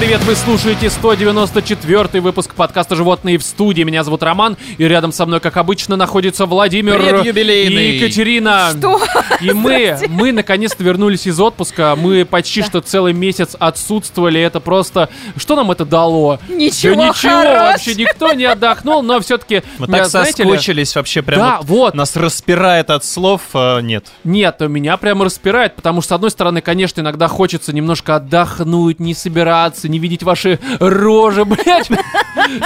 привет! Вы слушаете 194 выпуск подкаста «Животные в студии». Меня зовут Роман, и рядом со мной, как обычно, находится Владимир Предюбилейный. и Екатерина. Что? И мы, мы наконец-то вернулись из отпуска. Мы почти что целый месяц отсутствовали. Это просто... Что нам это дало? Ничего Да ничего, хорошего. вообще никто не отдохнул, но все-таки... Мы так соскучились вообще прям. Да, вот. Нас распирает от слов. э, нет. Нет, меня прямо распирает, потому что, с одной стороны, конечно, иногда хочется немножко отдохнуть, не собираться, не видеть ваши рожи, блядь.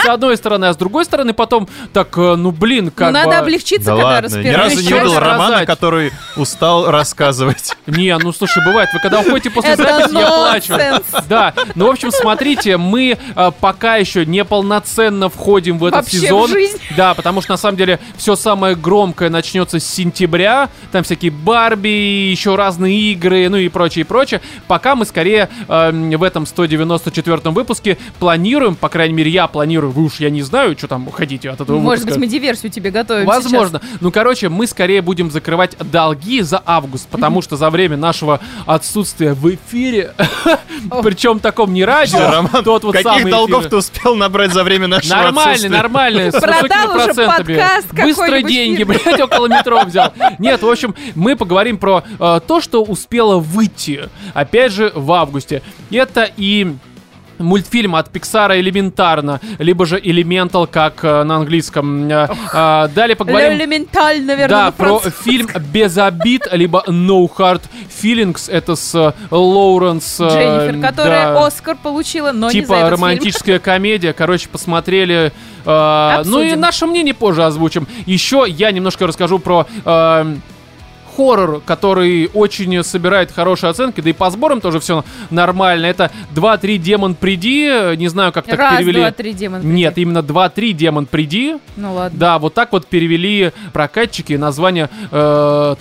С одной стороны, а с другой стороны, потом, так, э, ну, блин, Ну, как надо бы... облегчиться, Да когда ладно, ни разу не видел. Романа, который устал рассказывать. Не, ну, слушай, бывает, вы когда уходите после Это записи, я плачу. нонсенс. Да, ну, в общем, смотрите, мы э, пока еще неполноценно входим в этот Вообще в сезон. жизнь. Да, потому что, на самом деле, все самое громкое начнется с сентября. Там всякие Барби, еще разные игры, ну и прочее, прочее. Пока мы скорее э, в этом 194 выпуске планируем, по крайней мере, я планирую, вы уж я не знаю, что там хотите от этого Может выпуска. быть, мы диверсию тебе готовим Возможно. Ну, короче, мы скорее будем закрывать долги за август, потому что за время нашего отсутствия в эфире, причем таком не радио, Роман, тот вот каких долгов ты успел набрать за время нашего нормальный, с Продал высокими уже процентами. подкаст Быстро деньги, блядь, около метро взял. Нет, в общем, мы поговорим про э, то, что успело выйти, опять же, в августе. Это и мультфильм от Пиксара элементарно, либо же Elemental, как э, на английском. Э, э, далее поговорим... Элементаль, наверное, Да, на про фильм «Без обид», либо «No Hard Feelings». Это с э, Лоуренс... э, Дженнифер, которая да, Оскар получила, но не за Типа этот романтическая комедия. Короче, посмотрели. э, ну и наше мнение позже озвучим. Еще я немножко расскажу про... э, хоррор, который очень собирает хорошие оценки, да и по сборам тоже все нормально. Это 2-3 демон приди, не знаю, как так Раз, перевели. два, три, демон. приди. Нет, именно 2-3 демон приди. Ну ладно. Да, вот так вот перевели прокатчики название э,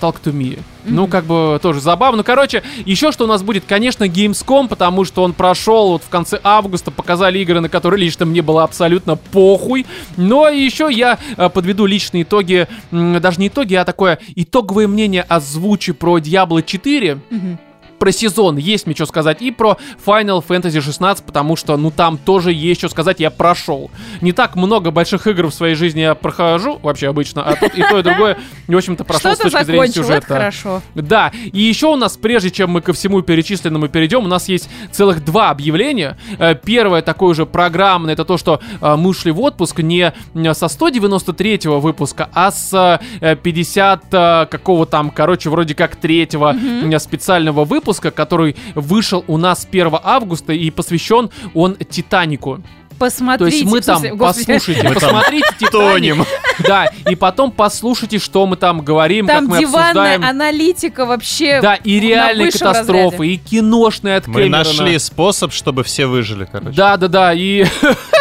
Talk to Me. Ну, как бы тоже забавно. Короче, еще что у нас будет, конечно, Gamescom, потому что он прошел вот в конце августа, показали игры, на которые лично мне было абсолютно похуй. Но еще я э, подведу личные итоги, даже не итоги, а такое итоговое мнение озвучу про Diablo 4 Мгм. Про сезон есть мне что сказать, и про Final Fantasy 16, потому что, ну, там тоже есть что сказать, я прошел. Не так много больших игр в своей жизни я прохожу, вообще обычно, а тут и то, и другое, в общем-то, прошел с точки зрения сюжета. хорошо. Да, и еще у нас, прежде чем мы ко всему перечисленному перейдем, у нас есть целых два объявления. Э, Первое такое уже программное, это то, что э, мы ушли в отпуск не э, со 193 выпуска, а с э, 50 э, какого там, короче, вроде как третьего э, специального выпуска, который вышел у нас 1 августа и посвящен он Титанику. То Посмотрите. есть мы там, смысле, послушайте, Мы там посмотрите Титаник. Тонем. Да, и потом послушайте, что мы там говорим, Там как мы диванная обсуждаем. аналитика вообще Да, и реальные катастрофы, разряде. и киношные от Мы Кэмерона. нашли способ, чтобы все выжили, короче. Да, да, да, и...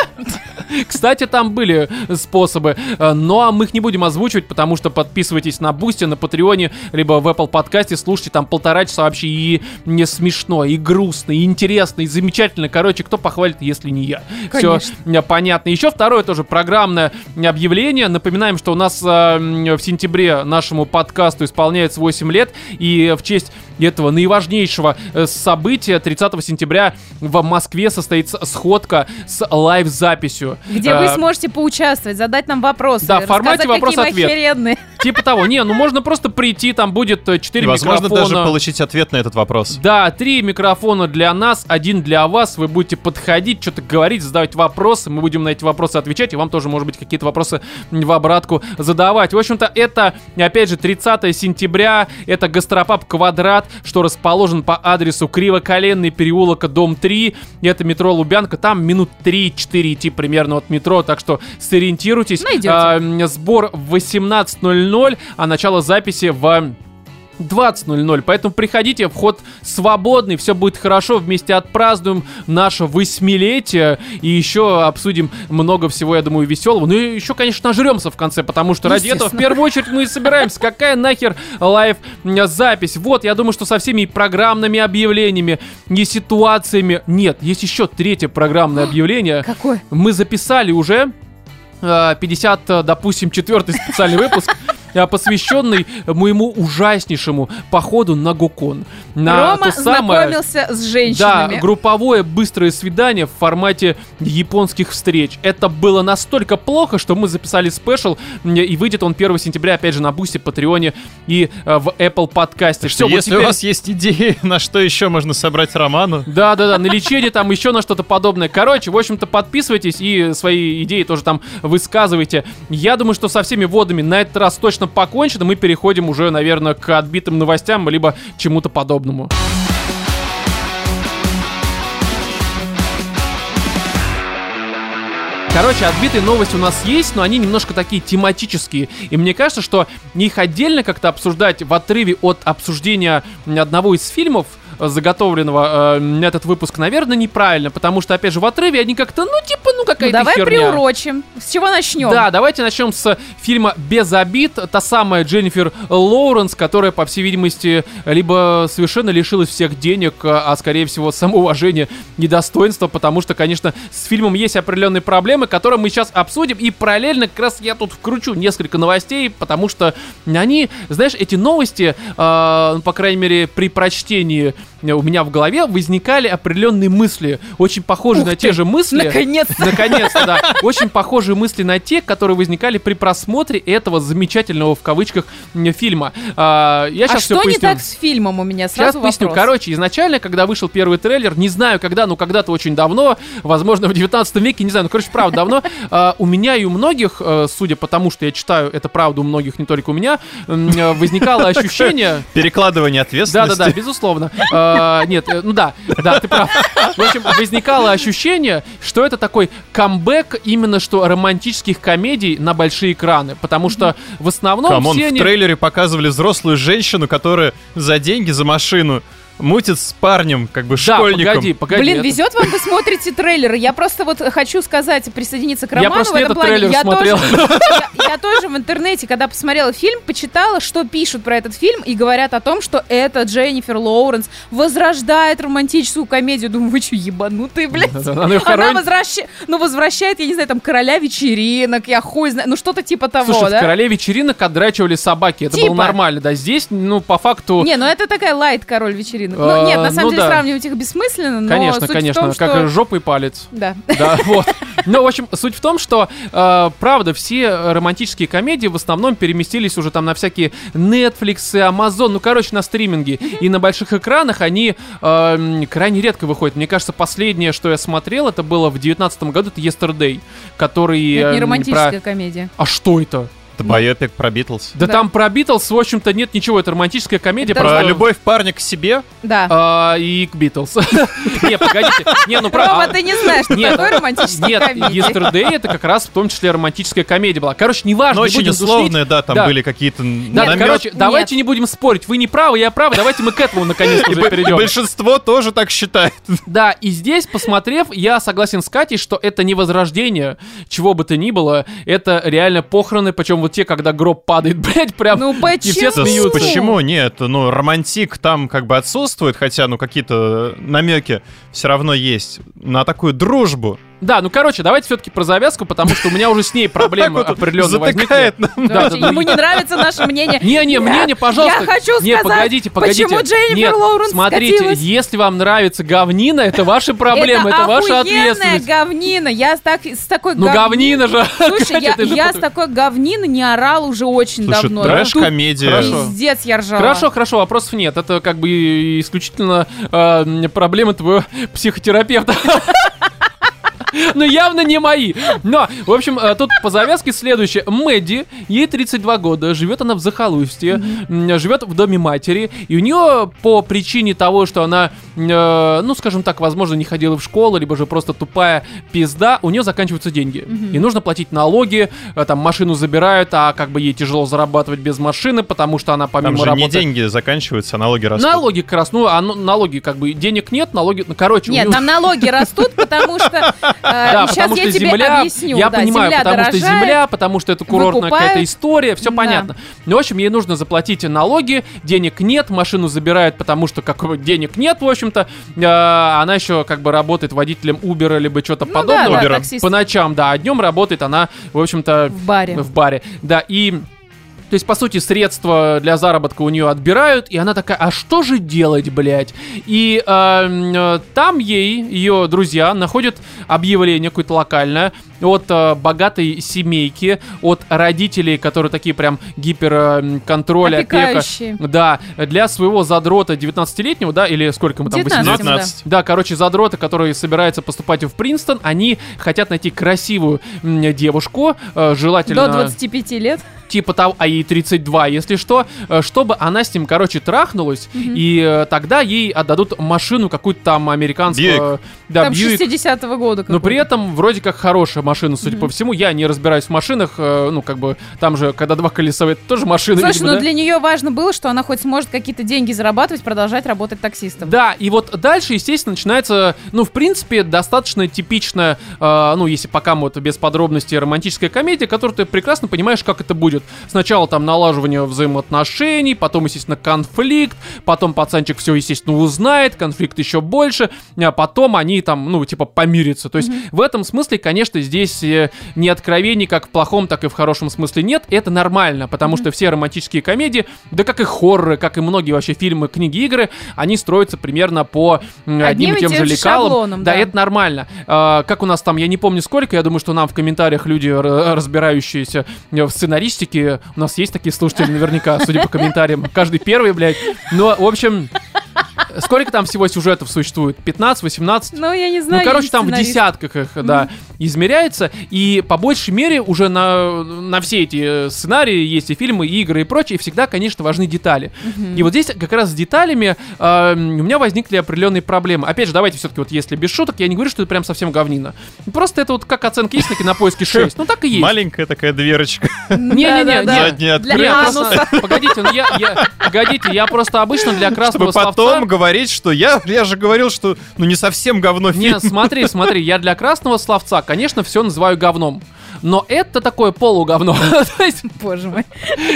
Кстати, там были способы, э, но мы их не будем озвучивать, потому что подписывайтесь на Бусти, на Патреоне, либо в Apple подкасте, слушайте, там полтора часа вообще и не смешно, и грустно, и интересно, и замечательно. Короче, кто похвалит, если не я? Все понятно. Еще второе тоже программное объявление. Напоминаем, что у нас э, в сентябре нашему подкасту исполняется 8 лет, и в честь этого наиважнейшего э, события 30 сентября в Москве состоится сходка с лайв-записью. Где вы Э, сможете поучаствовать, задать нам вопросы. Да, в формате вопрос-ответ. Типа того. Не, ну можно просто прийти, там будет 4 И, возможно, микрофона. даже получить ответ на этот вопрос. Да, три микрофона для нас, один для вас. Вы будете подходить, что-то говорить, задавать вопросы. Мы будем на эти вопросы отвечать, и вам тоже, может быть, какие-то вопросы в обратку задавать. В общем-то, это, опять же, 30 сентября. Это гастропаб «Квадрат», что расположен по адресу Кривоколенный переулок, дом 3. Это метро Лубянка. Там минут 3-4 идти примерно от метро, так что сориентируйтесь. Найдете. А, сбор в 18.00, а начало записи в 20.00, поэтому приходите, вход свободный, все будет хорошо, вместе отпразднуем наше восьмилетие и еще обсудим много всего, я думаю, веселого. Ну и еще, конечно, нажремся в конце, потому что ради этого в первую очередь мы и собираемся. Какая нахер live м, запись? Вот, я думаю, что со всеми программными объявлениями, и ситуациями. Нет, есть еще третье программное объявление. Какой? Мы записали уже э, 50, э, допустим, четвертый специальный выпуск. А, посвященный моему ужаснейшему походу на Гукон. На Рома то самое... знакомился с Да, женщинами. групповое быстрое свидание в формате японских встреч. Это было настолько плохо, что мы записали спешл, и выйдет он 1 сентября, опять же, на Бусте, Патреоне и э, в Apple подкасте. Все, Если теперь- у вас есть идеи, на что еще можно собрать роману, Да, да, да, на лечение там еще на что-то подобное. Короче, в общем-то, подписывайтесь и свои идеи тоже там высказывайте. Я думаю, что со всеми водами на этот раз точно покончено. Мы переходим уже, наверное, к отбитым новостям, либо чему-то подобному. Короче, отбитые новости у нас есть, но они немножко такие тематические. И мне кажется, что их отдельно как-то обсуждать в отрыве от обсуждения одного из фильмов, заготовленного э, этот выпуск, наверное, неправильно, потому что, опять же, в отрыве они как-то, ну, типа, ну, Ну, какая-то давай херня. приурочим. С чего начнем? Да, давайте начнем с фильма «Без обид». Та самая Дженнифер Лоуренс, которая, по всей видимости, либо совершенно лишилась всех денег, а, скорее всего, самоуважения и достоинства, потому что, конечно, с фильмом есть определенные проблемы, которые мы сейчас обсудим, и параллельно как раз я тут вкручу несколько новостей, потому что они, знаешь, эти новости, э, ну, по крайней мере, при прочтении у меня в голове возникали определенные мысли, очень похожие Ух на ты, те же мысли. Наконец-то. Наконец-то, да. Очень похожие мысли на те, которые возникали при просмотре этого замечательного в кавычках фильма. А, я А сейчас все что не поясню. так с фильмом у меня? Сейчас Сразу поясню. вопрос. Короче, изначально, когда вышел первый трейлер, не знаю когда, но когда-то очень давно, возможно, в 19 веке, не знаю, ну, короче, правда, давно, а, у меня и у многих, э, судя по тому, что я читаю, это правда у многих, не только у меня, возникало ощущение... перекладывание ответственности. Да-да-да, безусловно. А, Нет, э, ну да, да, ты прав. В общем, возникало ощущение, что это такой камбэк именно что романтических комедий на большие экраны, потому что в основном Come on, все в они... трейлере показывали взрослую женщину, которая за деньги, за машину мутит с парнем, как бы Да, школьником. погоди, погоди. Блин, это- везет вам, вы смотрите трейлеры. Я просто вот хочу сказать, присоединиться к Я Роману просто в этом этот плане. трейлер я смотрел. Тоже, я, я тоже в интернете, когда посмотрела фильм, почитала, что пишут про этот фильм, и говорят о том, что это Дженнифер Лоуренс возрождает романтическую комедию. Думаю, вы что, ебанутые, блядь? Она Она возвращает, ну, возвращает, я не знаю, там, короля вечеринок, я хуй знаю, ну, что-то типа того, Слушай, да? в «Короле вечеринок» отдрачивали собаки, это Типа. было нормально, да, здесь, ну, по факту... Не, ну это такая лайт король вечеринок. Ну, А, нет, на самом ну деле да. сравнивать их бессмысленно, но Конечно, конечно, том, как что... жопа и палец. Да. Да, вот. Ну, в общем, суть в том, что, э, правда, все романтические комедии в основном переместились уже там на всякие Netflix, Amazon, ну, короче, на стриминге. И на больших экранах они э, крайне редко выходят. Мне кажется, последнее, что я смотрел, это было в девятнадцатом году, это Yesterday, который... Это не э, романтическая про- комедия. А что это? Это байопик про Битлз. Да, Да. там про Битлз, в общем-то, нет ничего, это романтическая комедия. Это Про любовь парня к себе. Да. А, и к Битлз. Не, погодите. Не, ну Рома, правда. ты не знаешь, что Нет, такое романтическая Нет. Yesterday это как раз в том числе романтическая комедия была. Короче, неважно, Но не очень условные, да, там были какие-то Да, короче, давайте не будем спорить. Вы не правы, я прав. Давайте мы к этому наконец-то уже перейдем. большинство тоже так считает. Да, и здесь, посмотрев, я согласен с Катей, что это не возрождение, чего бы то ни было. Это реально похороны, причем вот те, когда гроб падает, блядь, прям... Ну И все смеются. Почему нет? Ну, романтик там как бы отсутствует, хотя, ну, какие-то намеки все равно есть на такую дружбу. Да, ну короче, давайте все-таки про завязку, потому что у меня уже с ней проблемы определенно возникли. Да, ему не нравится наше мнение. Не-не, Я- мнение, пожалуйста. Я хочу Не, сказать, погодите, погодите. почему Дженнифер Нет, Лоуренс смотрите, скатилась. если вам нравится говнина, это ваши проблемы, это, ваша охуенная ответственность. говнина. Я с, так, с такой Ну гов- говнина же. Слушай, я, с такой говнины не орал уже очень Слушай, давно. трэш, Тут комедия. Хорошо. Пиздец, я ржала. Хорошо, хорошо, вопросов нет. Это как бы исключительно э, проблемы твоего психотерапевта. Ну, явно не мои. Но, в общем, э, тут по завязке следующее. Мэдди, ей 32 года, живет она в захолустье, живет в доме матери, и у нее по причине того, что она, э, ну, скажем так, возможно, не ходила в школу, либо же просто тупая пизда, у нее заканчиваются деньги. И нужно платить налоги, э, там машину забирают, а как бы ей тяжело зарабатывать без машины, потому что она помимо Там же работы... не деньги заканчиваются, а налоги растут. Налоги как раз, ну, а ну, налоги как бы, денег нет, налоги, ну, короче, у Нет, там налоги растут, потому что... э, да, потому что земля, я понимаю, потому что земля, потому что это курортная какая-то история, все понятно. Ну, в общем, ей нужно заплатить налоги, денег нет, машину забирают, потому что как денег нет, в общем-то. А, она еще как бы работает водителем Uber либо что-то Ну подобного. таксист По ночам, да, а днем работает она, в общем-то, в баре. в баре. Да, и То есть, по сути, средства для заработка у нее отбирают, и она такая, а что же делать, блядь? И э, там ей, ее друзья, находят объявление какое-то локальное от э, богатой семейки, от родителей, которые такие прям гиперконтроль, опека. Опекающие. Да, для своего задрота 19-летнего, да, или сколько мы там, 19, 18? 19. Да, короче, задрота, который собирается поступать в Принстон, они хотят найти красивую девушку, э, желательно... До 25 лет. типа того, а ей 32, если что, э, чтобы она с ним, короче, трахнулась, и э, тогда ей отдадут машину какую-то там американскую... Да, Там Бьюик. 60-го года. Но при этом вроде как хорошая машина, судя по всему. Я не разбираюсь в машинах, э, ну как бы там же, когда два колеса, это тоже машина, Слушай, видимо, ну да? для нее важно было, что она хоть сможет какие-то деньги зарабатывать, продолжать работать таксистом. Да, и вот дальше, естественно, начинается, ну, в принципе, достаточно типичная, э, ну, если пока вот без подробностей, романтическая комедия, которую ты прекрасно понимаешь, как это будет. Сначала там налаживание взаимоотношений, потом, естественно, конфликт, потом пацанчик все, естественно, узнает, конфликт еще больше, а потом они там, ну, типа, помирятся. То есть в этом смысле, конечно, здесь э, не откровений как в плохом, так и в хорошем смысле нет. Это нормально, потому что все романтические комедии, да как и хорроры, как и многие вообще фильмы, книги, игры, они строятся примерно по м, одним и тем же лекалам. шаблоном, да, да. это нормально. А, как у нас там, я не помню сколько, я думаю, что нам в комментариях люди, разбирающиеся в сценаристике, у нас есть такие слушатели наверняка, судя по комментариям, каждый первый, блядь. Но, в общем, сколько там всего сюжетов существует? 15, 18? Ну, я не знаю. Ну, короче, там в десятках их, да, измеряется. И по большей мере уже на, на все эти э, сценарии есть и фильмы, и игры, и прочее. И всегда, конечно, важны детали. И вот здесь как раз с деталями э, у меня возникли определенные проблемы. Опять же, давайте все-таки вот если без шуток, я не говорю, что это прям совсем говнина. Просто это вот как оценка есть на кинопоиске 6. Ну, так и есть. Маленькая такая дверочка. Не-не-не. Задняя открыта. Погодите, ну я, я- погодите, я просто обычно для красного Чтобы потом словца... говорить, что я, я же говорил, что ну не совсем говно фильм. Не, смотри, смотри, я для красного словца, конечно, все называю говном. Но это такое полуговно. Боже мой.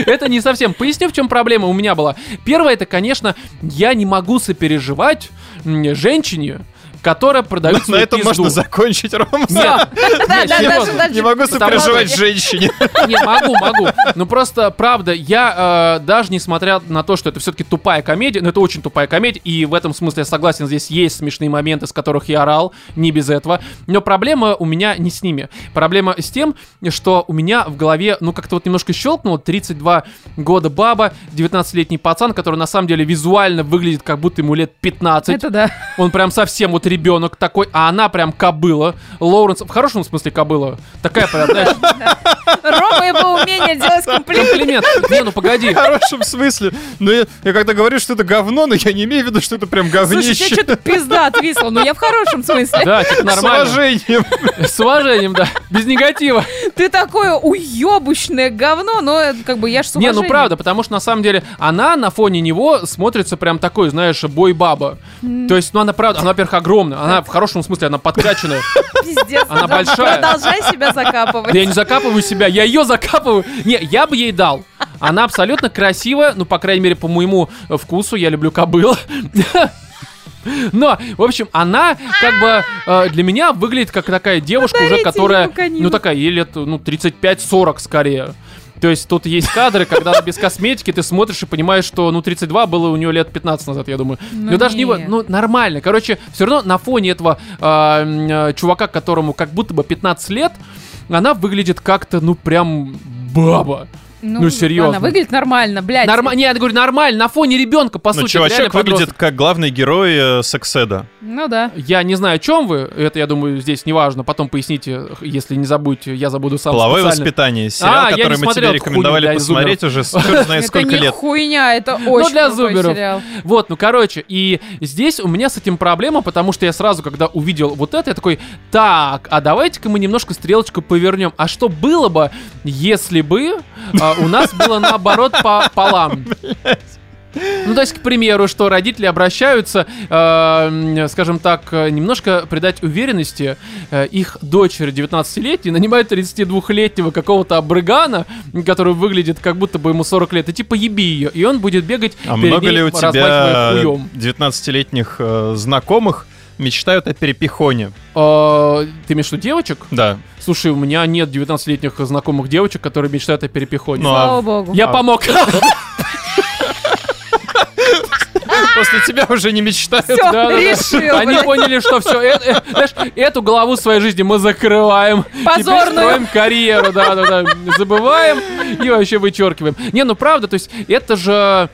это не совсем. Поясню, в чем проблема у меня была. Первое, это, конечно, я не могу сопереживать женщине, которая продает На свою этом пизду. можно закончить, Рома. Нет, серьезно. Не могу сопереживать женщине. Не, могу, могу. Ну просто, правда, я э, даже несмотря на то, что это все-таки тупая комедия, но это очень тупая комедия, и в этом смысле я согласен, здесь есть смешные моменты, с которых я орал, не без этого. Но проблема у меня не с ними. Проблема с тем, что у меня в голове, ну как-то вот немножко щелкнуло, 32 года баба, 19-летний пацан, который на самом деле визуально выглядит как будто ему лет 15. Это да. Он прям совсем вот ребенок такой, а она прям кобыла. Лоуренс, в хорошем смысле кобыла. Такая прям, знаешь, Рома его умение делать комплимент. комплимент. Не, ну погоди. В хорошем смысле. Но я, я когда говорю, что это говно, но я не имею в виду, что это прям Слушай, говнище. что-то пизда отвисла. Ну, я в хорошем смысле. Да, типа С нормально. уважением. С уважением, да. Без негатива. Ты такое уебущное говно, но э, как бы я ж с Не, ну правда, потому что на самом деле она на фоне него смотрится прям такой, знаешь, бой-баба. То есть, ну она правда, она, во-первых, огромная. Она в хорошем смысле, она подкачанная. Пиздец. Она Рома, большая. Продолжай себя закапывать. Да я не закапываю себя, я ее закапываю. Не, я бы ей дал. Она абсолютно красивая, ну, по крайней мере, по моему э, вкусу, я люблю кобыл. Но, в общем, она как бы э, для меня выглядит как такая девушка уже, Подарите которая, ему конину. ну такая, ей лет, ну, 35-40 скорее. То есть тут есть кадры, когда без косметики, ты смотришь и понимаешь, что, ну, 32 было у нее лет 15 назад, я думаю. Ну, Ну, даже не, ну, нормально. Короче, все равно на фоне этого а, э, чувака, которому как будто бы 15 лет, она выглядит как-то, ну, прям баба. Ну, серьезно. Она выглядит нормально, блядь. Нормально, не, я говорю, нормально, на фоне ребенка, по Ну, сути, чувачок выглядит подросток. как главный герой э, секседа. Ну да. Я не знаю, о чем вы, это, я думаю, здесь не важно, потом поясните, если не забудете, я забуду сам Половое специально. воспитание. Сериал, А, я не который мы смотрел тебе рекомендовали хуйню посмотреть уже с черт знает это сколько не лет. хуйня, это очень для зуберов. сериал. Вот, ну короче, и здесь у меня с этим проблема, потому что я сразу, когда увидел вот это, я такой, так, а давайте-ка мы немножко стрелочку повернем. А что было бы, если бы а, у нас было наоборот по полам? Ну, то есть, к примеру, что родители обращаются, э, скажем так, немножко придать уверенности э, их дочери 19-летней, нанимают 32-летнего какого-то абрыгана, который выглядит как будто бы ему 40 лет, и типа еби ее, и он будет бегать А перед много ней, ли у тебя хуем. 19-летних э, знакомых, мечтают о перепихоне. А, Ты имеешь в виду девочек? Да. Слушай, у меня нет 19-летних знакомых девочек, которые мечтают о перепиходе. Ну, а Слава богу. Я а- помог. После тебя уже не мечтают. Всё, Да-да-да. решил, Они блядь. поняли, что все, знаешь, эту главу своей жизни мы закрываем. Позорную. строим карьеру, да-да-да. Забываем и вообще вычеркиваем. Не, ну правда, то есть это же...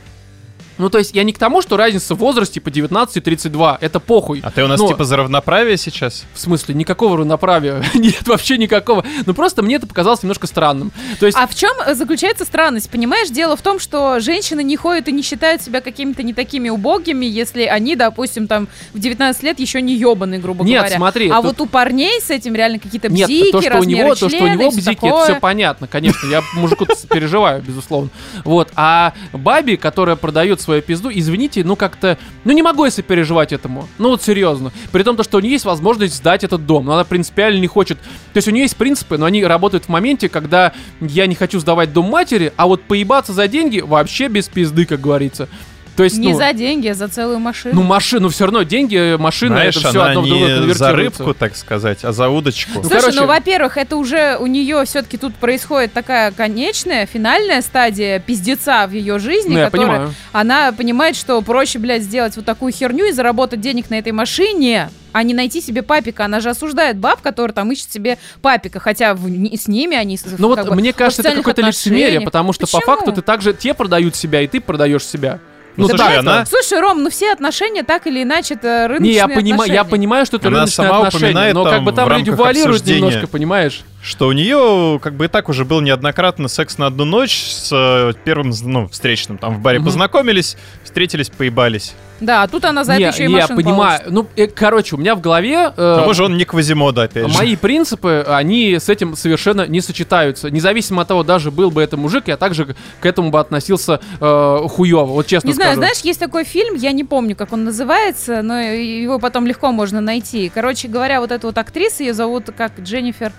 Ну, то есть я не к тому, что разница в возрасте по 19 и 32. Это похуй. А ты у нас Но- типа за равноправие сейчас? В смысле, никакого равноправия. Нет, вообще никакого. Ну, просто мне это показалось немножко странным. То есть... А в чем заключается странность? Понимаешь, дело в том, что женщины не ходят и не считают себя какими-то не такими убогими, если они, допустим, там в 19 лет еще не ебаные, грубо Нет, говоря. смотри. а тут- вот у парней с этим реально какие-то Нет, бзики, то, что у него, то, что у члена него бзики, такое. это все понятно, конечно. Я мужику переживаю, безусловно. Вот. А бабе, которая продает свою пизду, извините, ну как-то. Ну не могу я сопереживать этому. Ну вот серьезно. При том, то, что у нее есть возможность сдать этот дом. Но она принципиально не хочет. То есть у нее есть принципы, но они работают в моменте, когда я не хочу сдавать дом матери, а вот поебаться за деньги вообще без пизды, как говорится. То есть, Не ну, за деньги, а за целую машину. ну машину, все равно деньги, машина, Знаешь, это все одно в другое за рыбку, так сказать, а за удочку. Ну, Слушай, короче- ну, во-первых, это уже у нее все-таки тут происходит такая конечная, финальная стадия пиздеца в ее жизни, Ну, я которая- понимаю. она понимает, что проще, блядь, сделать вот такую херню и заработать денег на этой машине, а не найти себе папика. Она же осуждает баб, которые там ищут себе папика, хотя в- с ними они... Ну вот бы мне кажется, это какое-то лицемерие, потому что по Почему? факту ты также те продают себя, и ты продаешь себя. Ну, Да так слушай, это- она- Слушай, Ром, ну все отношения так или иначе это рыночные Не, я понимаю, я понимаю, что это Она рыночные сама отношения, но как бы там люди обсуждения. немножко, понимаешь? Что у нее как бы и так уже был неоднократно секс на одну ночь с э, первым, ну, встречным. Там в баре Мгм. познакомились, встретились, поебались. Да, а тут она за Не, это еще и я понимаю. получит. Ну, э, короче, у меня в голове... э, же он не Квазимода, опять же. Мои принципы, они с этим совершенно не сочетаются. Независимо от того, даже был бы это мужик, я также к- этому бы относился э, хуево, вот честно Не знаю, скажу. знаешь, есть такой фильм, я не помню, как он называется, но его потом легко можно найти. Короче говоря, вот эта вот актриса, ее зовут как Дженнифер.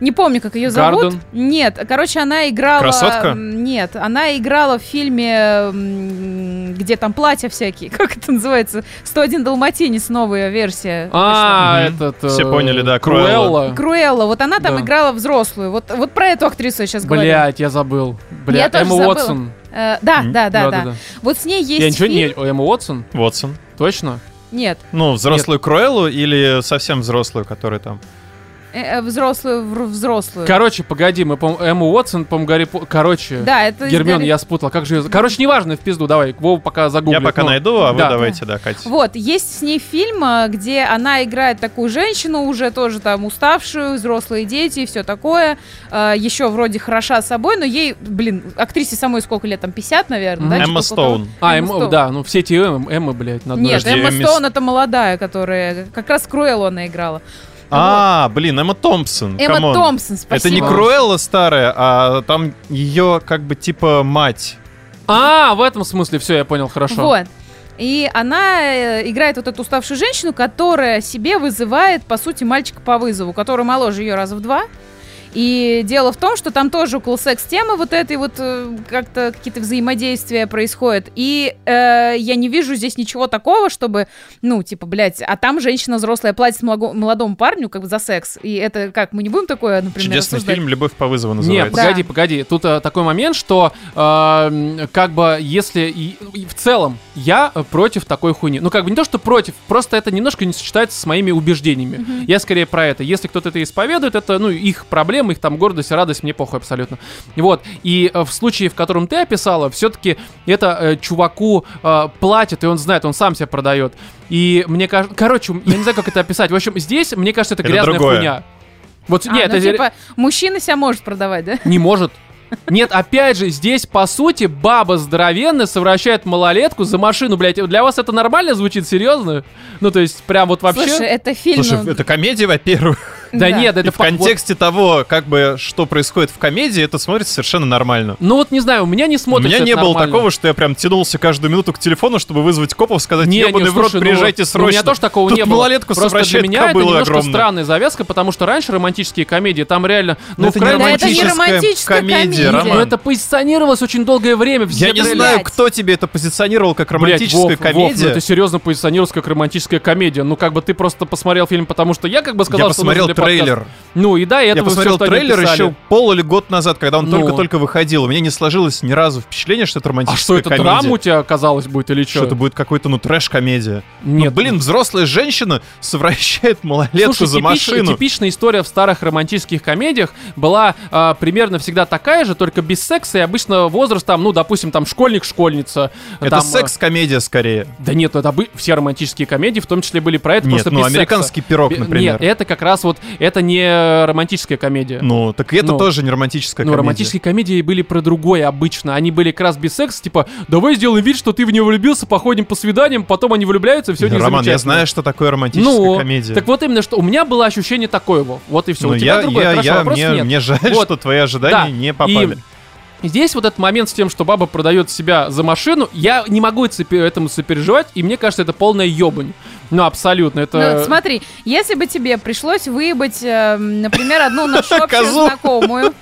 Не помню, как ее зовут. Гарден? Нет, короче, она играла... Красотка? Нет, она играла в фильме, где там платья всякие. Как это называется? 101 Далматинец, новая версия. А, Мгм. этот... э, Все поняли, да, Круэлла. Круэлла. Вот она там Да. играла взрослую. Вот, вот про эту актрису я сейчас говорю. Блять, я забыл. Бля, Я тоже Эмма. Уотсон. Э, да, да, да, да. Вот с ней есть Я ничего фильм. не... Эмма Уотсон? Вотсон. Точно? Нет, Ну, взрослую Круэллу или совсем взрослую, которая там? Э, э, взрослую, вр- взрослую. Короче, погоди, мы, по Эмма Уотсон, по Гарри По- Короче, Да, это Гермион, Гарри- я спутал. Как же ее... Короче, неважно, в пизду, давай. Вова пока загуглит. Я пока но- найду, а вы да. давайте, да, Катя. Вот, есть с ней фильм, а, где она играет такую женщину, уже тоже там уставшую, взрослые дети и все такое. Еще вроде хороша собой, но ей, блин, актрисе самой сколько лет, там 50, наверное, да? Мгм. Эмма типа того? Стоун. А, Эмма Эмма, Стоун. да, ну все эти Эммы, Эммы, блядь, надо Нет, Эмма Стоун это молодая, которая как раз Круэллу она играла. А, блин, Эмма Томпсон. Эмма come on. Томпсон, спасибо. Это не Круэлла старая, а там ее как бы типа мать. А, в этом смысле, все, я понял, хорошо. Вот. И она э, играет вот эту уставшую женщину, которая себе вызывает, по сути, мальчика по вызову, который моложе ее раза в два. И дело в том, что там тоже около секс-темы вот этой вот э, как-то какие-то взаимодействия происходят. И э, я не вижу здесь ничего такого, чтобы, ну, типа, блядь, а там женщина взрослая платит молодому парню как бы за секс. И это как, мы не будем такое, например, Чудесный осуждать? фильм «Любовь по вызову» Не, называется. Да. погоди, погоди. Тут э, такой момент, что э, м, как бы если и- и в целом я против такой хуйни. Ну как бы не то, что против, просто это немножко не сочетается с моими убеждениями. Я скорее про это. Если кто-то это исповедует, это ну их проблемы, их там гордость, радость, мне похуй абсолютно. Вот. И э, в случае, в котором ты описала, все-таки это э, чуваку э, платит, и он знает, он сам себя продает. И мне кажется, короче, я не знаю, как это описать. В общем, здесь, мне кажется, это Это грязная другое. хуйня. Вот А, нет, ну, это типа, мужчина себя может продавать, да? не может. Нет, опять же, здесь, по сути, баба здоровенная совращает малолетку за машину, блядь. Для вас это нормально звучит? Серьезно? Ну, то есть, прям вот вообще... Слушай, это фильм... Слушай, ну, это комедия, во-первых. Да, нет, И это в по- вот- контексте того, как бы, что происходит в комедии, это смотрится совершенно нормально. Ну вот не знаю, у меня не У смотрится меня не это было нормально. такого, что я прям тянулся каждую минуту к телефону, чтобы вызвать копов, сказать, Не, не, ебаный в рот, слушай, ну, приезжайте ну, срочно. У меня тоже такого Тут не было. малолетку Просто для меня это немножко огромная. странная завязка, потому что раньше романтические комедии, там реально, Но ну, это не Да не романтическая романтическая комедия, комедия. Роман. Ну, это позиционировалось очень долгое время. Все Я не знаю, кто тебе это позиционировал как романтическая ну комедия. это серьезно позиционировалось как романтическая комедия. Ну, как бы ты просто посмотрел фильм, потому что я как бы сказал, что посмотрел трейлер. Ну, и да, и Я посмотрел они трейлер еще пол или год назад, когда он Ну. только-только выходил. У меня не сложилось ни разу впечатление, что это А романтическая что, это комедия. драма у тебя оказалось будет или что? Что это будет какой-то, ну, трэш-комедия. Нет, ну, блин, взрослая женщина совращает малолетку Слушай, за типич- машину. типичная история в старых романтических комедиях была а, примерно всегда такая же, только без секса, и обычно возраст там, ну, допустим, там школьник-школьница. Это там, а, секс-комедия скорее. Да нет, это бы все романтические комедии, в том числе были про это, Нет, просто ну, без американский секса. пирог, например. Нет, это как раз вот, это не романтическая комедия. Ну, так это Ну. тоже не романтическая Ну, комедия. романтические комедии были про другое обычно. Они были как раз без секса, типа, давай сделаем вид, что ты в нее влюбился, походим по свиданиям, потом они влюбляются, и все не Роман, я знаю, что такое романтическая ну, комедия. так вот именно, что у меня было ощущение такого. Вот и все. Ну, у тебя я, другое. я, Хорошо, я- мне, нет. мне жаль, Вот. что твои ожидания Да, не попали. И здесь вот этот момент с тем, что баба продает себя за машину, я не могу этому сопереживать, и мне кажется, это полная ебань. Ну, абсолютно, это... Ну, смотри, если бы тебе пришлось выебать, э, например, одну нашу общую знакомую,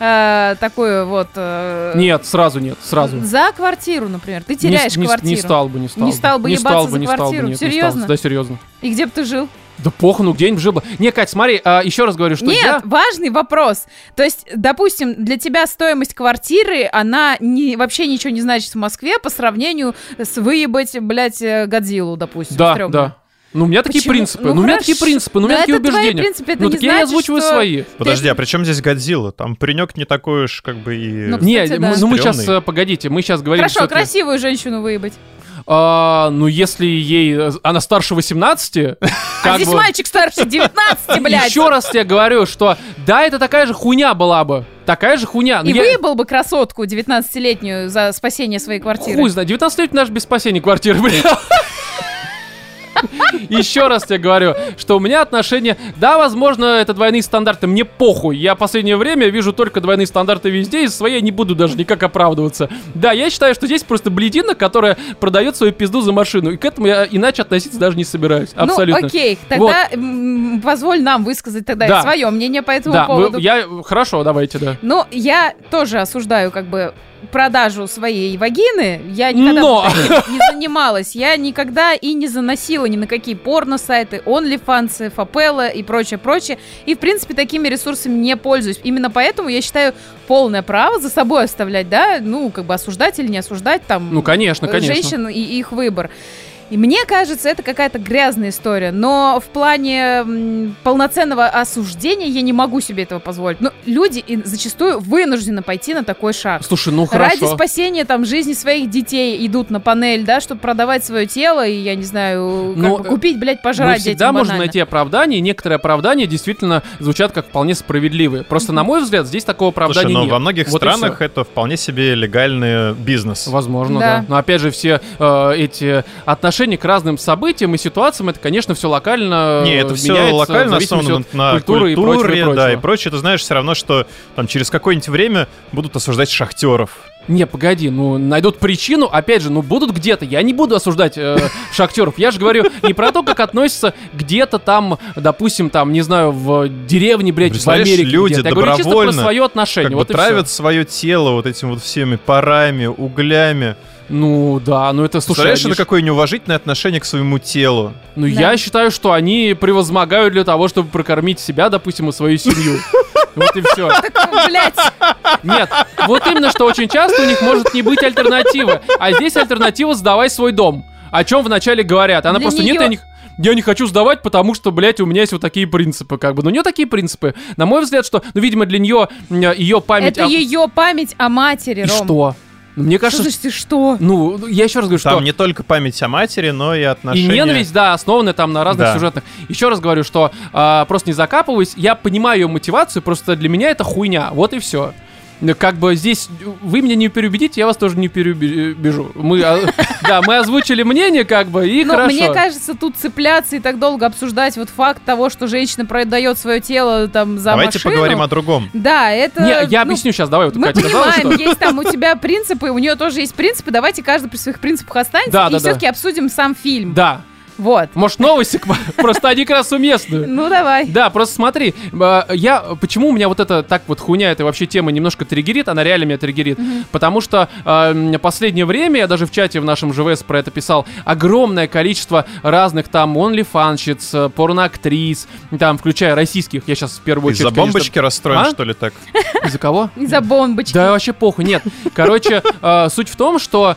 э, такую вот... э, Нет, сразу нет, сразу. За квартиру, например. Ты Не- теряешь не, квартиру. Не стал бы, не стал Не бы. стал бы не ебаться стал бы, за не стал бы, квартиру? нет, не стал бы. Серьезно? Да, серьезно. И где бы ты жил? Да похуй, ну где-нибудь жил бы. Не, Кать, смотри, а, еще раз говорю, что Нет, я... важный вопрос. То есть, допустим, для тебя стоимость квартиры, она не, вообще ничего не значит в Москве по сравнению с выебать, блядь, э, Годзиллу, допустим. Да, стрёмно. да. Ну, у меня такие Почему? принципы. Ну, Ну, у меня такие принципы, ну, у меня такие это твои убеждения. принципы, это ну, не так я озвучиваю что- свои. Подожди, а при чем здесь Годзилла? Там паренек не такой уж, как бы и... Ну, Не, Кстати, мы- да. ну мы сейчас, Стрёмный. погодите, мы сейчас говорим Хорошо, красивую женщину выебать. А, ну, если ей... Она старше 18, А здесь бы... мальчик старше 19, блядь. Еще раз тебе говорю, что да, это такая же хуйня была бы. Такая же хуйня. Ну, И я- выебал бы красотку 19-летнюю за спасение своей квартиры. Хуй знает, 19 лет наш без спасения квартиры, бля. Еще раз тебе говорю, что у меня отношения... Да, возможно, это двойные стандарты, мне похуй. Я в последнее время вижу только двойные стандарты везде, и свои я не буду даже никак оправдываться. Да, я считаю, что здесь просто бледина, которая продает свою пизду за машину. И к этому я иначе относиться даже не собираюсь. Абсолютно. Ну, окей, тогда м, позволь нам высказать тогда Да. свое мнение по этому Да, поводу. вы- я... Хорошо, давайте, да. Но я тоже осуждаю как бы продажу своей вагины. Я никогда Но! не занималась. Я никогда и не заносила ни на какие порно-сайты, OnlyFans, Фапелла и прочее, прочее. И, в принципе, такими ресурсами не пользуюсь. Именно поэтому я считаю полное право за собой оставлять, да, ну, как бы осуждать или не осуждать там Ну, конечно, конечно. женщин и их выбор. И мне кажется, это какая-то грязная история. Но в плане полноценного осуждения я не могу себе этого позволить. Но люди и зачастую вынуждены пойти на такой шаг. Слушай, ну Ради хорошо. спасения там жизни своих детей идут на панель, да, чтобы продавать свое тело и, я не знаю, как Ну, бы купить, блядь, Мы пожрать всегда детям можем банально. найти оправдания, и некоторые оправдания действительно звучат как вполне справедливые. Просто, на мой взгляд, здесь такого Слушай, оправдания но нет. во многих Вот странах это вполне себе легальный бизнес. Возможно, Да. да. Но опять же, все э, эти отношения к разным событиям и ситуациям, это, конечно, все локально Не, это все локально основано на культуры культуре, и прочего, и да, прочего. и прочее. Ты знаешь все равно, что там через какое-нибудь время будут осуждать шахтеров. Не, погоди, ну найдут причину, опять же, ну будут где-то. Я не буду осуждать э, шахтеров. Я же говорю не про то, как относятся где-то там, допустим, там, не знаю, в деревне, блядь, в Америке. люди где-то. Я говорю чисто про свое отношение. Как вот бы травят свое тело вот этим вот всеми парами, углями. Ну да, ну это слушай. Представляешь, они это какое неуважительное отношение к своему телу. Ну, Да. я считаю, что они превозмогают для того, чтобы прокормить себя, допустим, и свою семью. Вот и все. Нет, вот именно, что очень часто у них может не быть альтернативы. А здесь альтернатива «сдавай свой дом». О чем вначале говорят. Она Для просто «нет, я не, я не хочу сдавать, потому что, блядь, у меня есть вот такие принципы, как бы. Но у нее такие принципы. На мой взгляд, что, ну, видимо, для нее ее память... это о- ее память о матери, И Ром. что? Ну, Мне Что кажется, значит, и что? ну, я еще раз говорю, что... Там не только память о матери, но и И отношения... ненависть, да, основаны там на разных Да. сюжетных. Еще раз говорю, что а, просто не закапываюсь. Я понимаю ее мотивацию, просто для меня это хуйня. Вот и все. Как бы здесь вы меня не переубедите, я вас тоже не переубежу. Мы, да, мы озвучили мнение, как бы, и Но хорошо. мне кажется, тут цепляться и так долго обсуждать вот факт того, что женщина продает свое тело там за Давайте машину. поговорим о другом. Да, это... Не, я ну, объясню сейчас, давай, вот Мы Катя сказала, понимаем, что... есть там у тебя принципы, у нее тоже есть принципы. Давайте каждый при своих принципах останется Да, и да, да. все-таки обсудим сам фильм. Да, Вот. может новости, просто они как раз уместны. Ну давай. Да, просто смотри, э, я почему у меня вот эта так вот хуйня, эта вообще тема немножко триггерит, она реально меня триггерит, потому что э, последнее время я даже в чате в нашем ЖВС про это писал, огромное количество разных там онлифанщиц, э, порноактрис, там включая российских, я сейчас в первую очередь. Из-за бомбочки расстроен, А? что ли, так? Из-за кого? Из-за бомбочки. Да вообще похуй, нет. Короче, э, суть в том, что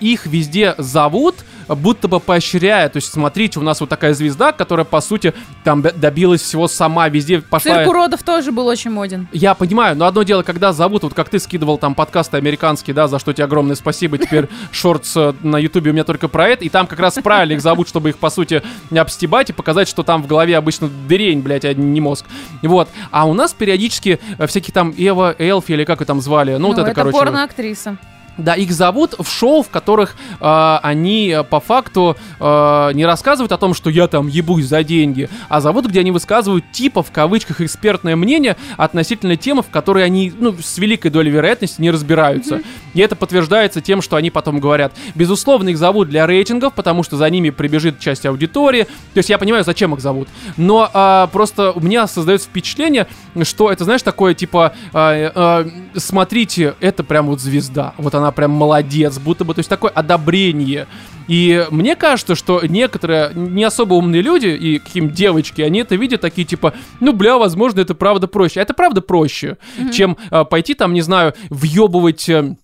их везде зовут, будто бы поощряя. То есть, смотрите, у нас вот такая звезда, которая, по сути, там добилась всего сама, везде пошла... Цирк уродов тоже был очень моден. Я понимаю, но одно дело, когда зовут, вот как ты скидывал там подкасты американские, да, за что тебе огромное спасибо. Теперь Shorts э, на ютубе у меня только про это, и там как раз правильно их зовут, чтобы их, по сути, не обстебать и показать, что там в голове обычно дырень, блядь, а не мозг. Вот. А у нас периодически э, всякие там Эва, Элфи или как ее там звали, ну, вот это, короче. порноактриса. Да, их зовут в шоу, в которых э, они э, по факту э, не рассказывают о том, что я там ебусь за деньги, а зовут, где они высказывают типа в кавычках экспертное мнение относительно темы, в которой они, ну, с великой долей вероятности не разбираются. И это подтверждается тем, что они потом говорят. Безусловно, их зовут для рейтингов, потому что за ними прибежит часть аудитории. То есть я понимаю, зачем их зовут. Но а, просто у меня создается впечатление, что это, знаешь, такое типа, а, а, смотрите, это прям вот звезда. Вот она прям молодец, будто бы, то есть такое одобрение. И мне кажется, что некоторые не особо умные люди и каким девочки, они это видят такие типа, ну бля, возможно, это правда проще. А это правда проще, чем а, пойти там, не знаю, въебывать э,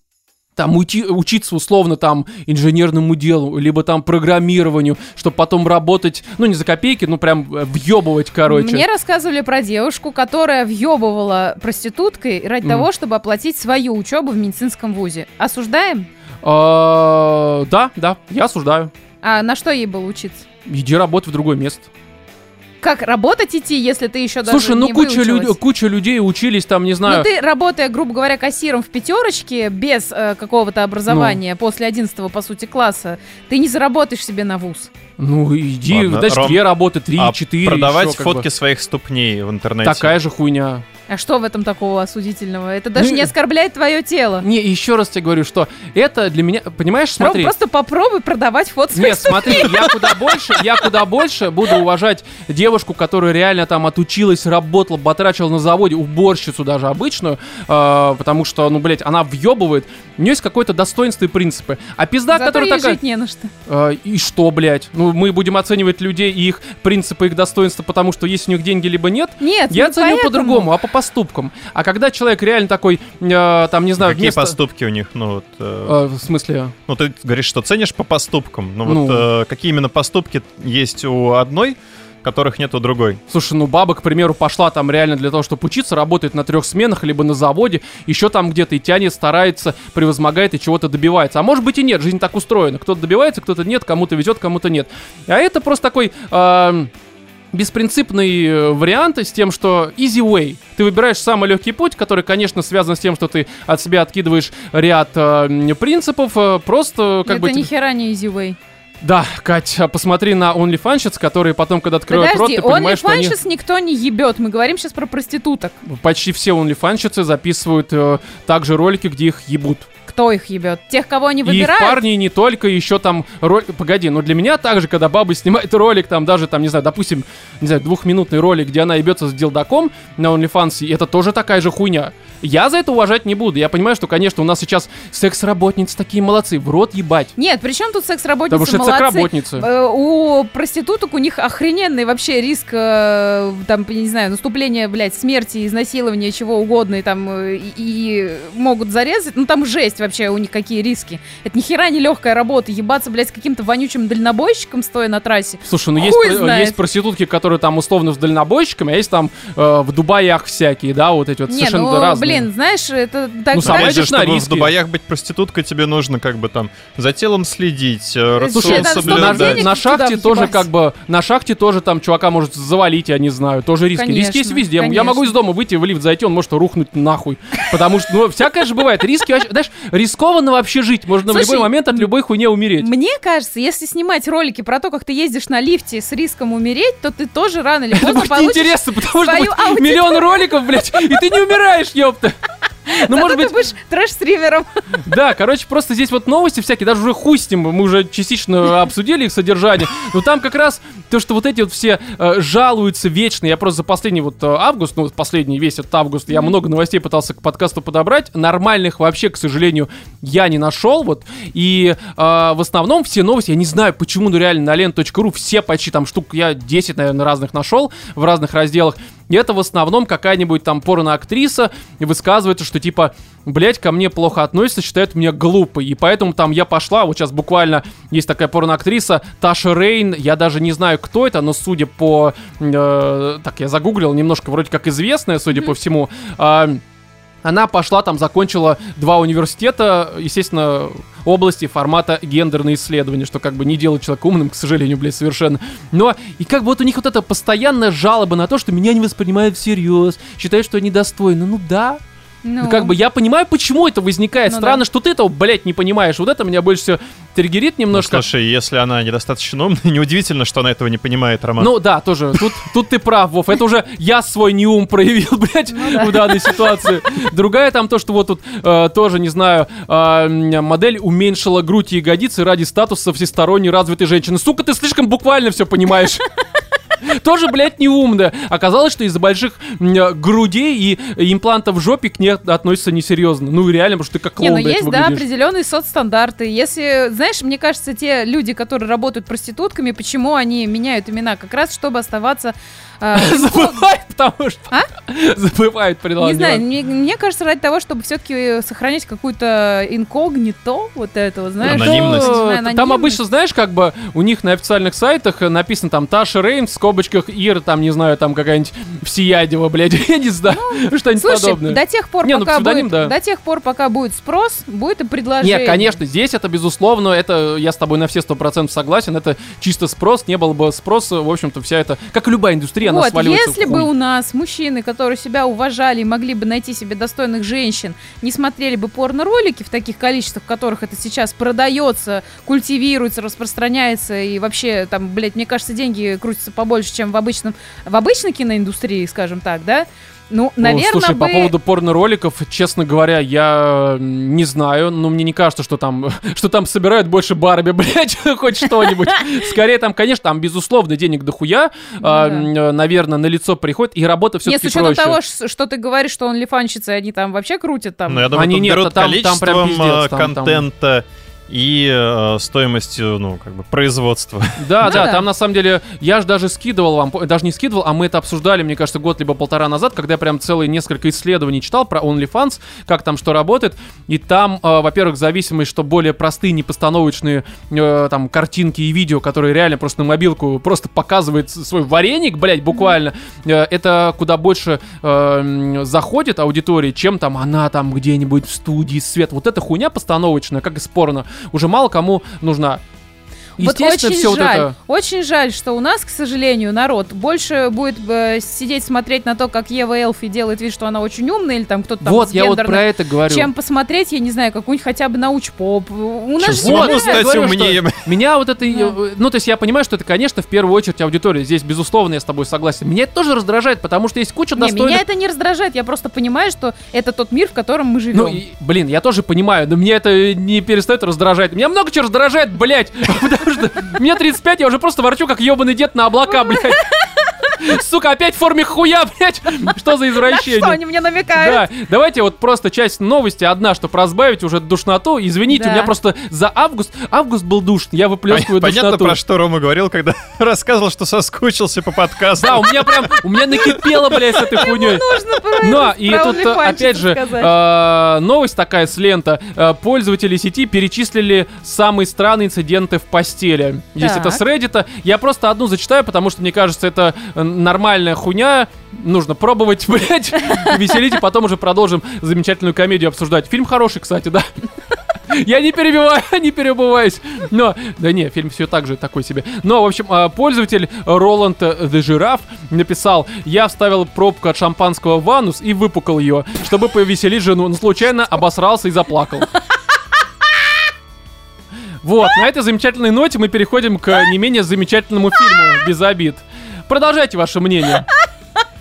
там уйти, учиться условно там инженерному делу, либо там программированию, чтобы потом работать, ну не за копейки, ну прям э, въебывать, короче. Мне рассказывали про девушку, которая въебывала проституткой ради Мгм. того, чтобы оплатить свою учебу в медицинском вузе. Осуждаем? А, Да, да, я осуждаю. А на что ей было учиться? Иди работай в другое место. Как работать идти, если ты еще даже Слушай, ну не куча, люд- куча людей учились там, не Ну знаю. ты, работая, грубо говоря, кассиром в пятерочке, без э, какого-то Ну. образования, после 11 по сути, класса, ты не заработаешь себе на вуз. Ну иди Ладно, в дочке Ром, работы 3, А 4, продавать еще как бы. фотки своих ступней в интернете. Такая же хуйня. А что в этом такого осудительного? Это даже Ну, не оскорбляет твое тело. Не, еще раз тебе говорю, что это для меня, понимаешь, Ром, смотри. просто попробуй продавать фото своих Нет, смотри, я куда больше, я куда больше буду уважать девушку, которая реально там отучилась, работала, батрачила на заводе, уборщицу даже обычную, э, потому что, ну, блядь, она въебывает, у нее есть какое-то достоинство и принципы. А пизда, Зато которая ей такая... жить не на что. «Э, и что, блядь? Ну, мы будем оценивать людей и их принципы, их достоинства, потому что есть у них деньги, либо нет? Нет, Я не ценю по-другому, а по поступкам. А когда человек реально такой, э, там, не знаю, Какие вместо... поступки у них? Ну, вот, э, Э, в смысле? ну, ты говоришь, что ценишь по поступкам. Ну, Ну. вот э, какие именно поступки есть у одной, которых нет у другой? Слушай, ну баба, к примеру, пошла там реально для того, чтобы учиться, работает на трех сменах, либо на заводе, еще там где-то и тянет, старается, превозмогает и чего-то добивается. А может быть и нет, жизнь так устроена. Кто-то добивается, кто-то нет, кому-то везет, кому-то нет. А это просто такой... эм, беспринципный э, вариант с тем, что easy way. Ты выбираешь самый легкий путь, который, конечно, связан с тем, что ты от себя откидываешь ряд э, принципов, э, просто как Это бы... ни тебе- хера не easy way. Да, Кать, а посмотри на OnlyFansщиц, которые потом, когда открывают Подожди, рот, ты понимаешь, что они... Никто не ебет. Мы говорим сейчас про проституток. Почти все OnlyFansщицы записывают э, также ролики, где их ебут. Кто их ебет? Тех, кого они И выбирают? парни и не только, еще там ролик... Погоди, но для меня также, когда баба снимает ролик, там даже, там, не знаю, допустим, не знаю, двухминутный ролик, где она ебется с дилдаком на OnlyFans, это тоже такая же хуйня. Я за это уважать не буду. Я понимаю, что, конечно, у нас сейчас секс-работницы такие молодцы, в рот ебать. Нет, при чем тут секс-работницы Потому что молодцы? секс-работницы. Э, У проституток у них охрененный вообще риск, э, там, не знаю, наступления, блядь, смерти, изнасилования, чего угодно, и там, э, и, и могут зарезать. Ну, там жесть вообще у них какие риски. Это ни хера не легкая работа. Ебаться, блядь, с каким-то вонючим дальнобойщиком, стоя на трассе. Слушай, ну есть, есть проститутки, которые там условно с дальнобойщиками, а есть там э, в Дубаях всякие, да, вот эти вот Не, совершенно ну, разные блин, знаешь, это так Ну, сама же, идешь на чтобы в риски. Дубаях быть проституткой, тебе нужно как бы там за телом следить, э, рацион соблюдать. на шахте тоже как бы на шахте тоже там чувака может завалить, я не знаю, тоже риски. риски есть Конечно, везде. Я могу из дома выйти в лифт зайти, он может рухнуть нахуй, потому что ну всякое же бывает. Риски, вообще- знаешь, рискованно вообще жить, можно в любой момент от любой хуйни умереть. Мне кажется, если снимать ролики про то, как ты ездишь на лифте с риском умереть, то ты тоже рано или Это поздно будет получишь... интересно, потому что миллион роликов, блядь, и ты не умираешь, ёпта. Ну, может быть, ты будешь трэш-стримером. Да, короче, просто здесь вот новости всякие, даже уже хуй с ним, мы уже частично обсудили их содержание, но там как раз то, что вот эти вот все э, жалуются вечно, я просто за последний вот э, август, ну, последний весь этот август, я много новостей пытался к подкасту подобрать, нормальных вообще, к сожалению, я не нашел, вот, и э, в основном все новости, я не знаю, почему, ну, реально, на лен.ру все почти там штук, я 10, наверное, разных нашел в разных разделах, и это в основном какая-нибудь там порно-актриса высказывается, что типа, блять, ко мне плохо относятся, считают меня глупой. И поэтому там я пошла, вот сейчас буквально есть такая порно-актриса Таша Рейн, я даже не знаю, кто это, но судя по... э, так, я загуглил, немножко вроде как известная, судя по всему. а, она пошла, там закончила два университета, естественно, области формата гендерные исследования, что как бы не делает человека умным, к сожалению, блядь, совершенно. Но и как бы вот у них вот эта постоянная жалоба на то, что меня не воспринимают всерьез, считают, что я недостойна. Ну да, Ну, ну, как бы я понимаю, почему это возникает. Ну Странно, да. что ты этого, блядь, не понимаешь. Вот это меня больше всего триггерит Ну, немножко. слушай, если она недостаточно умная, неудивительно, что она этого не понимает, Роман. Ну да, тоже. Тут, тут ты прав, Вов. Это уже я свой неум проявил, блядь, Ну в данной ситуации. Другая там то, что вот тут э, тоже, не знаю, э, модель уменьшила грудь и ягодицы ради статуса всесторонне развитой женщины. Сука, ты слишком буквально все понимаешь. Тоже, блядь, неумная. Оказалось, что из-за больших грудей и имплантов в жопе к ней относятся несерьезно. Ну, реально, потому что ты как Не, клоун, ну блядь, есть, да, определенные соцстандарты. Если, знаешь, мне кажется, те люди, которые работают проститутками, почему они меняют имена? Как раз, чтобы оставаться... э, Забывают, потому что... А? Забывают Не предлагать. знаю, мне, мне кажется, ради того, чтобы все-таки сохранять какую-то инкогнито, вот это, вот, знаешь. Анонимность. что- Там анонимность. обычно, знаешь, как бы у них на официальных сайтах э, написано там Таша Рейн в скобочках Ир, там, не знаю, там какая-нибудь Всеядева, блядь, я не знаю, что-нибудь Слушай, подобное. до тех пор, Не, ну, пока псевдоним, будет, да. до тех пор, пока будет спрос, будет и предложение. Нет, конечно, здесь это безусловно, это я с тобой на все сто процентов согласен, это чисто спрос, не было бы спроса, в общем-то, вся эта, как и любая индустрия, она Вот, сваливается если бы у нас мужчины, которые себя уважали и могли бы найти себе достойных женщин, не смотрели бы порно-ролики в таких количествах, в которых это сейчас продается, культивируется, распространяется, и вообще там, блядь, мне кажется, деньги крутятся побольше, чем в обычном, в обычной киноиндустрии, скажем так, да? Ну, Ну, наверное, Слушай, по бы... поводу порно-роликов, честно говоря, я не знаю, но мне не кажется, что там, что там собирают больше Барби, блядь, хоть что-нибудь. Скорее там, конечно, там, безусловно, денег дохуя, а, Ну э, наверное, на лицо приходит, и работа Нет, с все-таки учетом того, что ты говоришь, что он лифанщицы, они там вообще крутят там. Ну, я думаю, Они нет, берут там- там прям количеством пиздец, э, там- там. контента и э, стоимостью, ну, как бы, производства. Да, Ну да, да. там на самом деле, я же даже скидывал вам, даже не скидывал, а мы это обсуждали, мне кажется, год либо полтора назад, когда я прям целые несколько исследований читал про OnlyFans, как там что работает, и там, э, во-первых, зависимость, что более простые, непостановочные э, там картинки и видео, которые реально просто на мобилку просто показывает свой вареник, блядь, буквально, э, это куда больше э, заходит аудитории, чем там она там где-нибудь в студии, свет. Вот эта хуйня постановочная, как из порно, уже мало кому нужна. Вот очень все вот жаль, это... очень жаль, что у нас, к сожалению, народ больше будет э, сидеть смотреть на то, как Ева Элфи делает вид, что она очень умная, или там кто-то там Вот, из я вот про это говорю. чем посмотреть, я не знаю, какую-нибудь хотя бы научпоп. У нас же Чего Вот, не стать говорю, что умнее? Меня вот это... Ну, то есть я понимаю, что это, конечно, в первую очередь аудитория. Здесь, безусловно, я с тобой согласен. Меня это тоже раздражает, потому что есть куча Не, достойных... меня это не раздражает, я просто понимаю, что это тот мир, в котором мы живем. Ну, и, блин, я тоже понимаю, но меня это не перестает раздражать. Меня много чего раздражает, блядь, потому что мне 35, я уже просто ворчу, как ебаный дед на облака, блядь. Сука, опять в форме хуя, блядь. Что за извращение? что они мне намекают? Да, давайте вот просто часть новости, одна, чтобы разбавить уже душноту. Извините, Да. у меня просто за август, август был душный, я выплескиваю Понятно, душноту. про что Рома говорил, когда рассказывал, что соскучился по подкасту. Да, у меня прям, у меня накипело, блядь, с этой хуйней. Нужно про Но, это, и про тут, опять же, э, новость такая с лента. Э, Пользователи сети перечислили самые странные инциденты в постели. Здесь Так. это с Reddit. Я просто одну зачитаю, потому что, мне кажется, это э, нормальная хуйня, нужно пробовать, блядь, веселить, и потом уже продолжим замечательную комедию обсуждать. Фильм хороший, кстати, да. Я не перебиваю, не перебываюсь. Но, да не, фильм все так же такой себе. Но, в общем, а, пользователь Роланд The Giraffe написал, я вставил пробку от шампанского в анус и выпукал ее, чтобы повеселить жену, но случайно обосрался и заплакал. Вот, на этой замечательной ноте мы переходим к не менее замечательному фильму «Без обид». Продолжайте ваше мнение.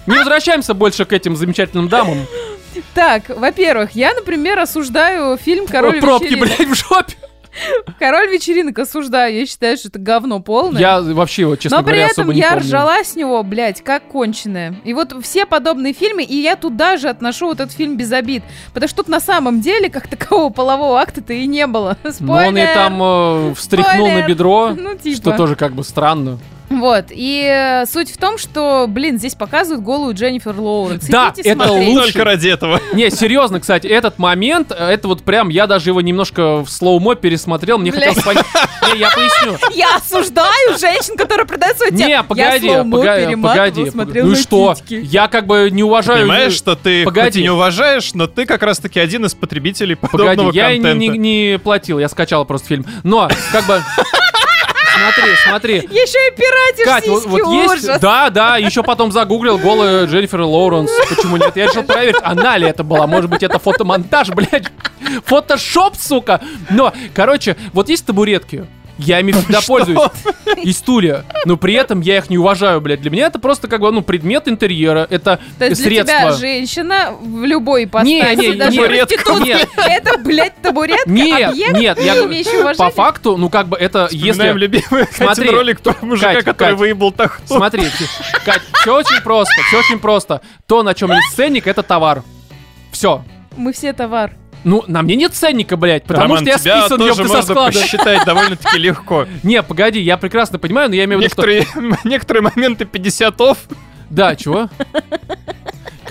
Не возвращаемся больше к этим замечательным дамам. Так, во-первых, я, например, осуждаю фильм «Король Пробки, вечеринок». блядь, в жопе. «Король вечеринок» осуждаю. Я считаю, что это говно полное. Я вообще, вот, честно Но при говоря, этом особо не я помню. ржала с него, блядь, как конченая. И вот все подобные фильмы, и я туда же отношу вот этот фильм без обид. Потому что тут на самом деле, как такового полового акта-то и не было. Но он и Спойлер! там э, встряхнул на Спойлер! бедро, Ну, типа. что тоже как бы странно. Вот, и э, суть в том, что, блин, здесь показывают голую Дженнифер Лоуренс. Да, Идите это смотреть. лучше. Только ради этого. Не, серьезно, кстати, этот момент, э, это вот прям, я даже его немножко в слоумо пересмотрел, мне Блядь. хотелось понять. Не, я поясню. Я осуждаю женщин, которые продают свой тело. Не, погоди, я погоди, погоди. смотрела Ну что? Я как бы не уважаю... Понимаешь, что ты Погоди. не уважаешь, но ты как раз-таки один из потребителей подобного Погоди, я контента. не, не- не платил, я скачал просто фильм. Но, как бы... Смотри, смотри. Еще и пиратишь Кать, вот, вот есть... ужас. Да, да, еще потом загуглил голую Дженнифер Лоуренс. Почему нет? Я решил проверить, она ли это была. Может быть, это фотомонтаж, блядь. Фотошоп, сука. Но, короче, вот есть табуретки. Я ими всегда пользуюсь. И стулья. Но при этом я их не уважаю, блядь. Для меня это просто как бы, ну, предмет интерьера. Это То есть средство. для тебя женщина в любой ипостаси, Не, не, даже не, проститутки, нет. это, блядь, табуретка, Нет, объект, нет, не я имеющий уважения. по факту, ну как бы это, Вспоминаем если... любимый Смотри, Катин ролик про мужика, Кать, который Кать. выебал тахту. Смотри, Кать, все очень просто, все очень просто. То, на чем есть ценник, это товар. Все. Мы все товар. Ну, на мне нет ценника, блядь, потому Роман, что я тебя списан, тоже со можно склада. посчитать довольно-таки легко. Не, погоди, я прекрасно понимаю, но я имею в виду, что... Некоторые, некоторые моменты 50 офф. Да, чего?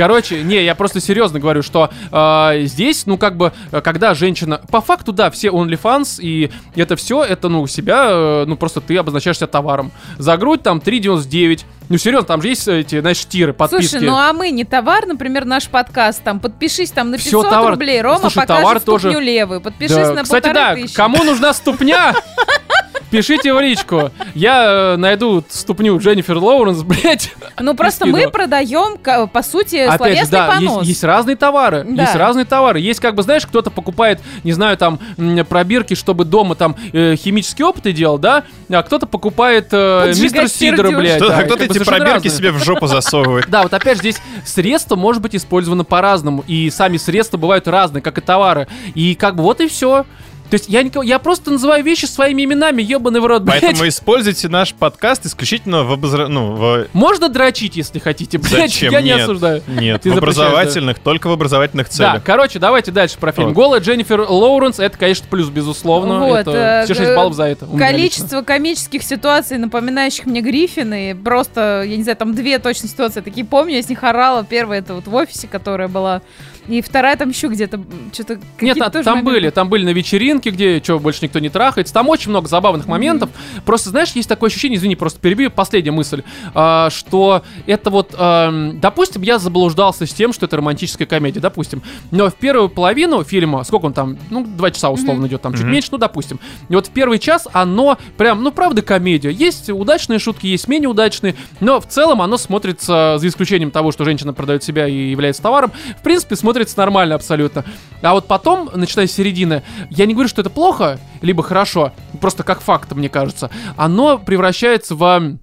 Короче, не, я просто серьезно говорю, что э, здесь, ну, как бы, когда женщина... По факту, да, все OnlyFans и это все, это, ну, себя, э, ну, просто ты обозначаешь себя товаром. За грудь там 3,99. Ну, серьезно, там же есть эти, знаешь, тиры, подписки. Слушай, ну а мы не товар, например, наш подкаст, там, подпишись там на Всё 500 товар. рублей, Рома Слушай, покажет товар ступню тоже- левую, подпишись Да, на Кстати, да, тысячи. кому нужна ступня? Пишите в личку. Я э, найду ступню Дженнифер Лоуренс, блядь. Ну просто мы продаем, по сути, Опять же, словесный да, есть, понос. есть разные товары. Да. Есть разные товары. Есть, как бы, знаешь, кто-то покупает, не знаю, там, м, пробирки, чтобы дома там э, химические опыты делал, да? А кто-то покупает э, Поджигать мистер Сидора, сердюшек. блядь. Кто- да, а кто-то как бы эти совершенно пробирки разные. себе в жопу засовывает. Да, вот опять же здесь средство может быть использовано по-разному, и сами средства бывают разные, как и товары. И как бы вот и все. То есть я, никого- я просто называю вещи своими именами, ебаный в рот, блядь. Поэтому используйте наш подкаст исключительно в обозра... Ну, в... Можно дрочить, если хотите, блядь, Зачем? я не Нет. осуждаю. Нет, Ты в запрещаешь, да. образовательных, только в образовательных Да, целях. короче, давайте дальше про фильм. Вот. Голая Дженнифер Лоуренс, это, конечно, плюс, безусловно. Вот, это э, все 6 г- баллов за это. Количество комических ситуаций, напоминающих мне Гриффины, просто, я не знаю, там две точно ситуации такие помню, я с них орала. Первая это вот в офисе, которая была, и вторая там еще где-то, что-то Нет, а- там были, там были на вечеринке, где что, больше никто не трахается. Там очень много забавных моментов. Просто, знаешь, есть такое ощущение, извини, просто перебью, последняя мысль, а, что это вот, ам, допустим, я заблуждался с тем, что это романтическая комедия, допустим. Но в первую половину фильма, сколько он там, ну, два часа условно идет, там чуть Мгм. меньше, ну, допустим. И вот в первый час оно прям, ну, правда, комедия. Есть удачные шутки, есть менее удачные, но в целом оно смотрится, за исключением того, что женщина продает себя и является товаром, в принципе, смотрится нормально абсолютно. А вот потом, начиная с середины, я не говорю, что это плохо, либо хорошо, просто как факт, мне кажется, оно превращается в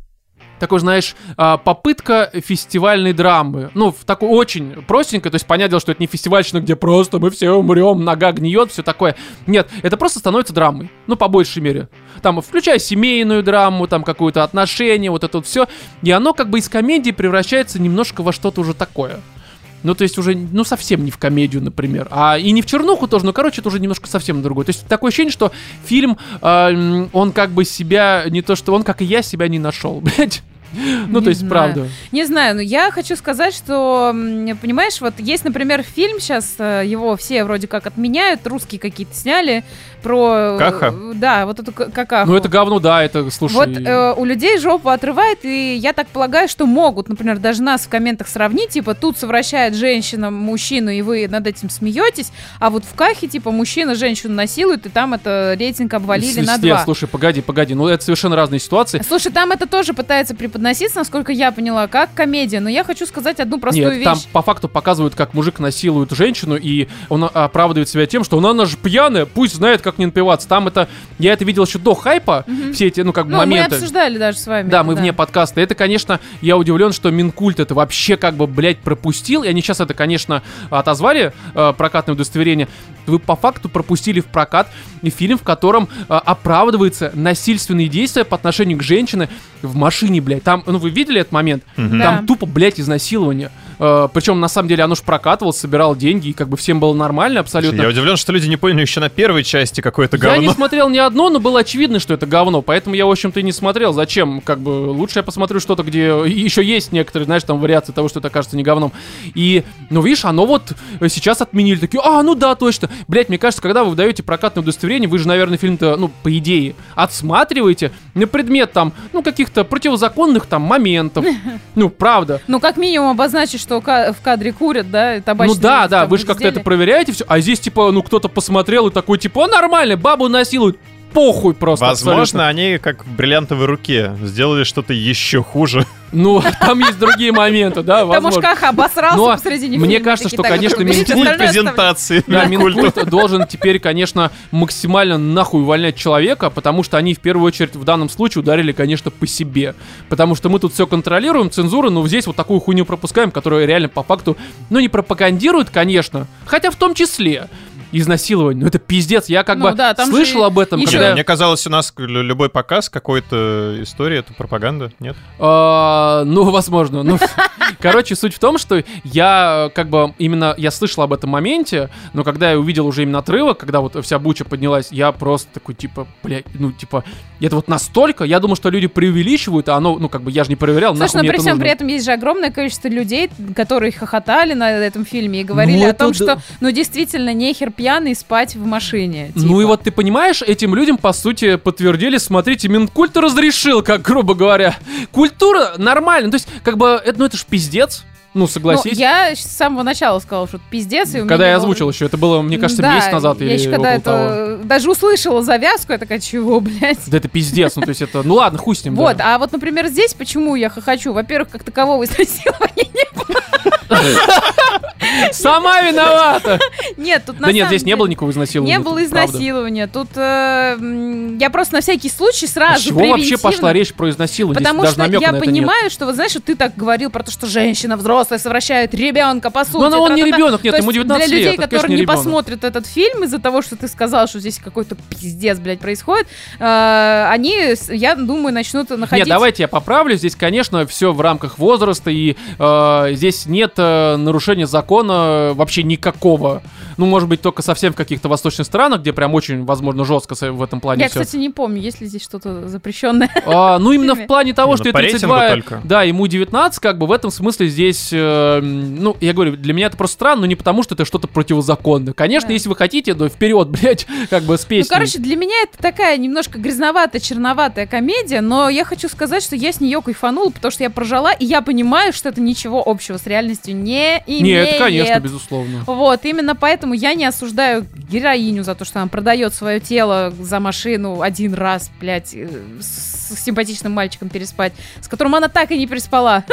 такой, знаешь, а, попытка фестивальной драмы. Ну, в такой очень простенькой, то есть понятное что это не фестивальщина, где просто мы все умрем, нога гниет, все такое. Нет, это просто становится драмой. Ну, по большей мере. Там, включая семейную драму, там, какое-то отношение, вот это вот все. И оно как бы из комедии превращается немножко во что-то уже такое. Ну, то есть уже, ну, совсем не в комедию, например. А и не в чернуху тоже, но, короче, это уже немножко совсем другое. То есть такое ощущение, что фильм, м, он как бы себя, не то что он, как и я, себя не нашел, блядь. Ну, Не то есть, знаю. правда. Не знаю, но я хочу сказать, что, понимаешь, вот есть, например, фильм сейчас, э, его все вроде как отменяют, русские какие-то сняли про... э, Кака? Да, вот эту какаху. Ну, это говно, да, это, слушай... Вот э, у людей жопу отрывает, и я так полагаю, что могут, например, даже нас в комментах сравнить, типа, тут совращает женщина мужчину, и вы над этим смеетесь, а вот в Кахе, типа, мужчина женщину насилует, и там это рейтинг обвалили С- на два. слушай, погоди, погоди, ну это совершенно разные ситуации. Слушай, там это тоже пытается преподноситься, насколько я поняла, как комедия. Но я хочу сказать одну простую Нет, вещь. там по факту показывают, как мужик насилует женщину, и он оправдывает себя тем, что она, она же пьяная, пусть знает, как не напиваться. Там это, я это видел еще до хайпа, все эти, ну, как бы ну, мы моменты. обсуждали даже с вами. Да, мы вне подкаста. Это, конечно, я удивлен, что Минкульт это вообще как бы, блядь, пропустил. И они сейчас это, конечно, отозвали, э, прокатное удостоверение. Вы по факту пропустили в прокат фильм, в котором э, оправдываются насильственные действия по отношению к женщине в машине, блядь. Там, ну вы видели этот момент? Да. Там тупо, блядь, изнасилование. Э, причем, на самом деле, оно ж прокатывалось, собирал деньги, и как бы всем было нормально абсолютно. Я удивлен, что люди не поняли еще на первой части какое-то Я не говно. смотрел ни одно, но было очевидно, что это говно, поэтому я, в общем-то, и не смотрел. Зачем? Как бы лучше я посмотрю что-то, где еще есть некоторые, знаешь, там вариации того, что это кажется не говном. И, ну, видишь, оно вот сейчас отменили. Такие, а, ну да, точно. Блять, мне кажется, когда вы выдаете прокатное удостоверение, вы же, наверное, фильм-то, ну, по идее, отсматриваете на предмет там, ну, каких-то противозаконных там моментов. Ну, правда. Ну, как минимум обозначить, что в кадре курят, да, и Ну табачные да, да, вы же как-то это проверяете все, а здесь типа, ну кто-то посмотрел и такой типа, нормально, бабу насилуют, похуй просто. Возможно, абсолютно. они, как в бриллиантовой руке, сделали что-то еще хуже. Ну, там есть другие моменты, да, Там возможно. Каха обосрался Но посредине мне фильма, кажется, такие, что, «Так, вот конечно, Минкульт остальное оставьте». презентации. Да. Минкульт должен теперь, конечно, максимально нахуй увольнять человека, потому что они в первую очередь в данном случае ударили, конечно, по себе. Потому что мы тут все контролируем, цензуру, но здесь вот такую хуйню пропускаем, которая реально по факту, ну, не пропагандирует, конечно, хотя в том числе изнасилование. Ну, это пиздец. Я как Ну бы да, там слышал же об этом, еще- когда... Мне казалось, у нас лю- любой показ какой-то истории, это пропаганда, нет? А, ну, возможно. Ну, короче, суть в том, что я как бы именно я слышал об этом моменте, но когда я увидел уже именно отрывок, когда вот вся буча поднялась, я просто такой типа, блядь, ну типа, это вот настолько, я думал, что люди преувеличивают, а оно, ну как бы я же не проверял, Слушай, нахуй но мне при это всем нужно. при этом есть же огромное количество людей, которые хохотали на этом фильме и говорили Ну, о том, да. что, ну, действительно, нехер пьяный спать в машине. Ну и типа. вот ты понимаешь, этим людям по сути подтвердили, смотрите, Минкульт разрешил, как грубо говоря. Культура нормально, то есть как бы, это, ну это ж пиздец, ну Ну, согласись. я с самого начала сказала, что это пиздец. и Когда я было- озвучил еще, это было, мне кажется, Да, месяц назад я или еще когда около того. это даже услышала завязку, я такая, чего, блядь? Да это пиздец, ну то есть это, ну ладно, хуй с ним. Вот, да. а вот, например, здесь почему я хохочу? Во-первых, как такового изнасилования нет. Сама виновата! Нет, тут на Да нет, здесь не было никакого изнасилования. Не было изнасилования. Тут э, я просто на всякий случай сразу чего вообще пошла речь про изнасилование? Потому что я понимаю, что, вот знаешь, ты так говорил про то, что женщина взрослая совращает ребенка, по сути. Ну, но он не ребенок, нет, ему есть 19 Для людей, лет, которые не посмотрят этот фильм из-за того, что ты сказал, что здесь какой-то пиздец, блядь, происходит, э, они, я думаю, начнут находить... Нет, давайте я поправлю. Здесь, конечно, все в рамках возраста, и э, здесь нет э, нарушения закона вообще никакого. Ну, может быть, только совсем в каких-то восточных странах, где прям очень, возможно, жестко в этом плане Я, все. кстати, не помню, есть ли здесь что-то запрещенное. А, ну, именно в плане того, Не, что ну, рейтингу 32, только. да, ему 19, как бы в этом смысле здесь, э, ну, я говорю, для меня это просто странно, но не потому, что это что-то противозаконное. Конечно, Да. если вы хотите, то вперед, блядь, как бы с Ну, песней. короче, для меня это такая немножко грязноватая, черноватая комедия, но я хочу сказать, что я с нее кайфанула, потому что я прожила, и я понимаю, что это ничего общего с реальностью не имеет. Нет, конечно, безусловно. Вот, именно поэтому я не осуждаю героиню за то, что она продает свое тело за машину один раз, блядь, э, с симпатичным мальчиком переспать, с которым она так и не переспала.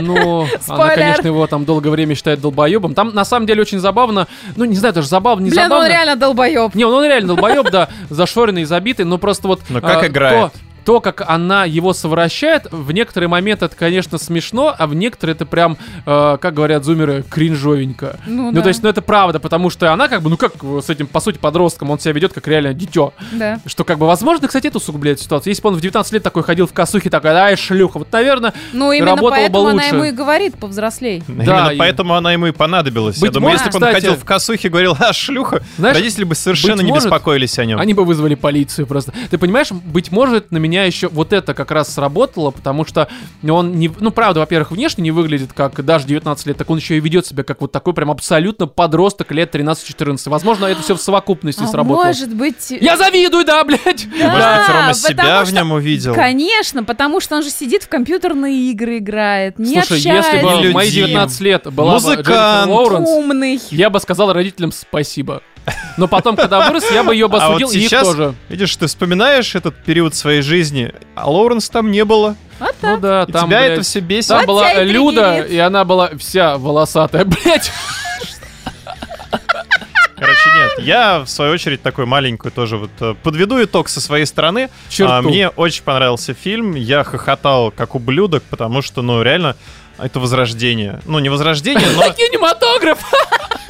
Ну, она, конечно, его там долгое время считает долбоебом. Там, на самом деле, очень забавно. Ну, не знаю, даже забавно, не Бля, ну забавно. он реально долбоеб. Не, он реально долбоеб, да, зашоренный, забитый, но просто вот... Но как а, играет? То, то, как она его совращает, в некоторые моменты это, конечно, смешно, а в некоторые это прям, э, как говорят зумеры, кринжовенько. Ну, Ну, да, то есть, ну, это правда, потому что она как бы, ну, как с этим, по сути, подростком, он себя ведет как реально дитё. да. Что, как бы, возможно, кстати, это усугубляет ситуацию. Если бы он в 19 лет такой ходил в косухе, такой, ай, шлюха, вот, наверное, Ну, именно Работало бы поэтому она лучше. ему и говорит, повзрослей. Именно и- поэтому она ему и понадобилась. Быть Я думаю, может, если бы он кстати- ходил в косухе и говорил, а, шлюха, Знаешь, родители бы совершенно не может, беспокоились о нем. Они бы вызвали полицию просто. Ты понимаешь, быть может, на меня меня еще вот это как раз сработало, потому что он не, ну правда, во-первых, внешне не выглядит как даже 19 лет, так он еще и ведет себя как вот такой прям абсолютно подросток лет 13-14. Возможно, это все в совокупности А сработало. может быть... Я завидую, да, блядь! Да, Может быть, Рома себя потому в что- нем увидел. Конечно, потому что он же сидит в компьютерные игры играет, не Слушай, общается. если бы в мои Нелюдим. 19 лет была бы Музыкант. Дженнифер Лоуренс, умный. я бы сказал родителям спасибо. Но потом, когда вырос, я бы ее бы А вот осудил, и их тоже. Видишь, ты вспоминаешь этот период своей жизни, а Лоуренс там не было. Вот Ну так. да, И там, тебя блядь, это все бесит. Там Вот была и Люда, и она была вся волосатая, блядь. Короче, нет, я, в свою очередь, такой маленькую тоже вот э, подведу итог со своей стороны. Черту. А, мне очень понравился фильм, я хохотал как ублюдок, потому что, ну, реально, это возрождение. Ну, не возрождение, но Кинематограф!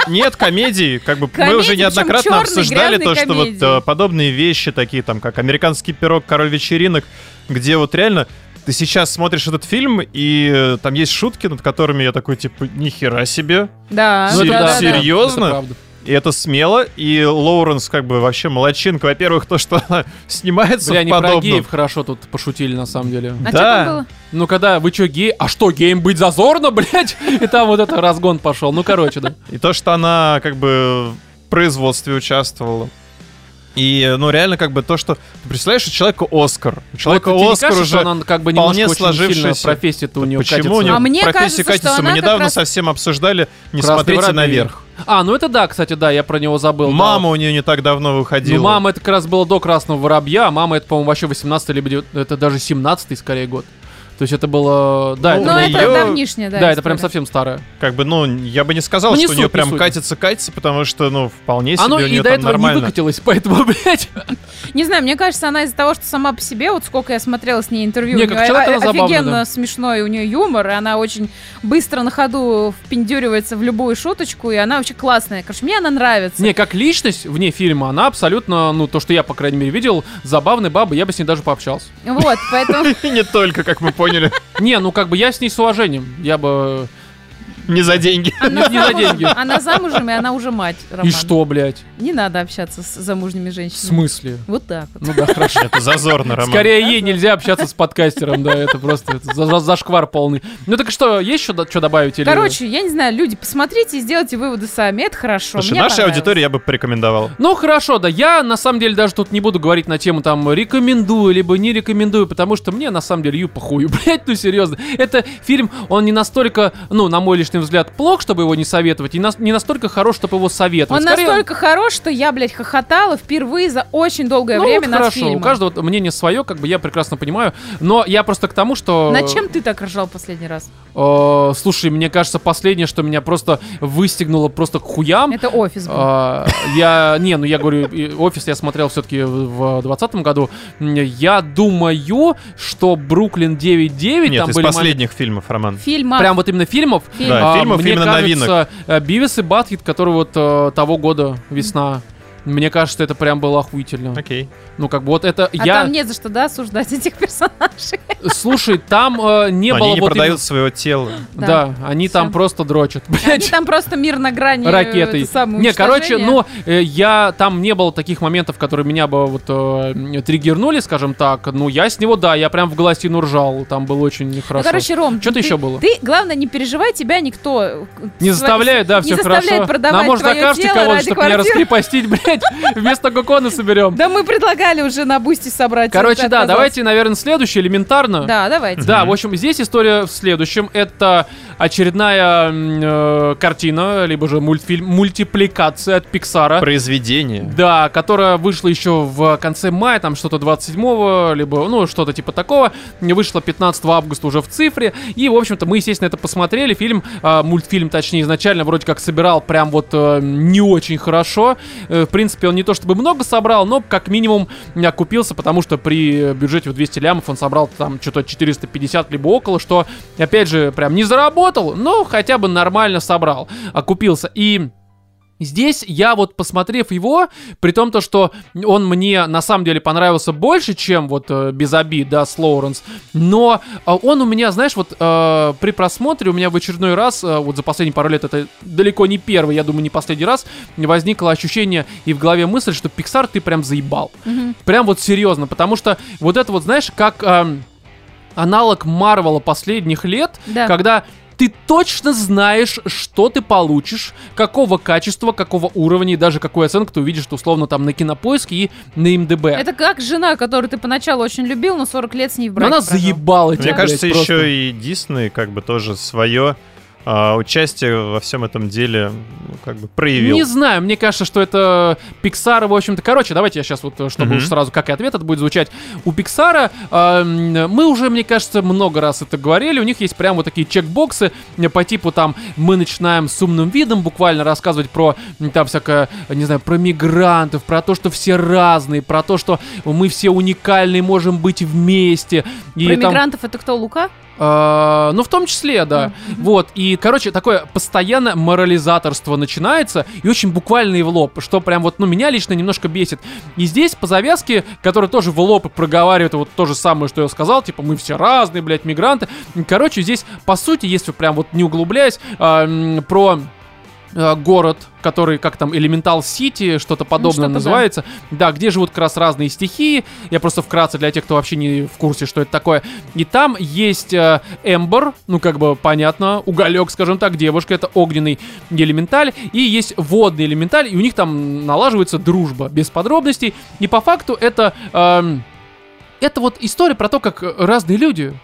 нет комедии. Как бы мы Комедии, уже неоднократно чёрной, обсуждали то, что вот комедии. э, подобные вещи, такие там, как «Американский пирог», «Король вечеринок», где вот реально ты сейчас смотришь этот фильм, и э, там есть шутки, над которыми я такой, типа, нихера себе. Да, Ну, да, да, да. серьезно? Это правда. И это смело, и Лоуренс как бы вообще молодчинка. Во-первых, то, что она снимается Бля, в они про геев хорошо тут пошутили, на самом деле. А Да. что там было? Ну, когда вы чё, гей? А что, геем быть зазорно, блядь? И там вот это разгон пошел. Ну, короче, да. И то, что она как бы в производстве участвовала. И, ну, реально, как бы то, что... Ты представляешь, у человека Оскар. У человека Вот не Оскар кажется, уже... что она как бы вполне сложившаяся. профессия-то у нее Почему у нее А мне профессия кажется, катится? Мы недавно раз- совсем обсуждали «Не Красный смотрите наверх». А, ну это да, кстати, да, я про него забыл. да. Мама у нее не так давно выходила. Ну, мама это как раз было до Красного Воробья, а мама это, по-моему, вообще 18 либо 9 это даже 17 скорее год. То есть это было... Да, Ну, это, это её- давнишняя, да. да, это прям история. совсем старое. Как бы, ну, я бы не сказал, Ну, не что у нее суть, не прям суть. катится-катится, потому что, ну, вполне себе Оно у и нее до там этого нормально. не выкатилось, поэтому, блядь. Не знаю, мне кажется, она из-за того, что сама по себе, вот сколько я смотрела с ней интервью, Не, у как неё человек о- она забавная, офигенно да. смешной у нее юмор, и она очень быстро на ходу впендюривается в любую шуточку, и она вообще классная. Короче, мне она нравится. Не, как личность вне фильма, она абсолютно, ну, то, что я, по крайней мере, видел, забавная баба, я бы с ней даже пообщался. Вот, поэтому... И не только, как мы поняли, Не, ну, как бы я с ней с уважением. Я бы... не за деньги. Она Не за деньги. Она замужем, и она уже мать, Роман. И что, блядь? Не надо общаться с замужними В женщинами. смысле? Вот так вот. Ну да, хорошо. Это зазорно, Роман. Скорее ей нельзя общаться с подкастером, да, это просто зашквар полный. Ну так что, есть что, что добавить? Или... Короче, я не знаю, люди, посмотрите и сделайте выводы сами. Это хорошо. Слушай, нашей аудитории я бы порекомендовал. Ну хорошо, да, я на самом деле даже тут не буду говорить на тему там рекомендую, либо не рекомендую, потому что мне на самом деле ю похую, блять, ну серьезно. Это фильм, он не настолько, ну, на мой личный взгляд, плох, чтобы его не советовать, и не настолько хорош, чтобы его советовать. Он Скорее- настолько хорош, что я, блядь, хохотала впервые за очень долгое ну, время вот над хорошо, фильмом. у каждого мнение свое, как бы я прекрасно понимаю, но я просто к тому, что... Над чем ты так ржал последний раз? Э, слушай, мне кажется, последнее, что меня просто выстегнуло просто к хуям, Это офис был. А, я, не, ну я говорю, офис я смотрел все-таки в двадцатом году. М, Я думаю, что Бруклин 9.9 Нет, там из были последних фильмов, Роман. Фильм. Прям вот именно фильмов. Фильм. Да, А, фильмов мне именно кажется, э, Бивис и Батхит, который вот э, того года весна. Aha. Мне кажется, это прям было охуительно. Окей. Ну, как бы вот это А я... там не за что, да, осуждать этих персонажей. Слушай, там э, не Но было Они не вот продают именно- своего тела. Да, Да. они Всё. там просто дрочат. Они там просто мир на грани. э, самое Не, короче, ну, э, я там не было таких моментов, которые меня бы вот э, триггернули, скажем так. Ну, я с него, да, я прям в голосину ржал. Там было очень Ну, хорошо. короче, Ром, Что-то еще было? Ты, главное, не переживай, тебя никто... Не заставляет, да, не все заставляет хорошо. продавать Нам, может, твоё закажете тело кого-то, ради чтобы меня раскрепостить, блядь, вместо кокона соберем. Да мы предлагали уже на бусте собрать. Короче, да, давайте, наверное, следующий, элементарно. Да, давайте. Да, в общем, здесь история в следующем. Это очередная э, картина, либо же мультфильм, мультипликация от Пиксара. Произведение. Да, которая вышла еще в конце мая, там что-то 27-го, либо, ну, что-то типа такого. Вышла 15 августа уже в цифре. И, в общем-то, мы, естественно, это посмотрели. Фильм, а, мультфильм, точнее, изначально вроде как собирал прям вот э, не очень хорошо. Э, в принципе, он не то чтобы много собрал, но как минимум окупился, потому что при бюджете в 200 лямов он собрал там что-то 450 либо около, что, опять же, прям не заработал, но хотя бы нормально собрал, окупился. И Здесь я вот посмотрев его, при том то, что он мне на самом деле понравился больше, чем вот э, без обид, да, с Лоуренс, но э, он у меня, знаешь, вот э, при просмотре у меня в очередной раз, э, вот за последние пару лет, это далеко не первый, я думаю, не последний раз, возникло ощущение и в голове мысль, что Pixar ты прям заебал. Мгм. Прям вот серьезно, потому что вот это вот, знаешь, как эм, аналог Марвела последних лет, Да. когда ты точно знаешь, что ты получишь, какого качества, какого уровня и даже какую оценку ты увидишь условно там на кинопоиске и на МДБ. Это как жена, которую ты поначалу очень любил, но 40 лет с ней в браке она прожил. заебала тебя, Мне кажется, просто. еще и Дисней как бы тоже свое а, участие во всем этом деле ну, как бы проявил. Не знаю, мне кажется, что это Pixar, в общем-то. Короче, давайте я сейчас вот, э, чтобы Мгм. уж сразу как и ответ это будет звучать. У Pixar, эм, мы уже, мне кажется, много раз это говорили, у них есть прям вот такие чекбоксы э, по типу там мы начинаем с умным видом буквально рассказывать про там всякое, э, не знаю, про мигрантов, про то, что все разные, про то, что мы все уникальные, можем быть вместе. И Про там- мигрантов это кто, Лука? А, ну, в том числе, да. Вот, и, короче, такое постоянно морализаторство начинается, и очень буквально и в лоб, что прям вот, ну, меня лично немножко бесит. И здесь по завязке, который тоже в лоб проговаривает вот то же самое, что я сказал, типа, мы все разные, блядь, мигранты. Короче, здесь, по сути, если прям вот не углубляясь, а, про э, город, который как там Элементал Сити, что-то подобное что-то да. называется. Да. где живут как раз разные стихии. Я просто вкратце для тех, кто вообще не в курсе, что это такое. И там есть э, Эмбер, ну как бы понятно, уголек, скажем так, девушка, это огненный элементаль. И есть водный элементаль, и у них там налаживается дружба, без подробностей. И по факту это... эм, это вот история про то, как э, разные люди...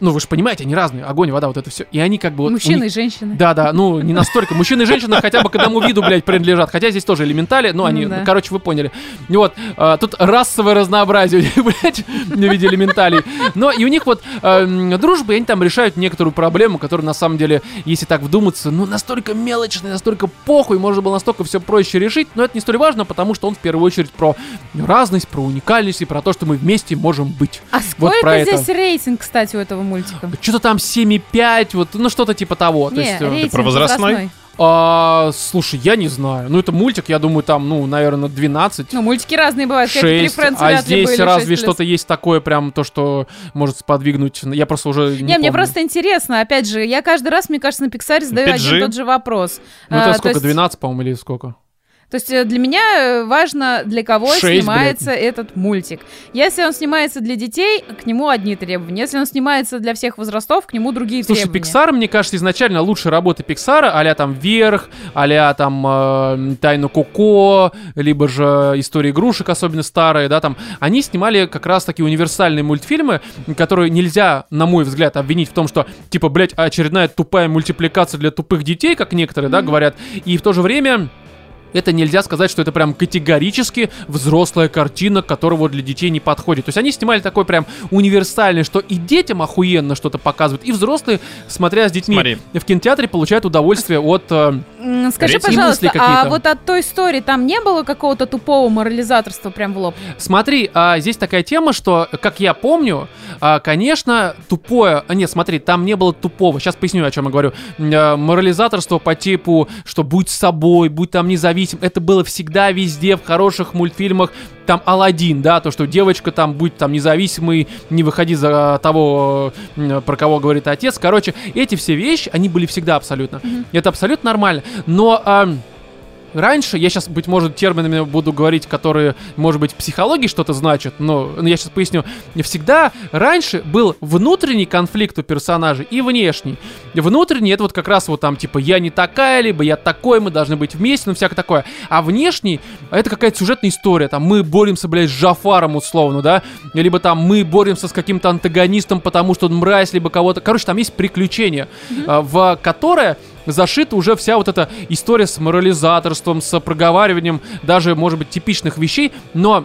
Ну, вы же понимаете, они разные. Огонь, вода, вот это все. И они как бы... вот Мужчины них- и женщины. да, да, ну не настолько. Мужчины и женщины хотя бы к одному виду, блядь, принадлежат. Хотя здесь тоже элементали, но они, Ну да. ну, короче, вы поняли. Вот, а, тут расовое разнообразие, блядь, в виде элементалей. Но и у них вот эм, дружба, и они там решают некоторую проблему, которая на самом деле, если так вдуматься, ну настолько мелочная, настолько похуй, можно было настолько все проще решить, но это не столь важно, потому что он в первую очередь про разность, про уникальность и про то, что мы вместе можем быть. А Вот сколько это. здесь рейтинг, кстати, у этого мультика? Что-то там 7,5, вот, ну что-то типа того. То Не, есть, э, рейтинг про возрастной? А, слушай, я не знаю. Ну, это мультик, я думаю, там, ну, наверное, 12. Ну, мультики разные бывают. Какие-то три 6, Фрэнса а здесь были, разве 6+. что-то есть такое, прям то, что может сподвигнуть. Я просто уже не, Не, мне помню. просто интересно, опять же, я каждый раз, мне кажется, на Пиксаре задаю 5G? один и тот же вопрос. Ну, А, это то сколько, есть- 12, по-моему, или сколько? То есть э, для меня э, важно, для кого Шесть, снимается этот мультик. Если он снимается для детей, к нему одни требования. Если он снимается для всех возрастов, к нему другие Слушай, требования. Pixar, мне кажется, изначально лучшие работы Пиксара, а там Вверх, а там э, Тайну Коко, либо же История игрушек, особенно старые, да, там, они снимали как раз такие универсальные мультфильмы, которые нельзя, на мой взгляд, обвинить в том, что, типа, блядь, очередная тупая мультипликация для тупых детей, как некоторые, да, говорят, и в то же время... Это нельзя сказать, что это прям категорически взрослая картина, которая вот для детей не подходит. То есть они снимали такой прям универсальный, что и детям охуенно что-то показывают, и взрослые, смотря с детьми Смотри. в кинотеатре, получают удовольствие от... э, Скажи, пожалуйста, мысли а вот от той истории там не было какого-то тупого морализаторства прям в лоб? Смотри, а, здесь такая тема, что, как я помню, а, конечно, тупое... а, Нет, смотри, там не было тупого. Сейчас поясню, о чем я говорю. А, Морализаторство по типу, что будь собой, будь там независим. Это было всегда везде, в хороших мультфильмах. Там Алладин, да, то, что девочка там будь там независимой, не выходи за того, про кого говорит отец. Короче, эти все вещи, они были всегда абсолютно. Это абсолютно нормально. Но... ам, Раньше, я сейчас, быть может, терминами буду говорить, которые, может быть, в психологии что-то значат, но я сейчас поясню. Всегда раньше был внутренний конфликт у персонажей и внешний. Внутренний это вот как раз вот там, типа, я не такая, либо я такой, мы должны быть вместе, ну всякое такое. А внешний, это какая-то сюжетная история, там, мы боремся, блядь, с Джафаром условно, да, либо там мы боремся с каким-то антагонистом, потому что он мразь, либо кого-то. Короче, там есть приключение, а, в которое зашита уже вся вот эта история с морализаторством, с проговариванием даже, может быть, типичных вещей, но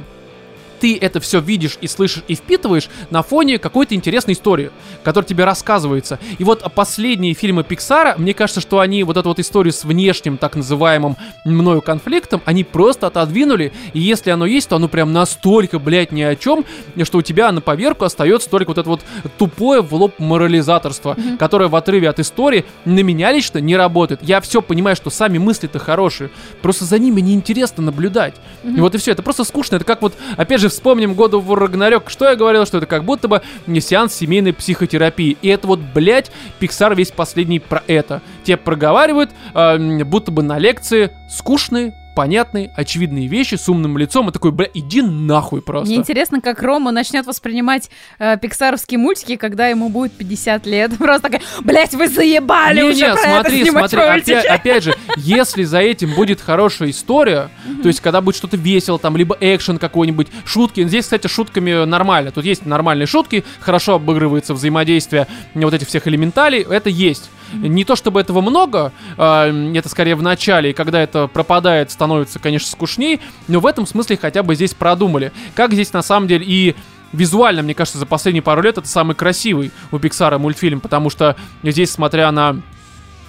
ты это все видишь и слышишь и впитываешь на фоне какой-то интересной истории, которая тебе рассказывается. И вот последние фильмы Пиксара, мне кажется, что они вот эту вот историю с внешним так называемым мною конфликтом, они просто отодвинули, и если оно есть, то оно прям настолько, блядь, ни о чем, что у тебя на поверку остается только вот это вот тупое в лоб морализаторство, mm-hmm. которое в отрыве от истории на меня лично не работает. Я все понимаю, что сами мысли-то хорошие, просто за ними неинтересно наблюдать. Mm-hmm. И вот и все, это просто скучно. Это как вот, опять же, вспомним году в Рагнарёк, что я говорил, что это как будто бы не сеанс семейной психотерапии. И это вот, блядь, Пиксар весь последний про это. Те проговаривают, э, будто бы на лекции скучные, понятные, очевидные вещи с умным лицом и такой, бля, иди нахуй просто. Мне интересно, как Рома начнет воспринимать э, пиксаровские мультики, когда ему будет 50 лет. Просто такая, блять, вы заебали не, уже не, смотри, смотри, мультики». опять, опять же, если за этим будет хорошая история, то есть когда будет что-то весело, там, либо экшен какой-нибудь, шутки. Здесь, кстати, шутками нормально. Тут есть нормальные шутки, хорошо обыгрывается взаимодействие вот этих всех элементалей, это есть. Не то чтобы этого много, э, это скорее в начале, и когда это пропадает, становится, конечно, скучней, но в этом смысле хотя бы здесь продумали. Как здесь на самом деле и визуально, мне кажется, за последние пару лет это самый красивый у Пиксара мультфильм, потому что здесь, смотря на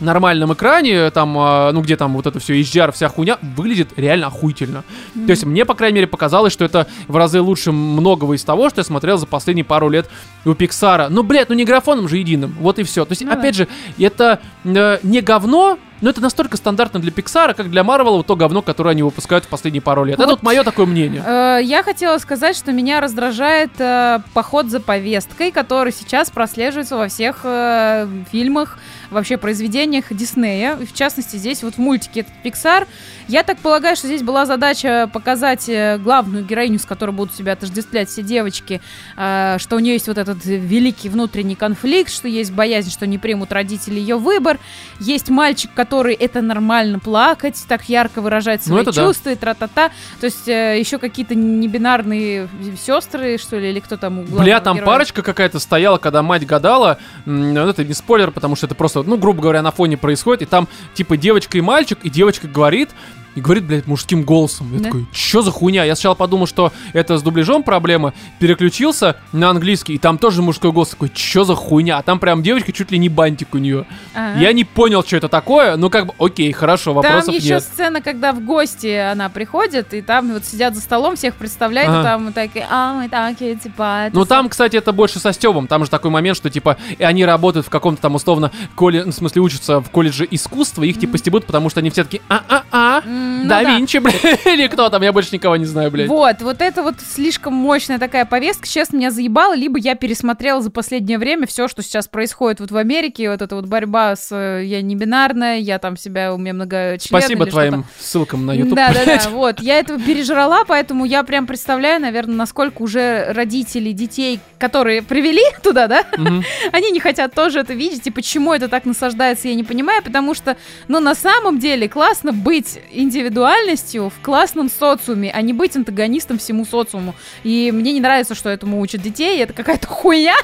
нормальном экране, там, а, ну где там вот это все HDR, вся хуйня, выглядит реально охуительно. То есть мне, по крайней мере, показалось, что это в разы лучше многого из того, что я смотрел за последние пару лет у Пиксара. Ну, блядь, ну не графоном же единым, вот и все. То есть, Ну да. опять же, это э, не говно, но это настолько стандартно для Пиксара, как для Марвела то говно, которое они выпускают в последние пару лет. Это Вот. вот мое такое мнение. Э, Я хотела сказать, что меня раздражает э, поход за повесткой, который сейчас прослеживается во всех э, фильмах, вообще произведениях Диснея. В частности, здесь вот в мультике этот Pixar. Я так полагаю, что здесь была задача показать э, главную героиню, с которой будут себя отождествлять все девочки, э, что у нее есть вот этот великий внутренний конфликт, что есть боязнь, что не примут родители ее выбор. Есть мальчик, который это нормально плакать, так ярко выражать Ну, свои да. чувства и тра-та-та. То есть э, еще какие-то небинарные сестры, что ли, или кто там у Бля, там героя? парочка какая-то стояла, когда мать гадала. Ну, Это не спойлер, потому что это просто, ну, грубо говоря, на фоне происходит. И там, типа, девочка и мальчик, и девочка говорит, и говорит, блядь, мужским голосом. Я Да. такой, что за хуйня? Я сначала подумал, что это с дубляжом проблема. Переключился на английский, и там тоже мужской голос. Такой, что за хуйня? А там прям девочка чуть ли не бантик у нее. Ага. Я не понял, что это такое. Ну, как бы, окей, хорошо, Там вопросов еще нет. сцена, когда в гости она приходит, и там вот сидят за столом, всех представляют, Ага. и там такие, а, мы такие, типа... Ну там, кстати, это больше со Стёбом. Там же такой момент, что типа и они работают в каком-то там условно колледже, в смысле учатся в колледже искусства, их типа стебут, потому что они все таки а-а-а, М, ну да да. Винчи, блядь, или кто там, я больше никого не знаю, блядь. Вот, вот это вот слишком мощная такая повестка, честно, меня заебала, либо я пересмотрела за последнее время все, что сейчас происходит вот в Америке, вот эта вот борьба с э, я не бинарная, я там себя, у меня много Спасибо твоим ссылкам на YouTube. Да, да, да, вот. Я этого пережрала, поэтому я прям представляю, наверное, насколько уже родители детей, которые привели туда, да, они не хотят тоже это видеть. И почему это так насаждается, я не понимаю, потому что, ну, на самом деле классно быть индивидуальностью в классном социуме, а не быть антагонистом всему социуму. И мне не нравится, что этому учат детей, это какая-то хуйня.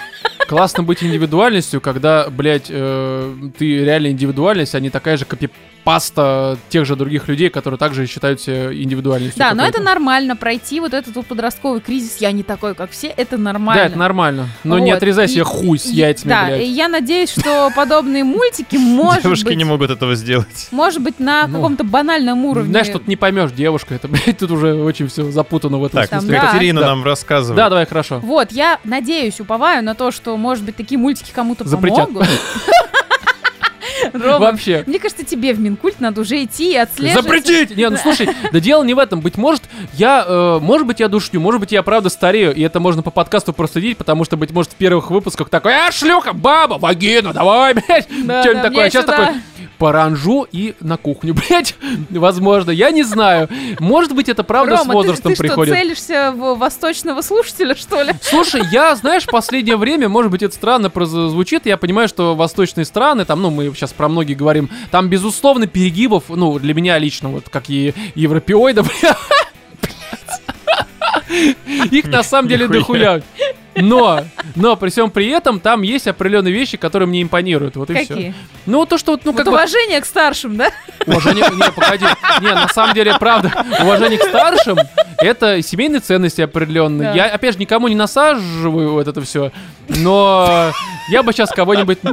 Классно быть индивидуальностью, когда, блядь, э, ты реально индивидуальность, а не такая же копипаста тех же других людей, которые также считают себя индивидуальностью. Да, но это нормально, пройти вот этот вот подростковый кризис, я не такой, как все, это нормально. Да, это нормально. Но не Вот. отрезай И- себе хуй с и- яйцами, Да, блядь. и я надеюсь, что подобные мультики, может Девушки быть, не могут этого сделать. может быть, на Ну, каком-то банальном уровне. Знаешь, тут не поймешь, девушка, это, блядь, тут уже очень все запутано в этом Так, Там, смысле. да. Екатерина Да. нам рассказывает. Да, давай, хорошо. Вот, я надеюсь, уповаю на то, что, может быть, такие мультики кому-то Запретят. помогут. Рома, Вообще. мне кажется, тебе в Минкульт надо уже идти и отслеживать. Запретить! Не, ну слушай, да дело не в этом. Быть может, я, э, может быть, я душню, может быть, я правда старею, и это можно по подкасту проследить, потому что, быть может, в первых выпусках такой, а, шлюха, баба, вагина, давай, блядь, что-нибудь такое. А сейчас такой, поранжу и на кухню, блядь, возможно, я не знаю. Может быть, это правда Рома, с ты- возрастом ты, что, приходит. целишься в восточного слушателя, что ли? Слушай, я, знаешь, в последнее время, может быть, это странно прозвучит, я понимаю, что восточные страны, там, ну, мы сейчас про многие говорим, там, безусловно, перегибов, ну, для меня лично, вот, как и европеоидов, их на самом деле дохуя. Но, но при всем при этом там есть определенные вещи, которые мне импонируют. Вот и все. Какие? Ну, то, что ну, Вот как бы... уважение к старшим, да? Уважение... Не, погоди. Не, на самом деле, правда, уважение к старшим — это семейные ценности определенные. Да. Я, опять же, никому не насаживаю вот это все, но я бы сейчас кого-нибудь.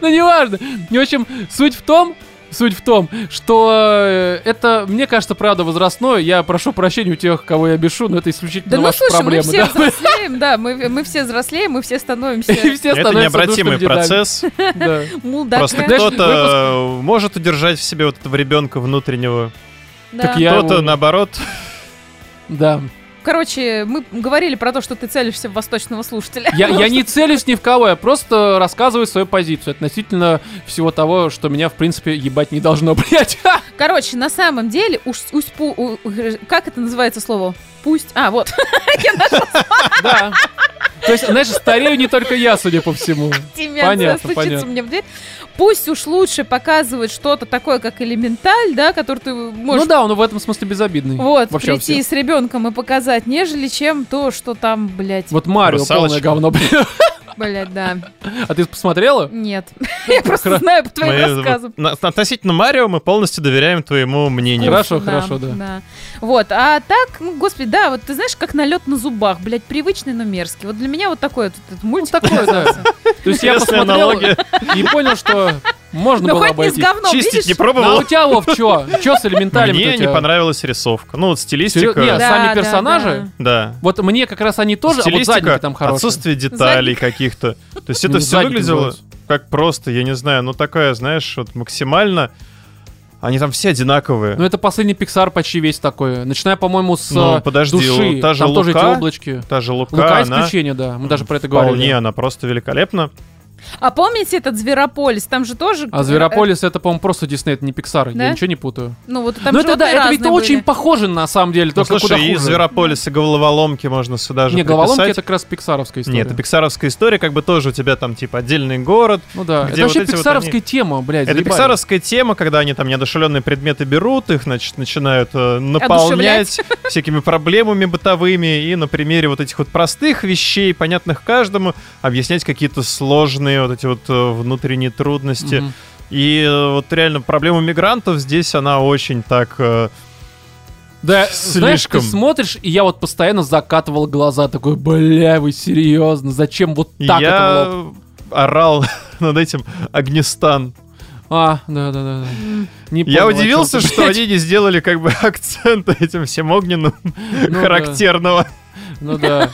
Ну, неважно. В общем, суть в том, Суть в том, что э, это, мне кажется, правда возрастное. Я прошу прощения у тех, кого я бешу, но это исключительно Да ну ваша слушай, проблема. мы все да. взрослеем, да, мы, мы все взрослеем, мы все становимся И все Это необратимый процесс. Да. Просто кто-то может удержать в себе вот этого ребенка внутреннего, Да. Так я- кто-то наоборот. Да. Короче, мы говорили про то, что ты целишься в восточного слушателя. Я, я не целюсь ни в кого, я просто рассказываю свою позицию относительно всего того, что меня, в принципе, ебать не должно, блять. Короче, на самом деле, уж, уж пу- у- как это называется слово? Пусть. А, вот. Я нашла Да. То есть, знаешь, старею не только я, судя по всему. Понятно, понятно. мне в дверь. Пусть уж лучше показывает что-то такое, как элементаль, да, который ты можешь Ну да, он в этом смысле безобидный. вот, Вообще прийти все. с ребенком и показать, нежели чем то, что там, блядь, Вот Марио полное говно, блин. Блядь, да. А ты посмотрела? Нет. Я просто знаю по твоим рассказам. Относительно Марио мы полностью доверяем твоему мнению. Хорошо, хорошо, да. Вот, а так, ну, господи, да, вот ты знаешь, как налет на зубах, блядь, привычный, но мерзкий. Вот для меня вот такой вот мультик. такой, да. То есть я посмотрел и понял, что можно Ну было хоть не с обойти. говном, Чистить видишь? не Ну, а пробовал? у тебя, Вов, чё? Чё с элементалями Мне не понравилась рисовка. Ну вот стилистика. Серьё- Нет, Да, сами да, персонажи. Да. Вот мне как раз они тоже, а вот Стилистика, задники там хорошие. отсутствие деталей каких-то. То есть это все выглядело как просто, я не знаю, ну такая, знаешь, вот максимально... Они там все одинаковые. Ну, это последний Pixar почти весь такой. Начиная, по-моему, с Ну, э, подожди, души. та же Там тоже эти Лука, облачки. Та же Лука, Лука она исключение, да. Мы даже про это вполне, говорили. она просто великолепна. А помните этот Зверополис? Там же тоже... А Зверополис это, по-моему, просто Дисней, это не Pixar. Да? Я ничего не путаю. Ну вот там Ну это да, это ведь разные очень были. похоже на самом деле, Ну, только слушай, куда и хуже. Зверополис, и головоломки можно сюда же Не, головоломки приписать. это как раз пиксаровская история. Нет, это пиксаровская история, как бы тоже у тебя там типа отдельный город. Ну да, где это вообще вот эти вот пиксаровская они- тема, блядь, Это заебали. пиксаровская тема, когда они там неодушевленные предметы берут, их, значит, начинают э, наполнять всякими проблемами бытовыми, и на примере вот этих вот простых вещей, понятных каждому, объяснять какие-то сложные вот эти вот э, внутренние трудности. Мгм. И э, вот реально проблема мигрантов здесь, она очень так... э, Да, знаешь, ты Слишком. смотришь, и я вот постоянно закатывал глаза, такой, бля, вы серьезно, зачем вот так это в лоб? я орал над этим Огнестан. А, да, да, да. да. Не Я понял, удивился, что блядь. они не сделали как бы акцент этим всем огненным да. характерного. Ну да.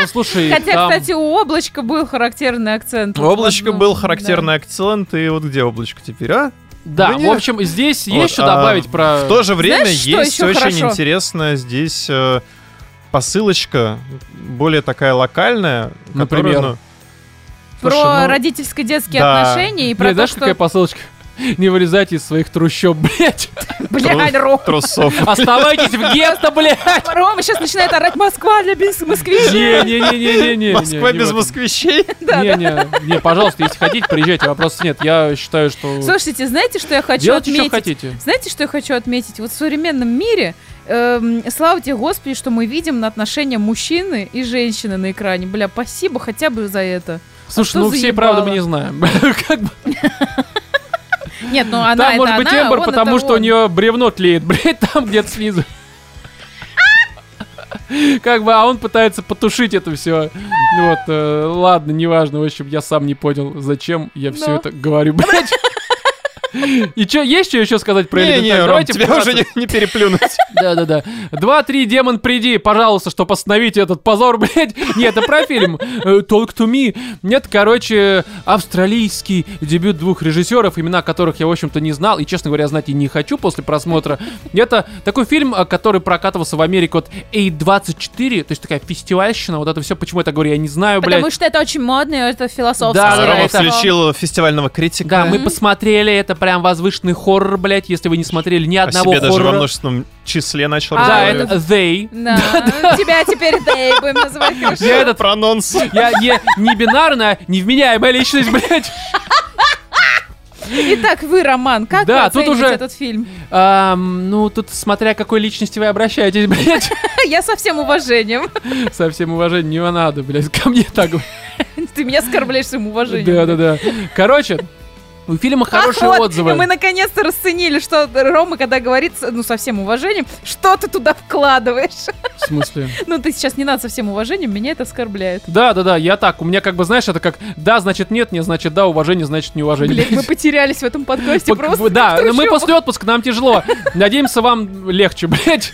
Ну слушай, Хотя, там- кстати, у облачка был характерный акцент. У облачка одном, был да. характерный акцент, и вот где облачко теперь, а? Да, Да в нет. общем, здесь Вот, есть что а добавить про... В то же время Знаешь, что есть очень хорошо? интересная здесь э, посылочка, более такая локальная. Например? ну, Про слушай, ну, родительско-детские да. отношения и про Блин, то, знаешь, какая что... посылочка? Не вылезайте из своих трущоб, блядь. Блядь, Рома. трусов. Оставайтесь в гетто, блядь. Рома сейчас начинает орать «Москва для без москвичей». Не-не-не-не-не. Москва без москвичей. Не-не, не, пожалуйста, если хотите, приезжайте, вопросов нет. Я считаю, что... Слушайте, знаете, что я хочу отметить? хотите. Знаете, что я хочу отметить? Вот в современном мире, эм, слава тебе, Господи, что мы видим на отношения мужчины и женщины на экране. Бля, спасибо хотя бы за это. Слушай, что ну за всей правды мы не знаем. Нет, ну она Там может быть она, Эмбер, потому что у нее бревно тлеет, блядь, там где-то снизу. Как бы, а он пытается потушить это все. Вот, э, ладно, неважно. В общем, я сам не понял, зачем я все Но. это говорю, блядь. И что, есть что еще сказать про Не-не, элементаль? Ром, Давайте тебя уже не, не переплюнуть. Да-да-да. Два-три, демон, приди, пожалуйста, чтобы остановить этот позор, блядь. Нет, это про фильм. Э, Talk to me. Нет, короче, австралийский дебют двух режиссеров, имена которых я, в общем-то, не знал, и, честно говоря, знать и не хочу после просмотра. Это такой фильм, э, который прокатывался в Америке от A24, то есть такая фестивальщина, вот это все, почему я так говорю, я не знаю, блядь. Потому что это очень модно, и это философское. Да, да, Рома включил фестивального критика. Да, мы посмотрели, это прям возвышенный хоррор, блядь, если вы не смотрели ни одного себе даже во хоррора. множественном числе начал А, Да, это They. Да, тебя теперь Дэй будем называть, хорошо? Я этот прононс. Я не, не бинарная, невменяемая личность, блядь. Итак, вы, Роман, как Да, вы тут уже- этот фильм? Ам, ну, тут смотря к какой личности вы обращаетесь, блядь. Я со всем уважением. Со всем уважением не надо, блядь, ко мне так. Ты меня оскорбляешь своим уважением. Да-да-да. Короче, у фильма хорошие Вот, отзывы. мы наконец-то расценили, что Рома, когда говорит, ну, со всем уважением, что ты туда вкладываешь. В смысле? Ну, ты сейчас не надо со всем уважением, меня это оскорбляет. Да, да, да, я так. У меня как бы, знаешь, это как да, значит нет, не значит да, уважение, значит неуважение. Блин, мы потерялись в этом подкасте просто. Да, мы после отпуска, нам тяжело. Надеемся, вам легче, блядь.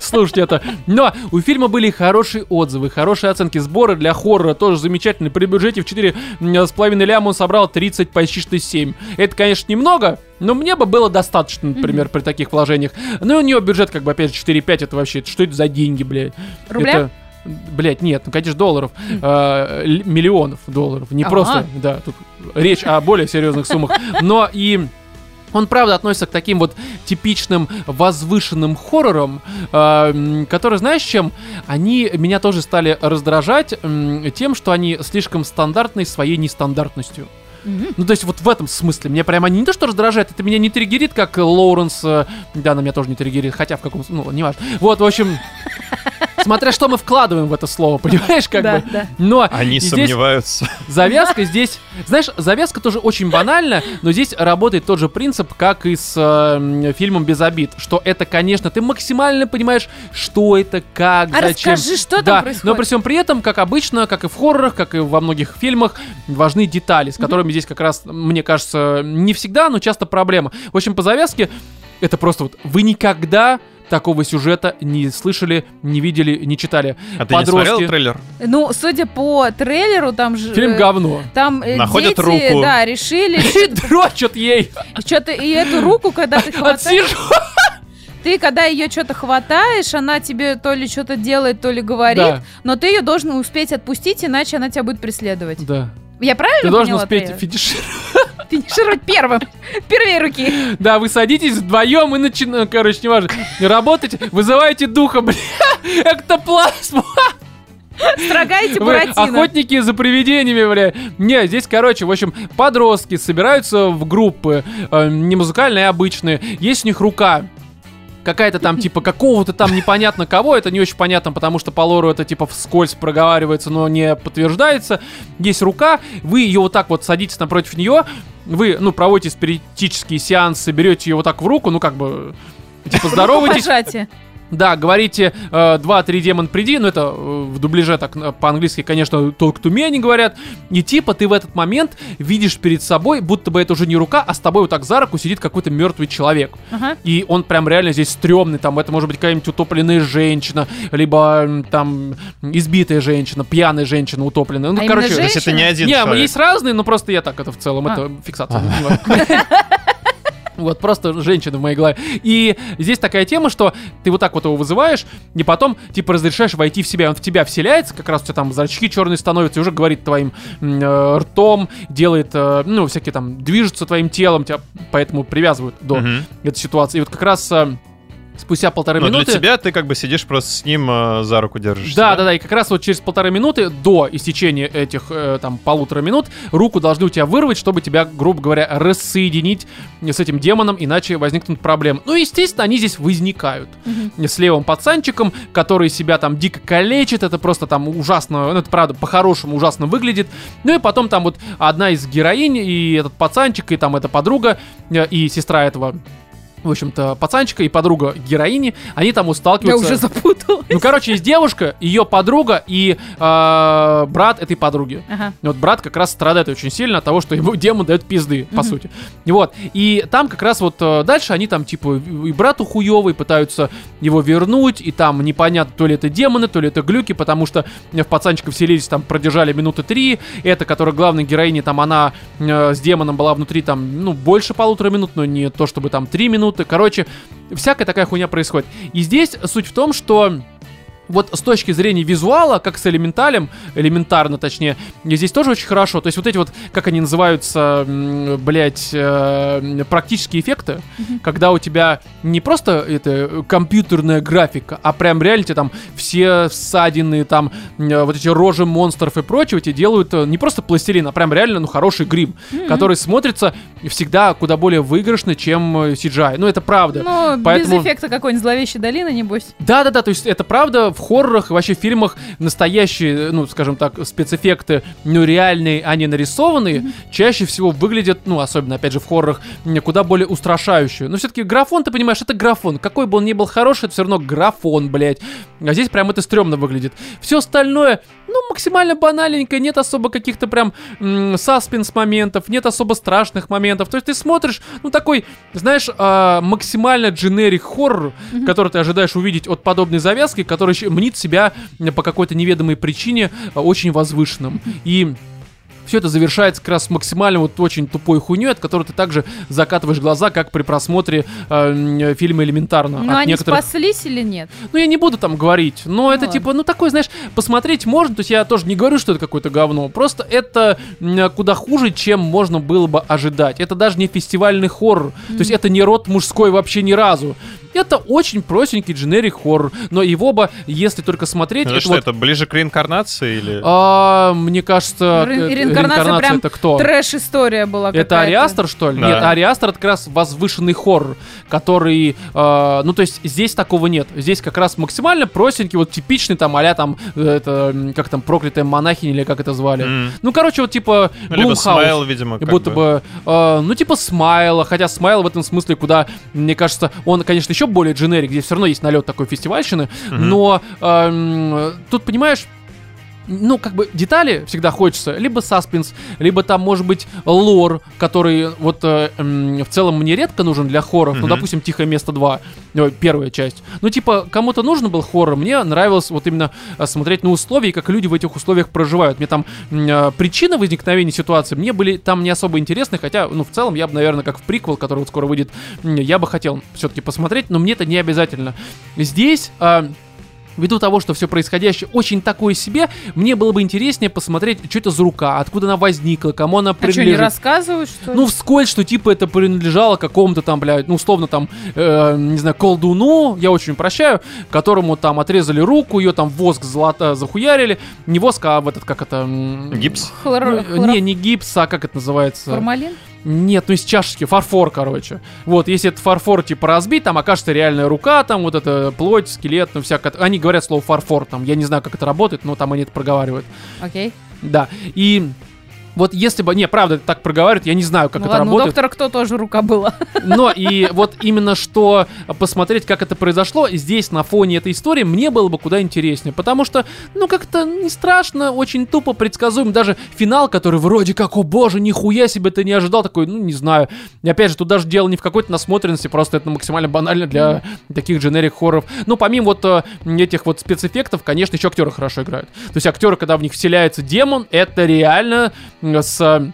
Слушайте это. Но у фильма были хорошие отзывы, хорошие оценки. Сборы для хоррора тоже замечательные. При бюджете в 4,5 ляма он собрал 30, почти что 7. Это, конечно, немного, но мне бы было достаточно, например, при таких вложениях. Ну, у нее бюджет, как бы, опять же, 4,5, это вообще, что это за деньги, блядь? Рубля? Это, Блять, нет, ну, конечно, долларов. Э, миллионов долларов. Не Ага. просто, да, тут речь о более серьезных суммах. Но и он, правда, относится к таким вот типичным возвышенным хоррорам, э, которые, знаешь, чем? Они меня тоже стали раздражать м, тем, что они слишком стандартны своей нестандартностью. Ну, то есть вот в этом смысле. Меня прямо не то, что раздражает, это меня не триггерит, как Лоуренс. э, Да, она меня тоже не триггерит, хотя в каком... Ну, не важно. Вот, в общем... Смотря что мы вкладываем в это слово, понимаешь, как Да, бы. да. Но Они сомневаются. завязка здесь... Знаешь, завязка тоже очень банальна, но здесь работает тот же принцип, как и с э, фильмом «Без обид», что это, конечно, ты максимально понимаешь, что это, как, А зачем. расскажи, что да, там происходит? но при всем при этом, как обычно, как и в хоррорах, как и во многих фильмах, важны детали, с которыми здесь как раз, мне кажется, не всегда, но часто проблема. В общем, по завязке, это просто вот вы никогда такого сюжета не слышали, не видели, не читали. А ты не Подростки. смотрел трейлер? Ну, судя по трейлеру, там же... Фильм э, говно. Там э, Находят дети, руку. да, решили И дрочат ей. что-то и эту руку, когда ты хватаешь, Отсижу. ты когда ее что-то хватаешь, она тебе то ли что-то делает, то ли говорит, Да. но ты ее должен успеть отпустить, иначе она тебя будет преследовать. Да. Я правильно Ты должен успеть трейлер? финишировать. первым, первые руки. Да, вы садитесь вдвоем и начинаете, короче, неважно, работаете, вызываете духа, бля, эктоплазму. Строгаете Буратино. охотники за привидениями, бля. Не, здесь, короче, в общем, подростки собираются в группы, э, не музыкальные, а обычные. Есть у них рука. Какая-то там, типа, какого-то там непонятно кого, это не очень понятно, потому что по лору это, типа, вскользь проговаривается, но не подтверждается. Есть рука, вы ее вот так вот садитесь напротив нее, вы, ну, проводите спиритические сеансы, берете ее вот так в руку, ну, как бы, типа, здороваетесь. Да, говорите э, 2-3 демон приди, ну это э, в дубляже так э, по-английски, конечно, только to me они говорят. И типа ты в этот момент видишь перед собой, будто бы это уже не рука, а с тобой вот так за руку сидит какой-то мертвый человек. Ага. И он прям реально здесь стрёмный, там это может быть какая-нибудь утопленная женщина, либо там избитая женщина, пьяная женщина утопленная. Ну, А короче, То есть это не один не, человек. есть разные, но просто я так это в целом, А. это фиксация. важно. Вот, просто женщина в моей голове. И здесь такая тема, что ты вот так вот его вызываешь, и потом, типа, разрешаешь войти в себя. Он в тебя вселяется, как раз у тебя там зрачки черные становятся, и уже говорит твоим э, ртом, делает, э, ну, всякие там, движется твоим телом, тебя поэтому привязывают до Мгм. этой ситуации. И вот как раз э, спустя полторы Но для минуты... тебя ты как бы сидишь просто с ним э, за руку держишься. Да, да, да, и как раз вот через полторы минуты до истечения этих э, там полутора минут руку должны у тебя вырвать, чтобы тебя, грубо говоря, рассоединить с этим демоном, иначе возникнут проблемы. Ну, естественно, они здесь возникают. С левым пацанчиком, который себя там дико калечит, это просто там ужасно, ну, это правда по-хорошему ужасно выглядит. Ну и потом там вот одна из героинь, и этот пацанчик, и там эта подруга, э, и сестра этого в общем-то, пацанчика и подруга героини, они там вот Я сталкиваются... уже запуталась. Ну, короче, есть девушка, ее подруга и э, брат этой подруги. Ага. И Вот брат как раз страдает очень сильно от того, что ему демон дает пизды, по Мгм. сути. Вот. И там как раз вот э, дальше они там, типа, и брату хуёвый пытаются его вернуть, и там непонятно, то ли это демоны, то ли это глюки, потому что в пацанчика вселились, там, продержали минуты три. Это, которая главная героиня, там, она э, с демоном была внутри, там, ну, больше полутора минут, но не то, чтобы там три минуты. Короче, всякая такая хуйня происходит. И здесь суть в том, что вот с точки зрения визуала, как с элементалем, элементарно точнее, здесь тоже очень хорошо. То есть вот эти вот, как они называются, блять, э, практические эффекты, mm-hmm. когда у тебя не просто это компьютерная графика, а прям реально тебе там все ссадины, там э, вот эти рожи монстров и прочего тебе делают э, не просто пластилин, а прям реально, ну, хороший грим, mm-hmm. который смотрится всегда куда более выигрышно, чем CGI. Ну, это правда. Ну, Поэтому... без эффекта какой-нибудь зловещей долины, небось. Да-да-да, то есть это правда в хоррорах и вообще в фильмах настоящие, ну, скажем так, спецэффекты, ну, реальные, а не нарисованные, mm-hmm. чаще всего выглядят, ну, особенно, опять же, в хоррорах, куда более устрашающие. Но все-таки графон, ты понимаешь, это графон. Какой бы он ни был хороший, это все равно графон, блядь. А здесь прям это стрёмно выглядит. Все остальное, ну, максимально банальненько, нет особо каких-то прям м- саспенс моментов, нет особо страшных моментов. То есть ты смотришь, ну, такой, знаешь, э, максимально дженерик хоррор, mm-hmm. который ты ожидаешь увидеть от подобной завязки, который мнит себя по какой-то неведомой причине а, очень возвышенным. И все это завершается как раз максимально вот очень тупой хуйней, от которой ты также закатываешь глаза, как при просмотре э, фильма «Элементарно». Ну, они некоторых... спаслись или нет? Ну, я не буду там говорить, но ну, это ладно. типа, ну, такой, знаешь, посмотреть можно, то есть я тоже не говорю, что это какое-то говно, просто это куда хуже, чем можно было бы ожидать. Это даже не фестивальный хоррор, mm-hmm. то есть это не род мужской вообще ни разу. Это очень простенький дженерик хоррор, но его бы, если только смотреть... Ну, это что, вот... это ближе к реинкарнации или... А, мне кажется, Ре- реинкарнация, реинкарнация прям это кто? Трэш-история была Это Ариастер, что ли? Да. Нет, Ариастер это как раз возвышенный хоррор, который... Э, ну, то есть здесь такого нет. Здесь как раз максимально простенький, вот типичный там а там, это, как там, проклятая монахиня или как это звали. Mm. Ну, короче, вот типа ну, Либо Смайл, видимо. Будто бы, бы э, ну, типа Смайла, хотя Смайл в этом смысле куда, мне кажется, он, конечно, еще более дженерик, здесь все равно есть налет такой фестивальщины, mm-hmm. но э, тут, понимаешь, ну, как бы детали всегда хочется, либо саспенс, либо там, может быть, лор, который вот э, э, в целом мне редко нужен для хорроров, mm-hmm. ну, допустим, «Тихое место 2», э, первая часть. Ну, типа, кому-то нужен был хоррор, мне нравилось вот именно э, смотреть на условия, как люди в этих условиях проживают. Мне там э, причины возникновения ситуации мне были там не особо интересны, хотя, ну, в целом, я бы, наверное, как в приквел, который вот скоро выйдет, я бы хотел все-таки посмотреть, но мне это не обязательно. Здесь... Э, Ввиду того, что все происходящее очень такое себе, мне было бы интереснее посмотреть, что это за рука, откуда она возникла, кому она принадлежит. А что, не рассказывают, что ли? Ну, вскользь, что типа это принадлежало какому-то там, блядь, ну, условно там, э, не знаю, колдуну, я очень прощаю, которому там отрезали руку, ее там воск золото захуярили. Не воск, а в этот, как это... Гипс? Хлор... Ну, Хлор... Не, не гипс, а как это называется? Формалин? Нет, ну из чашечки, фарфор, короче. Вот, если этот фарфор, типа, разбить, там окажется реальная рука, там вот это плоть, скелет, ну всякое. Они говорят слово фарфор, там, я не знаю, как это работает, но там они это проговаривают. Окей. Okay. Да, и вот если бы... Не, правда, так проговаривают, я не знаю, как ну, это ладно, работает. Доктора кто тоже рука была. Но и вот именно что посмотреть, как это произошло, здесь на фоне этой истории мне было бы куда интереснее. Потому что, ну, как-то не страшно, очень тупо предсказуем. Даже финал, который вроде как, о боже, нихуя себе ты не ожидал, такой, ну, не знаю. И опять же, тут даже дело не в какой-то насмотренности, просто это максимально банально для таких дженерик хорроров. Ну, помимо вот э, этих вот спецэффектов, конечно, еще актеры хорошо играют. То есть актеры, когда в них вселяется демон, это реально с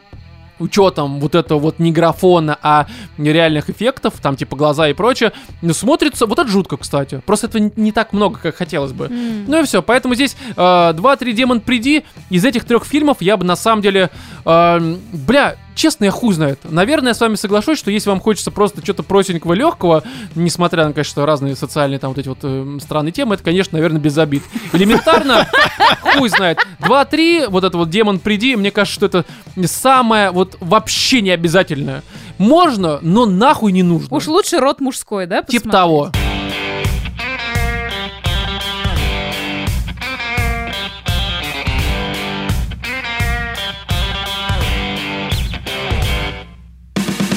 учетом вот этого вот не графона, а реальных эффектов, там типа глаза и прочее, ну, смотрится, вот это жутко, кстати. Просто этого не, не так много, как хотелось бы. Mm. Ну и все, поэтому здесь э, 2-3 Демон Приди, из этих трех фильмов я бы на самом деле, э, бля, честно, я хуй знает. Наверное, я с вами соглашусь, что если вам хочется просто что-то простенького, легкого, несмотря на, конечно, разные социальные там вот эти вот э, странные темы, это, конечно, наверное, без обид. Элементарно, хуй знает. Два-три, вот это вот демон приди, мне кажется, что это самое вот вообще не обязательное. Можно, но нахуй не нужно. Уж лучше род мужской, да? Типа того.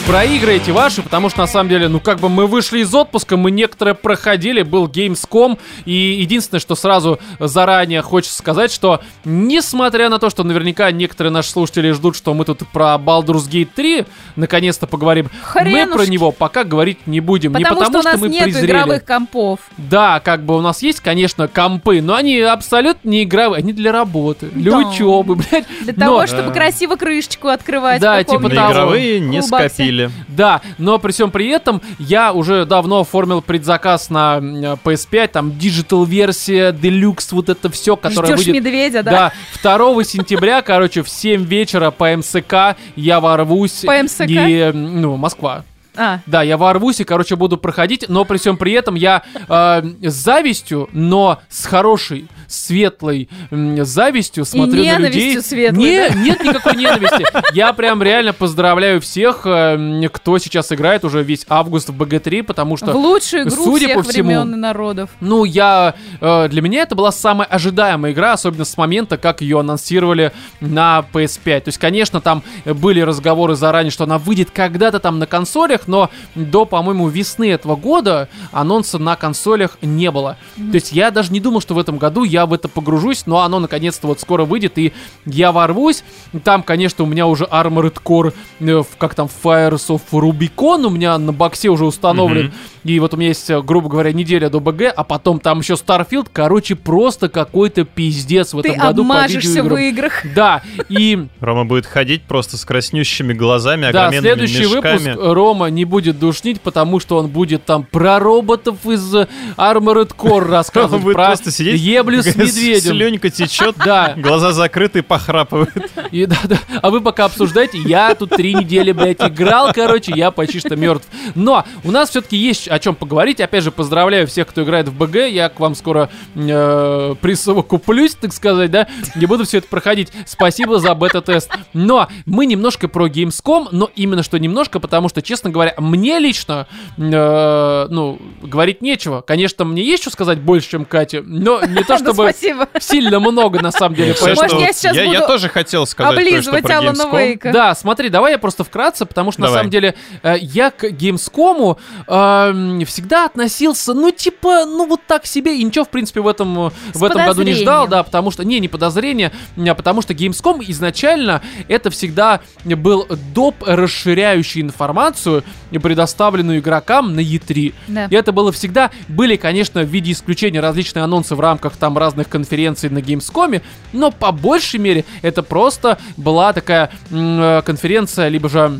Проиграете ваши, потому что на самом деле, ну как бы мы вышли из отпуска, мы некоторые проходили, был Gamescom, и единственное, что сразу заранее хочется сказать, что несмотря на то, что наверняка некоторые наши слушатели ждут, что мы тут про Baldur's Gate 3 наконец-то поговорим, Хренушки. мы про него пока говорить не будем. Потому не потому, что, что мы нет презрели. игровых компов. Да, как бы у нас есть, конечно, компы, но они абсолютно не игровые, они для работы, для да. учебы, блядь. Для но... того, чтобы красиво крышечку открывать. Да, типа того. Игровые не скопили Установили. Да, но при всем при этом я уже давно оформил предзаказ на PS5, там Digital версия, Deluxe, вот это все, которое Ждешь выйдет... медведя, да? Да, 2 сентября, короче, в 7 вечера по МСК я ворвусь. По МСК? И, ну, Москва. А, Да, я ворвусь и, короче, буду проходить, но при всем при этом я э, с завистью, но с хорошей, светлой м, завистью смотрю на ненавистью людей. светлой, Не, да? Нет никакой ненависти. Я прям реально поздравляю всех, э, кто сейчас играет уже весь август в БГ-3, потому что... в лучшую игру судя всех по всему, времен и народов. Ну, я... э, для меня это была самая ожидаемая игра, особенно с момента, как ее анонсировали на PS5. То есть, конечно, там были разговоры заранее, что она выйдет когда-то там на консолях, но до, по-моему, весны этого года анонса на консолях не было. То есть, я даже не думал, что в этом году я в это погружусь, но оно наконец-то вот скоро выйдет, и я ворвусь. Там, конечно, у меня уже Armored Core, э, как там, Fires of Rubicon у меня на боксе уже установлен. Мгм. И вот у меня есть, э, грубо говоря, неделя до БГ, а потом там еще Starfield. Короче, просто какой-то пиздец в Ты этом году по обмажешься в видеоиграм. играх. Да, и Рома будет ходить просто с краснющими глазами, да, следующий мешками. выпуск Рома не будет душнить, потому что он будет там про роботов из э, Armored Core Он рассказывать, будет про просто сидеть, еблю с медведем. Слюнька течет, Да, глаза закрыты похрапывает. И, да, да. А вы пока обсуждаете, я тут три недели, блядь, играл, короче, я почти что мертв. Но у нас все-таки есть о чем поговорить. Опять же, поздравляю всех, кто играет в БГ. Я к вам скоро э, присовокуплюсь, так сказать, да. Не буду все это проходить. Спасибо за бета-тест. Но мы немножко про Gamescom, но именно что немножко, потому что, честно говоря, мне лично, э, ну, говорить нечего. Конечно, мне есть что сказать больше, чем Кате, но не то чтобы сильно много, на самом деле. Может, я сейчас я, тоже хотел сказать Облизывать про Алана. Вейка. Да, смотри, давай я просто вкратце, потому что на самом деле э, я к Gamescom эм, всегда относился, ну, типа, ну, вот так себе, и ничего, в принципе, в этом, э, в этом году не ждал, да, потому что, не, не подозрение, а потому что Gamescom изначально это всегда был доп, расширяющий информацию, предоставленную игрокам на E3. Да. И это было всегда. Были, конечно, в виде исключения различные анонсы в рамках там разных конференций на Gamescom, но по большей мере это просто была такая э, конференция, либо же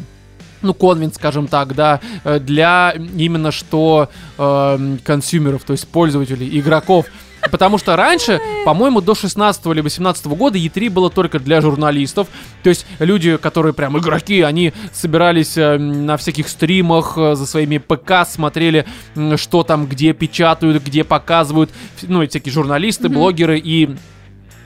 ну, конвент, скажем так, да, э, для именно что э, консюмеров, то есть пользователей, игроков. Потому что раньше, по-моему, до 16 или 18 года E3 было только для журналистов. То есть люди, которые прям игроки, они собирались э, на всяких стримах э, за своими ПК, смотрели, что там, где печатают, где показывают, ну, и всякие журналисты, блогеры и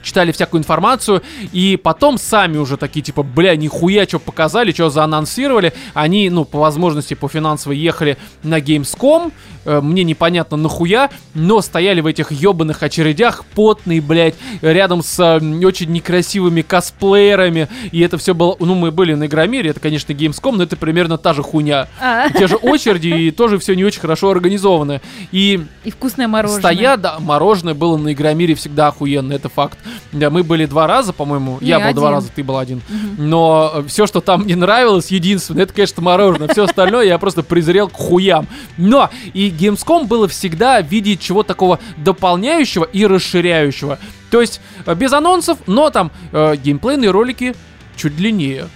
читали всякую информацию, и потом сами уже такие, типа, бля, нихуя, что показали, что заанонсировали. Они, ну, по возможности, по финансовой ехали на Gamescom, э, мне непонятно нахуя, но стояли в этих ебаных очередях, потные, блядь, рядом с э, очень некрасивыми косплеерами, и это все было, ну, мы были на Игромире, это, конечно, Gamescom, но это примерно та же хуйня. А, Те же очереди, и тоже все не очень хорошо организовано. И и вкусное мороженое. Стоят, да, мороженое было на Игромире всегда охуенно, это факт. Да, мы были два раза, по-моему. Не, Я был два один. раза, ты был один. Но все, что там мне нравилось, единственное, это, конечно, мороженое. Все остальное я просто презрел к хуям. Но и Gamescom было всегда в виде чего такого дополняющего и расширяющего. То есть э, без анонсов, но там э, геймплейные ролики чуть длиннее.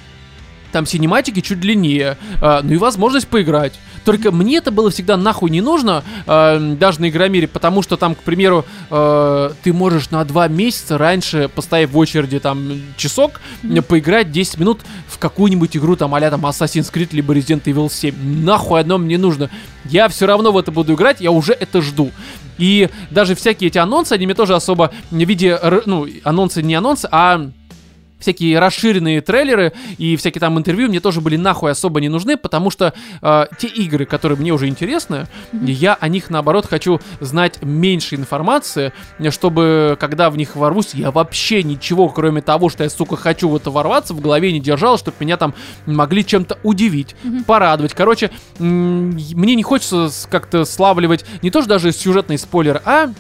Там синематики чуть длиннее, э, ну и возможность поиграть. Только мне это было всегда нахуй не нужно, э, даже на Игромире, потому что там, к примеру, э, ты можешь на два месяца раньше, поставив в очереди там часок, э, поиграть 10 минут в какую-нибудь игру там а там Assassin's Creed либо Resident Evil 7. Нахуй одно мне нужно. Я все равно в это буду играть, я уже это жду. И даже всякие эти анонсы, они мне тоже особо в виде, ну, анонсы не анонсы, а всякие расширенные трейлеры и всякие там интервью мне тоже были нахуй особо не нужны, потому что э, те игры, которые мне уже интересны, я о них наоборот хочу знать меньше информации, чтобы когда в них ворвусь, я вообще ничего, кроме того, что я, сука, хочу в это ворваться, в голове не держал, чтобы меня там могли чем-то удивить, порадовать. Короче, мне не хочется как-то славливать не то, что даже сюжетный спойлер, а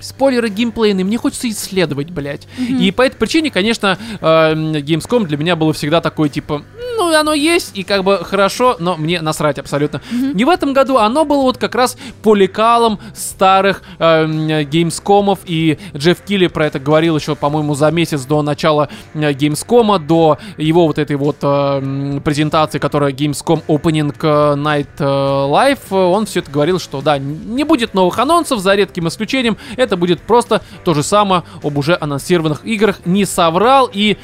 спойлеры геймплейные, мне хочется исследовать, блядь. И по этой причине, конечно, э, Gamescom для меня было всегда такой, типа, ну, оно есть, и как бы хорошо, но мне насрать абсолютно. Не в этом году, оно было вот как раз по лекалам старых э, геймскомов, и Джефф Килли про это говорил еще, по-моему, за месяц до начала э, геймскома, до его вот этой вот э, презентации, которая Gamescom Opening э, Night э, Live, он все это говорил, что да, не будет новых анонсов, за редким исключением, это будет просто то же самое об уже анонсированных играх, не соврал, и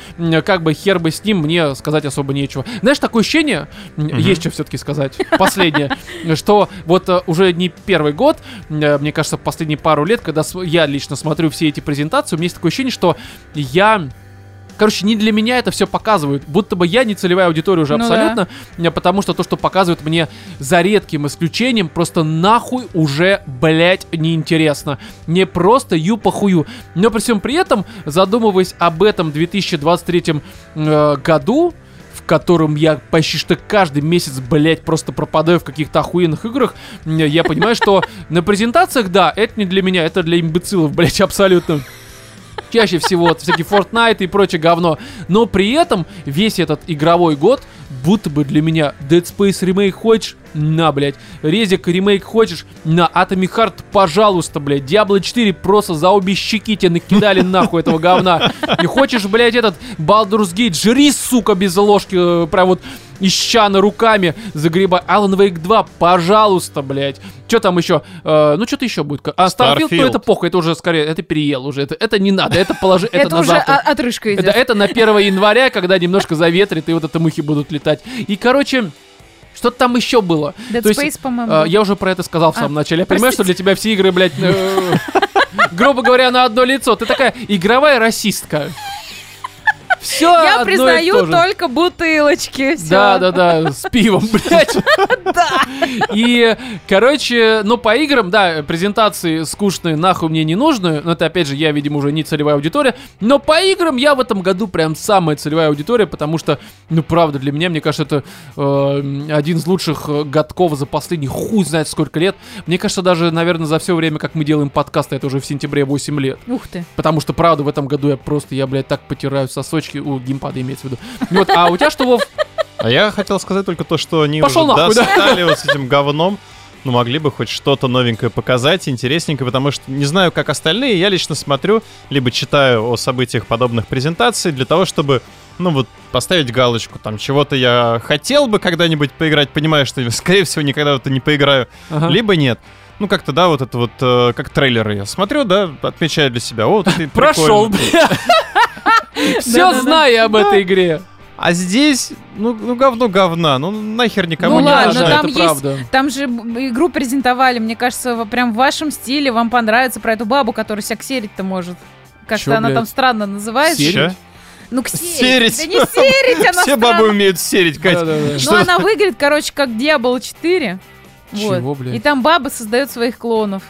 как бы хер бы с ним, мне сказать особо нечего. Знаешь, такое ощущение, mm-hmm. есть что все-таки сказать, последнее, что вот э, уже не первый год, мне кажется, последние пару лет, когда я лично смотрю все эти презентации, у меня есть такое ощущение, что я Короче, не для меня это все показывают. Будто бы я не целевая аудитория уже ну абсолютно. Да. Потому что то, что показывают мне за редким исключением, просто нахуй уже, блять, неинтересно. Не просто ю по хую. Но при всем при этом, задумываясь об этом 2023 э, году, в котором я почти что каждый месяц, блять, просто пропадаю в каких-то охуенных играх, я понимаю, что на презентациях, да, это не для меня, это для имбецилов, блять, абсолютно чаще всего всякие Fortnite и прочее говно. Но при этом весь этот игровой год будто бы для меня Dead Space ремейк хочешь? На, блядь. Резик ремейк хочешь? На. Atomic Heart, пожалуйста, блядь. Diablo 4 просто за обе щеки тебе накидали нахуй этого говна. И хочешь, блядь, этот Baldur's Gate, жри, сука, без ложки, э, прям вот ищана руками загребай. Alan Wake 2, пожалуйста, блядь. Что там еще? Э, ну, что-то еще будет. А Starfield, ну, это похуй, это уже скорее, это переел уже. Это, это не надо, это положи, это, это на уже завтра. отрыжка идет. Это, это на 1 января, когда немножко заветрит, и вот это мухи будут летать. И, короче, что-то там еще было. Dead То Space, есть, по-моему. э, я уже про это сказал в А, самом начале. Я простите. понимаю, что для тебя все игры, блядь, э, грубо говоря, на одно лицо. Ты такая игровая расистка. Все Я признаю только бутылочки. всё. Да, да, да, с пивом, блядь. Да. И, короче, ну, по играм, да, презентации скучные, нахуй мне не нужны. Но это, опять же, я, видимо, уже не целевая аудитория. Но по играм я в этом году прям самая целевая аудитория, потому что, ну, правда, для меня, мне кажется, это э, один из лучших э, годков за последний хуй знает сколько лет. Мне кажется, даже, наверное, за все время, как мы делаем подкасты, это уже в сентябре 8 лет. Ух ты. Потому что, правда, в этом году я просто, я, блядь, так потираю сосочки у геймпада, имеется в виду. Вот, а у тебя что, Вов? А я хотел сказать только то, что они Пошел уже нахуй, да? достали вот с этим говном. Ну, могли бы хоть что-то новенькое показать, интересненькое, потому что не знаю, как остальные, я лично смотрю, либо читаю о событиях подобных презентаций для того, чтобы, ну вот, поставить галочку, там, чего-то я хотел бы когда-нибудь поиграть, понимаю, что, скорее всего, никогда в это не поиграю, Ага. либо нет. Ну, как-то, да, вот это вот, э, как трейлеры я смотрю, да, отмечаю для себя. О, вот это Прошел, бля. Все знаю об этой игре. А здесь, ну, ну говно говна, ну нахер никому Ну не ладно, нужно. но там это есть- правда. Там же игру презентовали, мне кажется, прям в вашем стиле. Вам понравится про эту бабу, которая себя ксерить-то может. Как-то Чё, она блядь? там странно называется. Серить? Ну, ксерить. Серить. Да не серить, она Все странно. бабы умеют серить, Кать. Да-да-да. Ну, она выглядит, короче, как Diablo 4. Вот. Чего, блядь? И там баба создает своих клонов.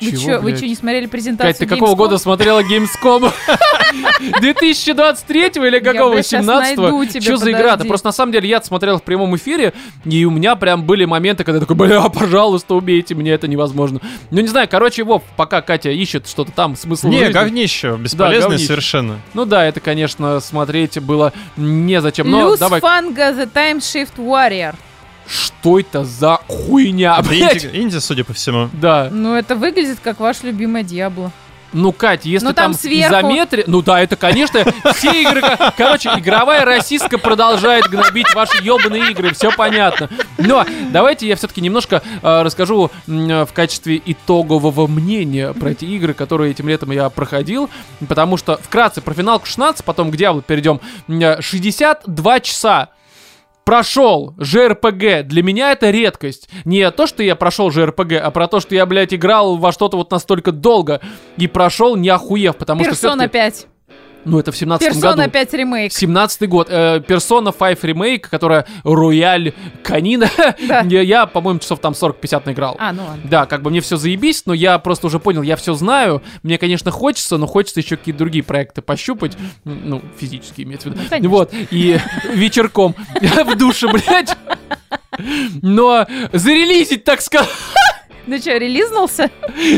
Вы Чего, чё, вы что, не смотрели презентацию Кать, ты какого Gamescom? года смотрела Gamescom? 2023 или какого? блядь, щас 17 найду тебе, Что за игра-то? подожди. Просто на самом деле я смотрел в прямом эфире, и у меня прям были моменты, когда я такой, бля, пожалуйста, убейте, мне это невозможно. Ну не знаю, короче, Вов, пока Катя ищет что-то там, смысл Не, говнище, бесполезное совершенно. Ну да, это, конечно, смотреть было незачем. Но Люс давай, Фанга The Time Shift Warrior. Что это за хуйня, Это блядь? инди, инди, судя по всему. Да. Ну, это выглядит как ваш любимый Диабло. Ну, Кать, если Ну, там там, сверху- изометрия... Ну да, это, конечно, все игры... ко- Короче, игровая расистка продолжает гнобить ваши ебаные игры, все понятно. Но давайте я все-таки немножко э, расскажу э, в качестве итогового мнения про эти игры, которые этим летом я проходил. Потому что, вкратце, про финалку 16, потом к Диаблу перейдем. М, э, 62 часа прошел JRPG, для меня это редкость. Не то, что я прошел JRPG, а про то, что я, блядь, играл во что-то вот настолько долго и прошел не охуев, потому что Персона всё-таки- 5. Ну, это в 17 Персона году. 5 ремейк. 17 год. Э, Persona 5 ремейк, которая Рояль Канина. Да. я, я, по-моему, часов там 40-50 наиграл. А, ну ладно. Да, как бы мне все заебись, но я просто уже понял, я все знаю. Мне, конечно, хочется, но хочется еще какие-то другие проекты пощупать. Ну, физически имеется в виду. Ну, конечно. Вот, и вечерком в душе, блядь. Но зарелизить, так сказать, Ну что, релизнулся?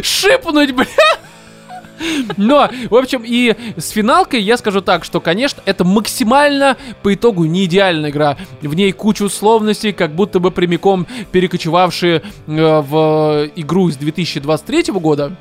шипнуть, блядь. Но, в общем, и с финалкой я скажу так, что, конечно, это максимально по итогу не идеальная игра. В ней куча условностей, как будто бы прямиком перекочевавшие э, в игру из 2023 года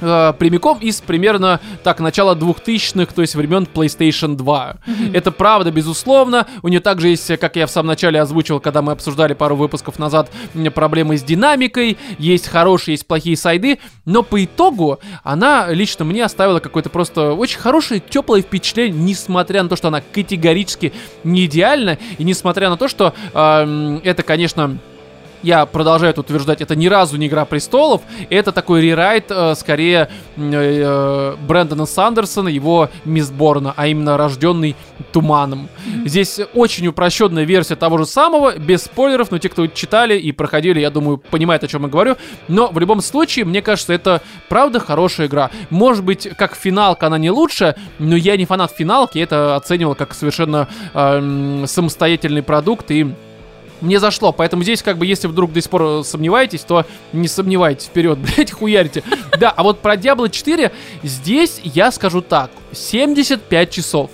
э, прямиком из примерно так начала 2000-х, то есть времен PlayStation 2. Mm-hmm. Это правда, безусловно. У нее также есть, как я в самом начале озвучил, когда мы обсуждали пару выпусков назад, проблемы с динамикой, есть хорошие, есть плохие сайды, но по итогу она лично мне оставила какое-то просто очень хорошее, теплое впечатление, несмотря на то, что она категорически не идеальна, и несмотря на то, что э, это, конечно, я продолжаю это утверждать, это ни разу не Игра Престолов, это такой рерайт, э, скорее, э, э, Брэндона Сандерсона, его Мисборна, а именно рожденный Туманом. Mm-hmm. Здесь очень упрощенная версия того же самого, без спойлеров, но те, кто читали и проходили, я думаю, понимают, о чем я говорю. Но в любом случае, мне кажется, это правда хорошая игра. Может быть, как финалка она не лучше, но я не фанат финалки, это оценивал как совершенно э, самостоятельный продукт и мне зашло. Поэтому здесь, как бы, если вдруг до сих пор сомневаетесь, то не сомневайтесь, вперед, блять, хуярите. Да, а вот про Diablo 4 здесь я скажу так: 75 часов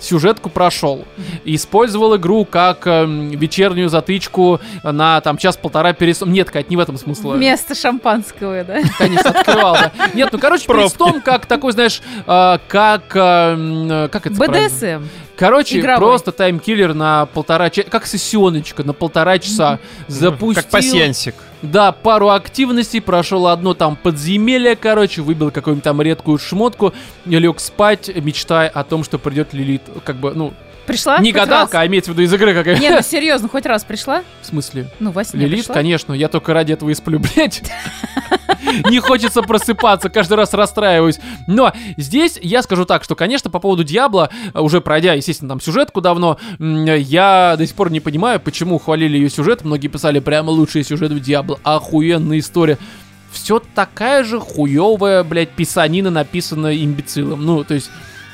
сюжетку прошел. Использовал игру как э, вечернюю затычку на там час-полтора перед Нет, Кать, не в этом смысл. Вместо шампанского, да? Конечно, открывал, да. Нет, ну, короче, перед как такой, знаешь, э, как... Э, как это БДСМ. Короче, Игровой. просто таймкиллер на полтора часа, как сессионочка на полтора часа. Запустил. Как пассиансик. Да, пару активностей, прошел одно там подземелье, короче, выбил какую-нибудь там редкую шмотку, лег спать, мечтая о том, что придет Лилит, как бы, ну, Пришла? Не гадалка, раз? а имеется в виду из игры какая Не, ну серьезно, хоть раз пришла? В смысле? Ну, во сне Лилит, пришла? конечно, я только ради этого и сплю, блядь. Не хочется просыпаться, каждый раз расстраиваюсь. Но здесь я скажу так, что, конечно, по поводу Диабло, уже пройдя, естественно, там сюжетку давно, я до сих пор не понимаю, почему хвалили ее сюжет. Многие писали, прямо лучший сюжет в Диабло, охуенная история все такая же хуевая, блядь, писанина написана имбецилом. Ну, то есть,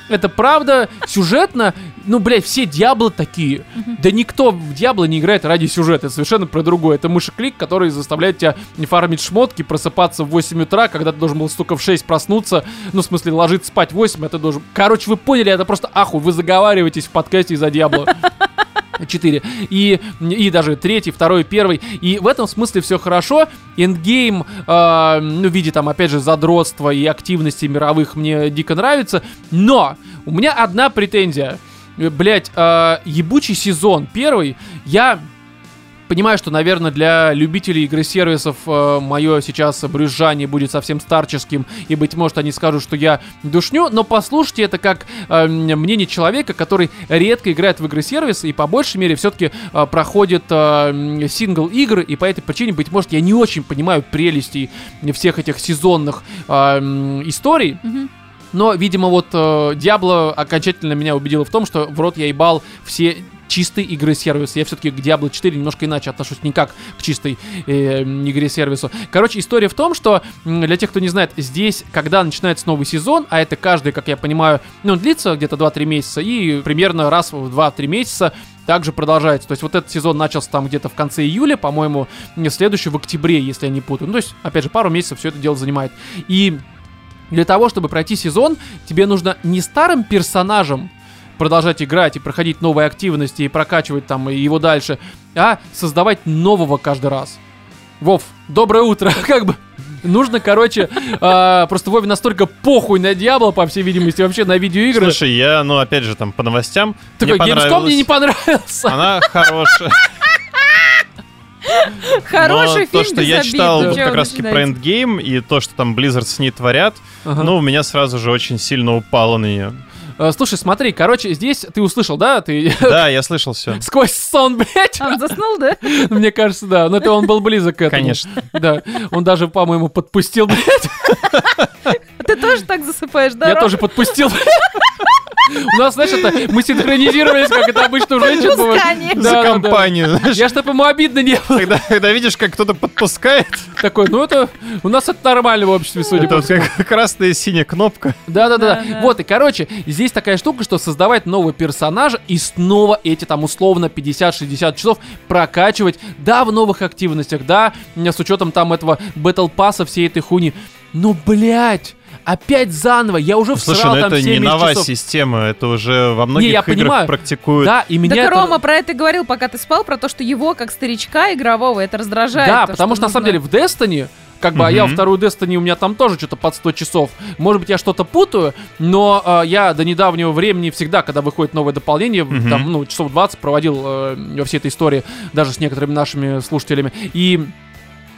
это правда, сюжетно, ну, блядь, все Диабло такие. Да никто в Диабло не играет ради сюжета, это совершенно про другое. Это мышеклик, который заставляет тебя не фармить шмотки, просыпаться в 8 утра, когда ты должен был столько в 6 проснуться, ну, в смысле, ложиться спать в 8, а ты должен... Короче, вы поняли, это просто ахуй, вы заговариваетесь в подкасте из-за Диабло. 4. И, и даже третий, второй, первый. И в этом смысле все хорошо. Эндгейм, э, ну, в виде там, опять же, задротства и активности мировых мне дико нравится. Но у меня одна претензия. Блять, э, ебучий сезон первый. Я Понимаю, что, наверное, для любителей игры-сервисов э, мое сейчас брюзжание будет совсем старческим, и, быть может, они скажут, что я душню, но послушайте это как э, мнение человека, который редко играет в игры-сервисы и по большей мере все-таки э, проходит э, сингл-игры, и по этой причине, быть может, я не очень понимаю прелестей всех этих сезонных э, историй. Mm-hmm. Но, видимо, вот э, Diablo окончательно меня убедило в том, что в рот я ебал все чистой игры сервиса. Я все-таки к Diablo 4 немножко иначе отношусь, не как к чистой э, игре сервису. Короче, история в том, что для тех, кто не знает, здесь, когда начинается новый сезон, а это каждый, как я понимаю, ну, длится где-то 2-3 месяца, и примерно раз в 2-3 месяца также продолжается. То есть вот этот сезон начался там где-то в конце июля, по-моему, следующий в октябре, если я не путаю. Ну, то есть, опять же, пару месяцев все это дело занимает. И для того, чтобы пройти сезон, тебе нужно не старым персонажем продолжать играть и проходить новые активности и прокачивать там его дальше, а создавать нового каждый раз. Вов, доброе утро, как бы нужно, короче, э, просто Вове настолько похуй на Диабло, по всей видимости, вообще на видеоигры. Слушай, я, ну, опять же, там, по новостям Такой, Gamescom мне не понравился. Она хорошая. Хороший Но фильм то, что я читал как раз таки про Endgame и то, что там Blizzard с ней творят, ага. ну, у меня сразу же очень сильно упало на нее. Э, слушай, смотри, короче, здесь ты услышал, да? Ты... Да, я слышал все. Сквозь сон, блядь. Он заснул, да? Мне кажется, да. Но это он был близок к этому. Конечно. Да. Он даже, по-моему, подпустил, блядь. Ты тоже так засыпаешь, да? Я тоже подпустил. У нас, знаешь, это мы синхронизировались, как это обычно у женщин бывает. Да, За компанию, да. знаешь. Я, чтобы ему обидно не было. Когда, когда видишь, как кто-то подпускает. Такой, ну это, у нас это нормально в обществе, судя по всему. красная и синяя кнопка. Да-да-да. Вот, и, короче, здесь такая штука, что создавать нового персонажа и снова эти там условно 50-60 часов прокачивать, да, в новых активностях, да, с учетом там этого Battle Pass всей этой хуни. Ну, блядь, опять заново, я уже всрал Слушай, ну там это 7 не новая часов. система, это уже во многих я играх понимаю. практикуют. Да, и меня Так это- Рома про это говорил, пока ты спал, про то, что его, как старичка игрового, это раздражает. Да, то, потому что, на самом деле в Destiny, как бы, а я вторую Destiny, у меня там тоже что-то под 100 часов. Может быть, я что-то путаю, но э, я до недавнего времени всегда, когда выходит новое дополнение, Мгм. там, ну, часов 20 проводил э, во всей этой истории, даже с некоторыми нашими слушателями. И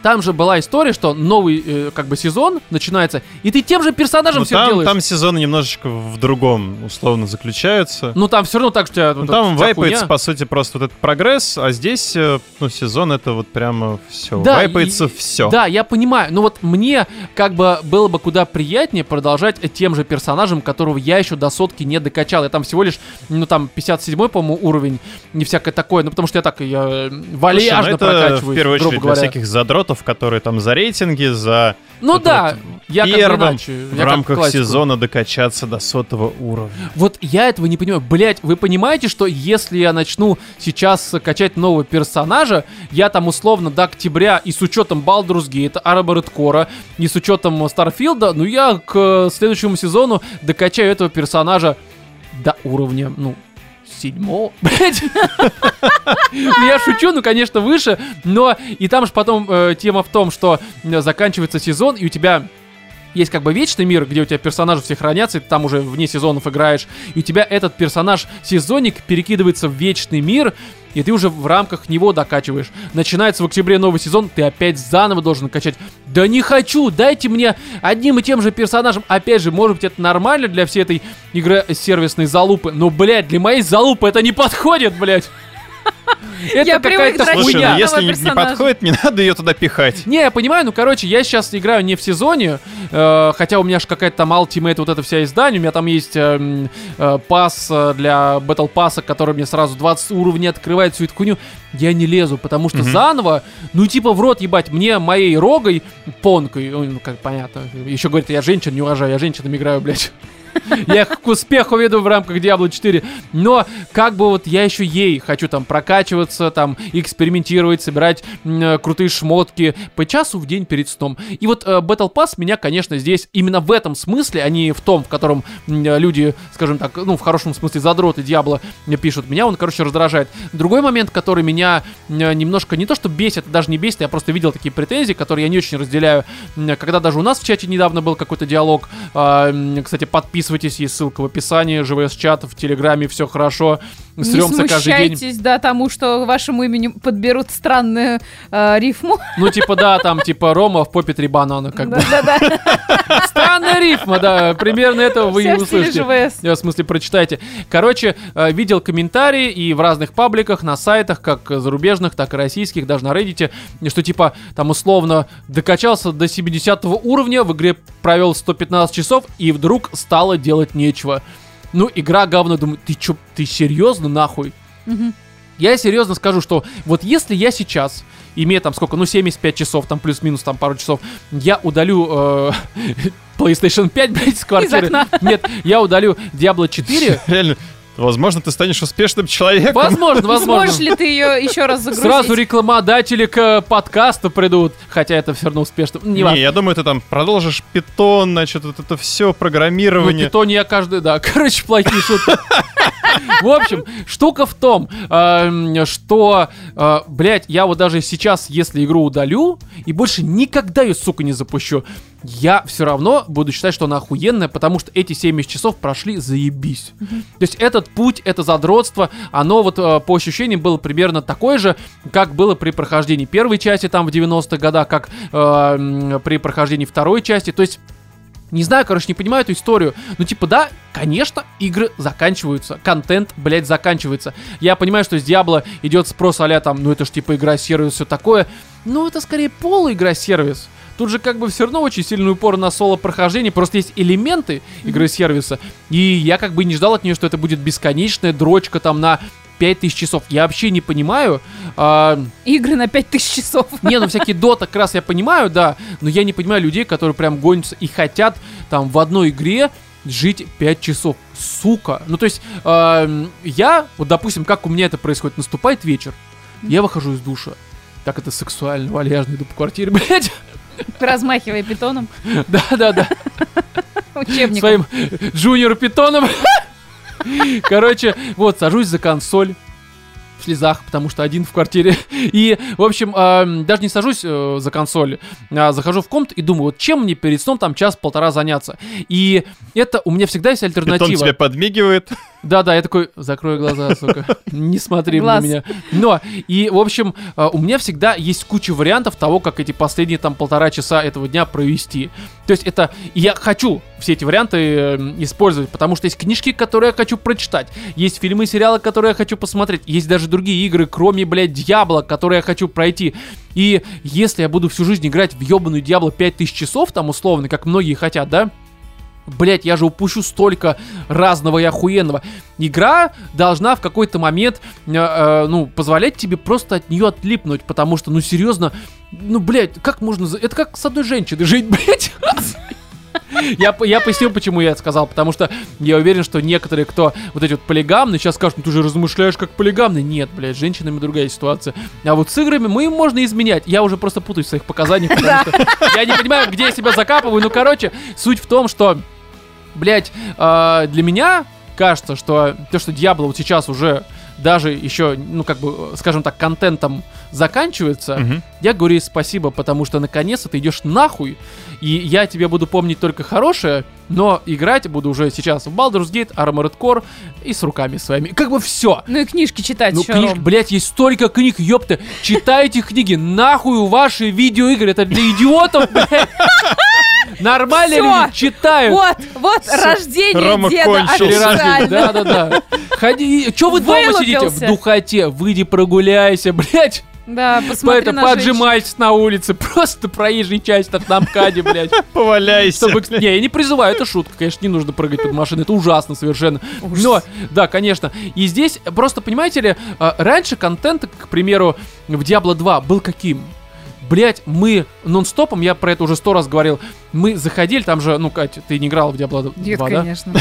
там же была история, что новый, э, как бы, сезон начинается, и ты тем же персонажем Ну, все там, делаешь. там сезоны немножечко в другом условно заключаются. Ну, там все равно так, что. Ну, вот там вайпается, хуйня. по сути, просто вот этот прогресс, а здесь, э, ну, сезон это вот прямо все. Да, вайпается и- все. Да, я понимаю. Но вот мне как бы было бы куда приятнее продолжать тем же персонажем, которого я еще до сотки не докачал. Я там всего лишь, ну там 57-й, по-моему, уровень, не всякое такое. Ну потому что я так, я э, Слушай, ну, это прокачиваюсь, в первую грубо очередь для говоря. всяких задротов, которые там за рейтинги, за Ну вот да, вот я как бы первым иначе. в я как рамках классику. сезона докачаться до сотого уровня. Вот я этого не понимаю. Блять, вы понимаете, что если я начну сейчас качать нового персонажа, я там условно до октября и с учетом Baldur's Gate, Armored Core, и с учетом Старфилда, ну я к следующему сезону докачаю этого персонажа до уровня, ну, седьмого, блять. Я шучу, ну, конечно, выше, но и там же потом э, тема в том, что э, заканчивается сезон, и у тебя есть как бы вечный мир, где у тебя персонажи все хранятся, и ты там уже вне сезонов играешь, и у тебя этот персонаж-сезонник перекидывается в вечный мир, и ты уже в рамках него докачиваешь. Начинается в октябре новый сезон, ты опять заново должен качать. Да не хочу, дайте мне одним и тем же персонажем. Опять же, может быть, это нормально для всей этой игры сервисной залупы, но, блядь, для моей залупы это не подходит, блядь. Это какая-то хуйня. ну если не, подходит, не надо ее туда пихать. Не, я понимаю, ну, короче, я сейчас играю не в сезоне, э, хотя у меня же какая-то там Ultimate, вот это вся издание, у меня там есть э, э, пас для Battle Pass, который мне сразу 20 уровней открывает, всю эту хуйню. Я не лезу, потому что заново, ну, типа, в рот ебать, мне моей рогой, понкой, ой, ну, как понятно, еще говорит, я женщин не уважаю, я женщинами играю, блядь. Я их к успеху веду в рамках Diablo 4. Но как бы вот я еще ей хочу там прокачиваться, там экспериментировать, собирать э, крутые шмотки по часу в день перед сном. И вот э, Battle Pass меня, конечно, здесь именно в этом смысле, а не в том, в котором э, люди, скажем так, ну, в хорошем смысле задроты Диабло пишут. Меня он, короче, раздражает. Другой момент, который меня э, немножко не то что бесит, даже не бесит, я просто видел такие претензии, которые я не очень разделяю. М, Когда даже у нас в чате недавно был какой-то диалог, м, кстати, подписывайтесь, есть ссылка в описании, ЖВС-чат в Телеграме, все хорошо. Не Срёмся каждый день. да, тому, что вашему имени подберут странную э, рифму. Ну, типа, да, там, типа, Рома в попе три банана, как бы. Да-да-да. Странная рифма, да, примерно этого вы и услышите. Э, В смысле, прочитайте. Короче, э, видел комментарии и в разных пабликах, на сайтах, как зарубежных, так и российских, даже на Reddit, что типа, там условно, докачался до 70 уровня, в игре провел 115 часов, и вдруг стало делать нечего. Ну, игра говно, думаю, ты чё, ты серьезно нахуй? Мгм. Я серьезно скажу, что вот если я сейчас, имея там сколько, ну 75 часов, там плюс-минус там пару часов, я удалю э, PlayStation 5, блядь, с квартиры. окна. Нет, я удалю Diablo 4. Реально, возможно, ты станешь успешным человеком. Возможно, Сможешь возможно. ли ты ее еще раз загрузить? Сразу рекламодатели к э, подкасту придут, хотя это все равно успешно. Не Не, я думаю, ты там продолжишь питон, значит, вот это все Ну, программирование. питоне я каждый, да, короче, плохие шутки. В общем, штука в том, эм, что, э, блядь, я вот даже сейчас, если игру удалю, и больше никогда ее, сука, не запущу, я все равно буду считать, что она охуенная, потому что эти 70 часов прошли заебись. То есть этот путь, это задротство, оно вот э, по ощущениям было примерно такое же, как было при прохождении первой части там в 90-х годах, как э, м, при прохождении второй части. То есть не знаю, короче, не понимаю эту историю. Ну, типа, да, конечно, игры заканчиваются. Контент, блядь, заканчивается. Я понимаю, что с Диабло идет спрос а там, ну это ж типа игра-сервис, все такое. Но это скорее полуигра-сервис. Тут же как бы все равно очень сильный упор на соло-прохождение, просто есть элементы игры-сервиса. И я как бы не ждал от нее, что это будет бесконечная дрочка там на 5000 часов. Я вообще не понимаю. а, Игры на 5000 часов. не, ну всякие дота как раз я понимаю, да, но я не понимаю людей, которые прям гонятся и хотят там в одной игре жить 5 часов. Сука. Ну, то есть, эм, я, вот, допустим, как у меня это происходит, наступает вечер, я выхожу из душа. Так это сексуально, вальяжно иду по квартире, блядь. Размахивая питоном. Да-да-да. Учебником. своим джуниор питоном. Короче, вот, сажусь за консоль в слезах, потому что один в квартире. И, в общем, э, даже не сажусь э, за консоль, а захожу в комнату и думаю, вот чем мне перед сном там час-полтора заняться. И это у меня всегда есть Питон альтернатива. тебе подмигивает. Да-да, я такой, закрой глаза, сука, не смотри Глаз. на меня. Но, и, в общем, э, у меня всегда есть куча вариантов того, как эти последние там полтора часа этого дня провести. То есть это, я хочу все эти варианты э, использовать, потому что есть книжки, которые я хочу прочитать, есть фильмы и сериалы, которые я хочу посмотреть, есть даже другие игры, кроме, блядь, Дьябла, которые я хочу пройти. И если я буду всю жизнь играть в ебаную Дьябло 5000 часов, там условно, как многие хотят, да, Блять, я же упущу столько разного и охуенного. Игра должна в какой-то момент, э, э, ну, позволять тебе просто от нее отлипнуть, потому что, ну, серьезно, ну, блять, как можно... Это как с одной женщиной жить, блять. Я, я пояснил, почему я это сказал, потому что я уверен, что некоторые, кто вот эти вот полигамные, сейчас скажут, ну ты же размышляешь как полигамный. Нет, блядь, с женщинами другая ситуация. А вот с играми мы им можно изменять. Я уже просто путаюсь в своих показаниях, потому что я не понимаю, где я себя закапываю. Ну, короче, суть в том, что, блядь, э, для меня кажется, что то, что Диабло вот сейчас уже даже еще, ну, как бы, скажем так, контентом заканчивается, Мгм. я говорю ей спасибо, потому что наконец-то ты идешь нахуй, и я тебе буду помнить только хорошее, но играть буду уже сейчас в Baldur's Gate, Armored Core и с руками своими. Как бы все. Ну и книжки читать Ну, еще, книж, Ром. блядь, есть столько книг, ёпта. Читайте книги, нахуй ваши видеоигры, это для идиотов, блядь. Нормально Всё. люди читают. Вот, вот рождение Рома деда кончился. Официально. Да, да, да. Ходи. Че вы дома сидите? В Вылупился. духоте. Выйди прогуляйся, блядь. Да, посмотри Это на женщин. поджимайтесь на улице. Просто проезжей часть от на МКАДе, блядь. Поваляйся. Чтобы... Не, я не призываю, это шутка, конечно, не нужно прыгать под машину, это ужасно совершенно. Ужас. Но, да, конечно. И здесь, просто, понимаете ли, а, раньше контент, к примеру, в Diablo 2 был каким? Блять, мы нон-стопом, я про это уже сто раз говорил, мы заходили, там же, ну, Катя, ты не играла в Diablo 2, Нет, да? конечно.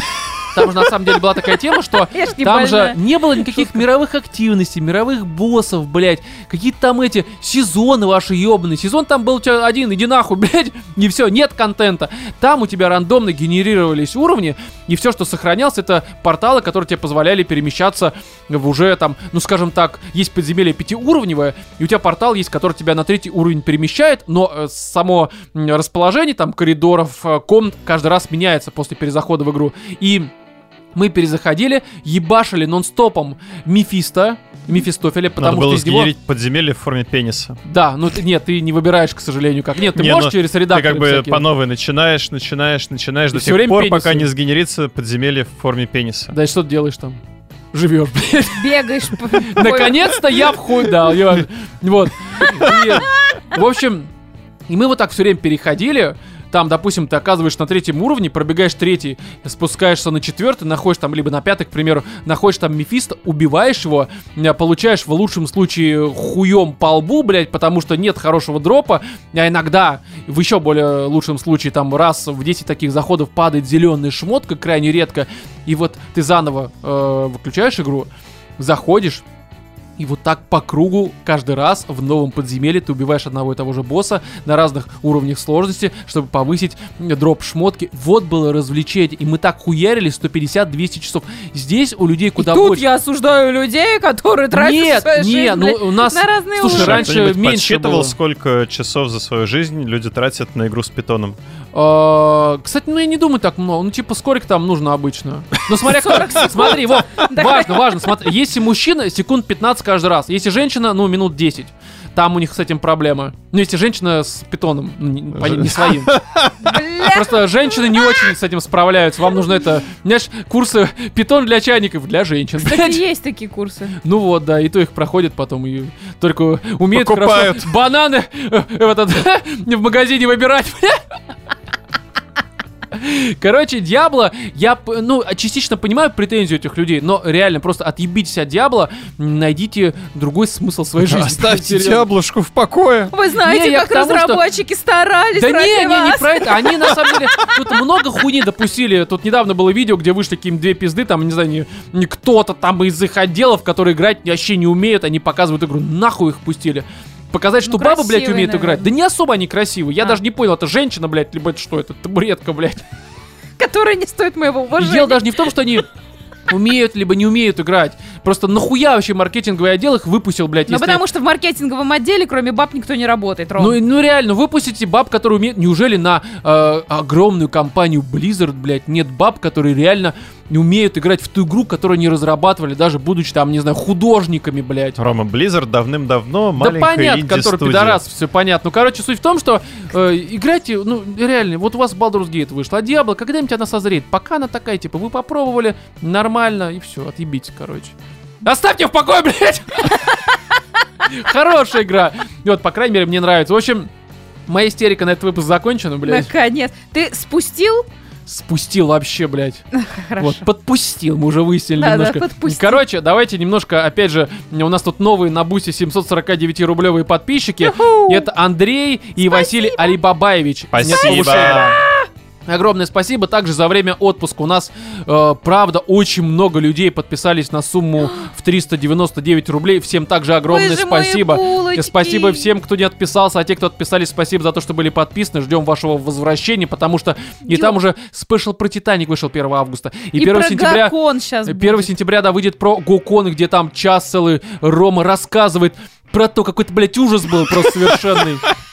Там же на самом деле была такая тема, что там же не было никаких мировых активностей, мировых боссов, блядь. Какие-то там эти сезоны ваши ебаные. Сезон там был у тебя один, иди нахуй, блядь. Не все, нет контента. Там у тебя рандомно генерировались уровни, и все, что сохранялось, это порталы, которые тебе позволяли перемещаться в уже там, ну скажем так, есть подземелье пятиуровневое, и у тебя портал есть, который тебя на третий уровень перемещает, но э, само расположение там коридоров, э, комнат каждый раз меняется после перезахода в игру. И мы перезаходили, ебашили нон-стопом Мефисто, Мефистофеля, потому Надо было что из него... подземелье в форме пениса. Да, ну ты- нет, ты не выбираешь, к сожалению, как. Нет, ты Не, можешь ну, через Ты редактор как бы по новой начинаешь, начинаешь, начинаешь И до тех время пор, пенисы. пока не сгенерится подземелье в форме пениса. Да и что ты делаешь там? Живешь, блядь. Бегаешь. Наконец-то я в хуй дал. Вот. В общем, и мы вот так все время переходили. Там, допустим, ты оказываешь на третьем уровне, пробегаешь третий, спускаешься на четвертый, находишь там, либо на пятый, к примеру, находишь там Мефисто, убиваешь его, э, получаешь в лучшем случае хуем по лбу, блядь, потому что нет хорошего дропа, а иногда, в еще более лучшем случае, там раз в 10 таких заходов падает зеленая шмотка, крайне редко, и вот ты заново э, выключаешь игру, заходишь, и вот так по кругу каждый раз в новом подземелье ты убиваешь одного и того же босса на разных уровнях сложности, чтобы повысить дроп шмотки. Вот было развлечение. И мы так хуярили 150-200 часов. Здесь у людей И куда тут больше. я осуждаю людей, которые тратят Нет, свою жизнь, нет, ну блядь, у нас... на разные Слушай, уровни. раньше меньше подсчитывал, было. сколько часов за свою жизнь люди тратят на игру с питоном? Э, Кстати, ну я не думаю так много. Ну типа сколько там нужно обычно? Ну смотря кто. 40 секунд. Смотри, вот, важно, важно. Смотри, если мужчина, секунд 15 каждый раз. Если женщина, ну минут 10. Там у них с этим проблемы. Ну, если женщина с питоном, ну, не, не своим. Просто женщины не очень с этим справляются. Вам нужно это, знаешь, курсы питон для чайников для женщин. Кстати, есть такие курсы. Ну вот, да, и то их проходят потом и только умеют Покупают. хорошо бананы э, в, этот, в магазине выбирать. Короче, Диабло, я, ну, частично понимаю претензию этих людей, но реально, просто отъебитесь от Диабло, найдите другой смысл своей жизни. Оставьте. Диаблушку в покое. Вы знаете, Не, как тому, что- разработчики старались Да не, не, не про это. Они на самом деле тут много хуйни допустили. Тут недавно было видео, где вышли какие-нибудь две пизды, там, не знаю, не, не кто-то там из их отделов, которые играть вообще не умеют, они показывают игру. Нахуй их пустили. Показать, что Ну, бабы, блядь, красивые, умеют играть. наверное. Да не особо они красивые. Я А. даже не понял, это женщина, блядь, либо это что? Это табуретка, блядь. которые не стоят моего уважения. дело даже не в том, что они умеют либо не умеют играть. Просто нахуя вообще маркетинговый отдел их выпустил, блядь, Ну, если... потому что в маркетинговом отделе, кроме баб, никто не работает, Ром. Ну, ну реально, выпустите баб, которые умеют... Неужели на э, огромную компанию Blizzard, блядь, нет баб, которые реально не умеют играть в ту игру, которую они разрабатывали, даже будучи там, не знаю, художниками, блядь. Рома Blizzard давным-давно Да маленькая понятно, который пидорас, все понятно. Ну, короче, суть в том, что э, играйте, ну, реально, вот у вас Baldur's Gate вышла, а Diablo, когда-нибудь она созреет. Пока она такая, типа, вы попробовали, нормально, и все, отъебите, короче. Оставьте в покое, блядь! Хорошая игра. И Вот, по крайней мере, мне нравится. В общем, моя истерика на этот выпуск закончена, блядь. Наконец. Ты спустил? Спустил вообще, блядь. Хорошо. Вот, подпустил, мы уже выяснили Да, да, немножко. подпустил. Короче, давайте немножко, опять же, у нас тут новые на бусе 749-рублевые подписчики. Это Андрей и Василий Алибабаевич. Нет Спасибо. повышения. Огромное спасибо. Также за время отпуска у нас, э, правда, очень много людей подписались на сумму в 399 рублей. Всем также огромное Вы же мои спасибо. булочки. Спасибо всем, кто не отписался, а те, кто отписались, спасибо за то, что были подписаны. Ждем вашего возвращения, потому что и Ё- там уже спешл про Титаник вышел 1 августа. И, И 1 про сентября... Гакон сейчас 1 сентября, да, выйдет про Гокон, где там час целый Рома рассказывает про то, какой-то, блядь, ужас был просто совершенный.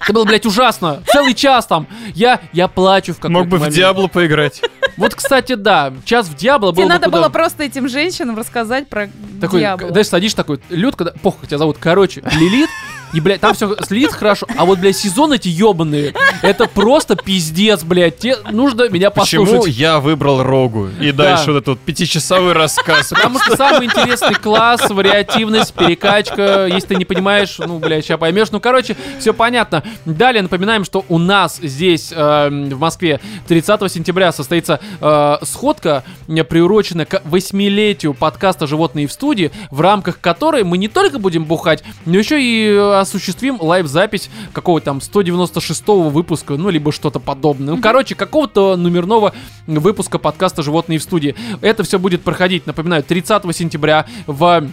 Это было, блядь, ужасно. Целый час там. Я, я плачу в какой-то Мог бы в момент. Диабло поиграть. Вот, кстати, да. Час в Диабло было Тебе бы надо куда- было просто этим женщинам рассказать про Такой, Диабло. знаешь, садишь такой, Люд, когда, похуй, как тебя зовут, короче, Лилит, и, блядь, там все с Лилит хорошо, а вот, блядь, сезон эти ебаные, это просто пиздец, блядь, тебе нужно меня Почему послушать. я выбрал Рогу? И Да. дальше вот этот вот пятичасовой рассказ. Потому что самый интересный класс, вариативность, перекачка. Если ты не понимаешь, ну, блядь, сейчас поймешь. Ну, короче, все понятно. Далее напоминаем, что у нас здесь, э, в Москве, 30 сентября состоится э, сходка, э, приуроченная к восьмилетию подкаста «Животные в студии», в рамках которой мы не только будем бухать, но еще и э, осуществим лайв-запись какого-то там 196-го выпуска, ну, либо что-то подобное. Ну, короче, какого-то номерного выпуска подкаста «Животные в студии». Это все будет проходить, напоминаю, 30 сентября в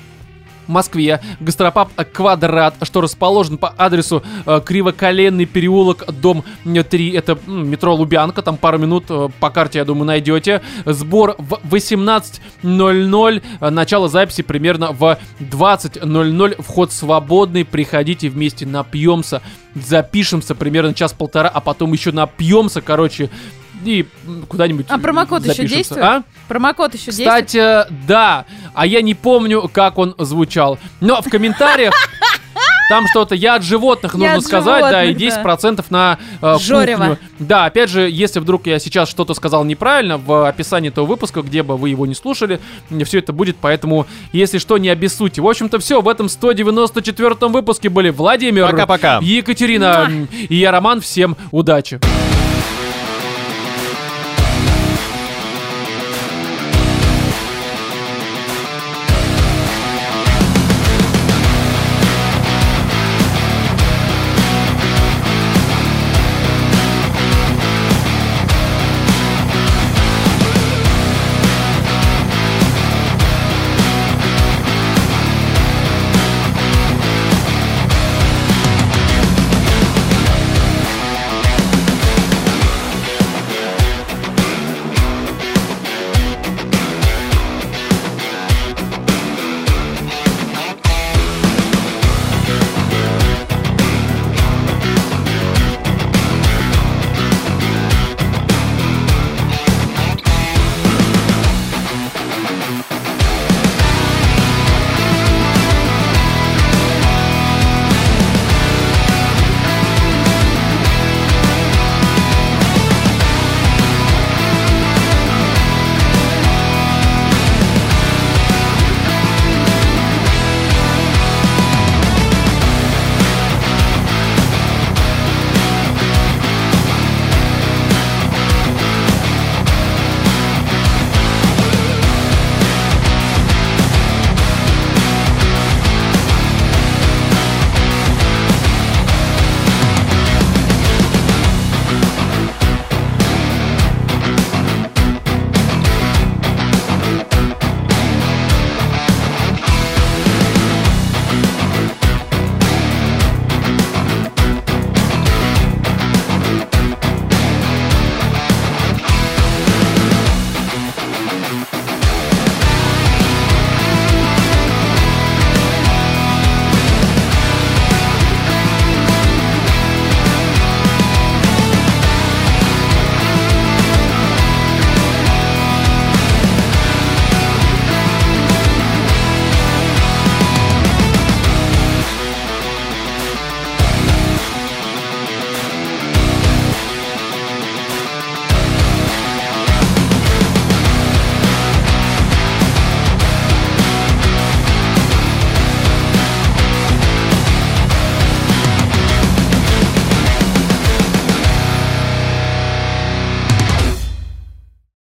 Москве, гастропаб «Квадрат», что расположен по адресу э, Кривоколенный переулок, дом э, 3, это м, метро Лубянка, там пару минут э, по карте, я думаю, найдете. Сбор в 18.00, э, начало записи примерно в 20.00, вход свободный, приходите вместе, напьемся, запишемся примерно час-полтора, а потом еще напьемся, короче, и куда-нибудь А промокод еще запишемся. действует? А? Промокод еще действует? Кстати, да. А я не помню, как он звучал. Но в комментариях там что-то я от животных, Я нужно от сказать, да, и животных, 10% на э, Жорева. кухню. Да, опять же, если вдруг я сейчас что-то сказал неправильно в описании этого выпуска, где бы вы его не слушали, все это будет, поэтому, если что, не обессудьте. В общем-то, все, в этом 194 выпуске были Владимир, Пока-пока. Екатерина и я, Роман. Всем удачи.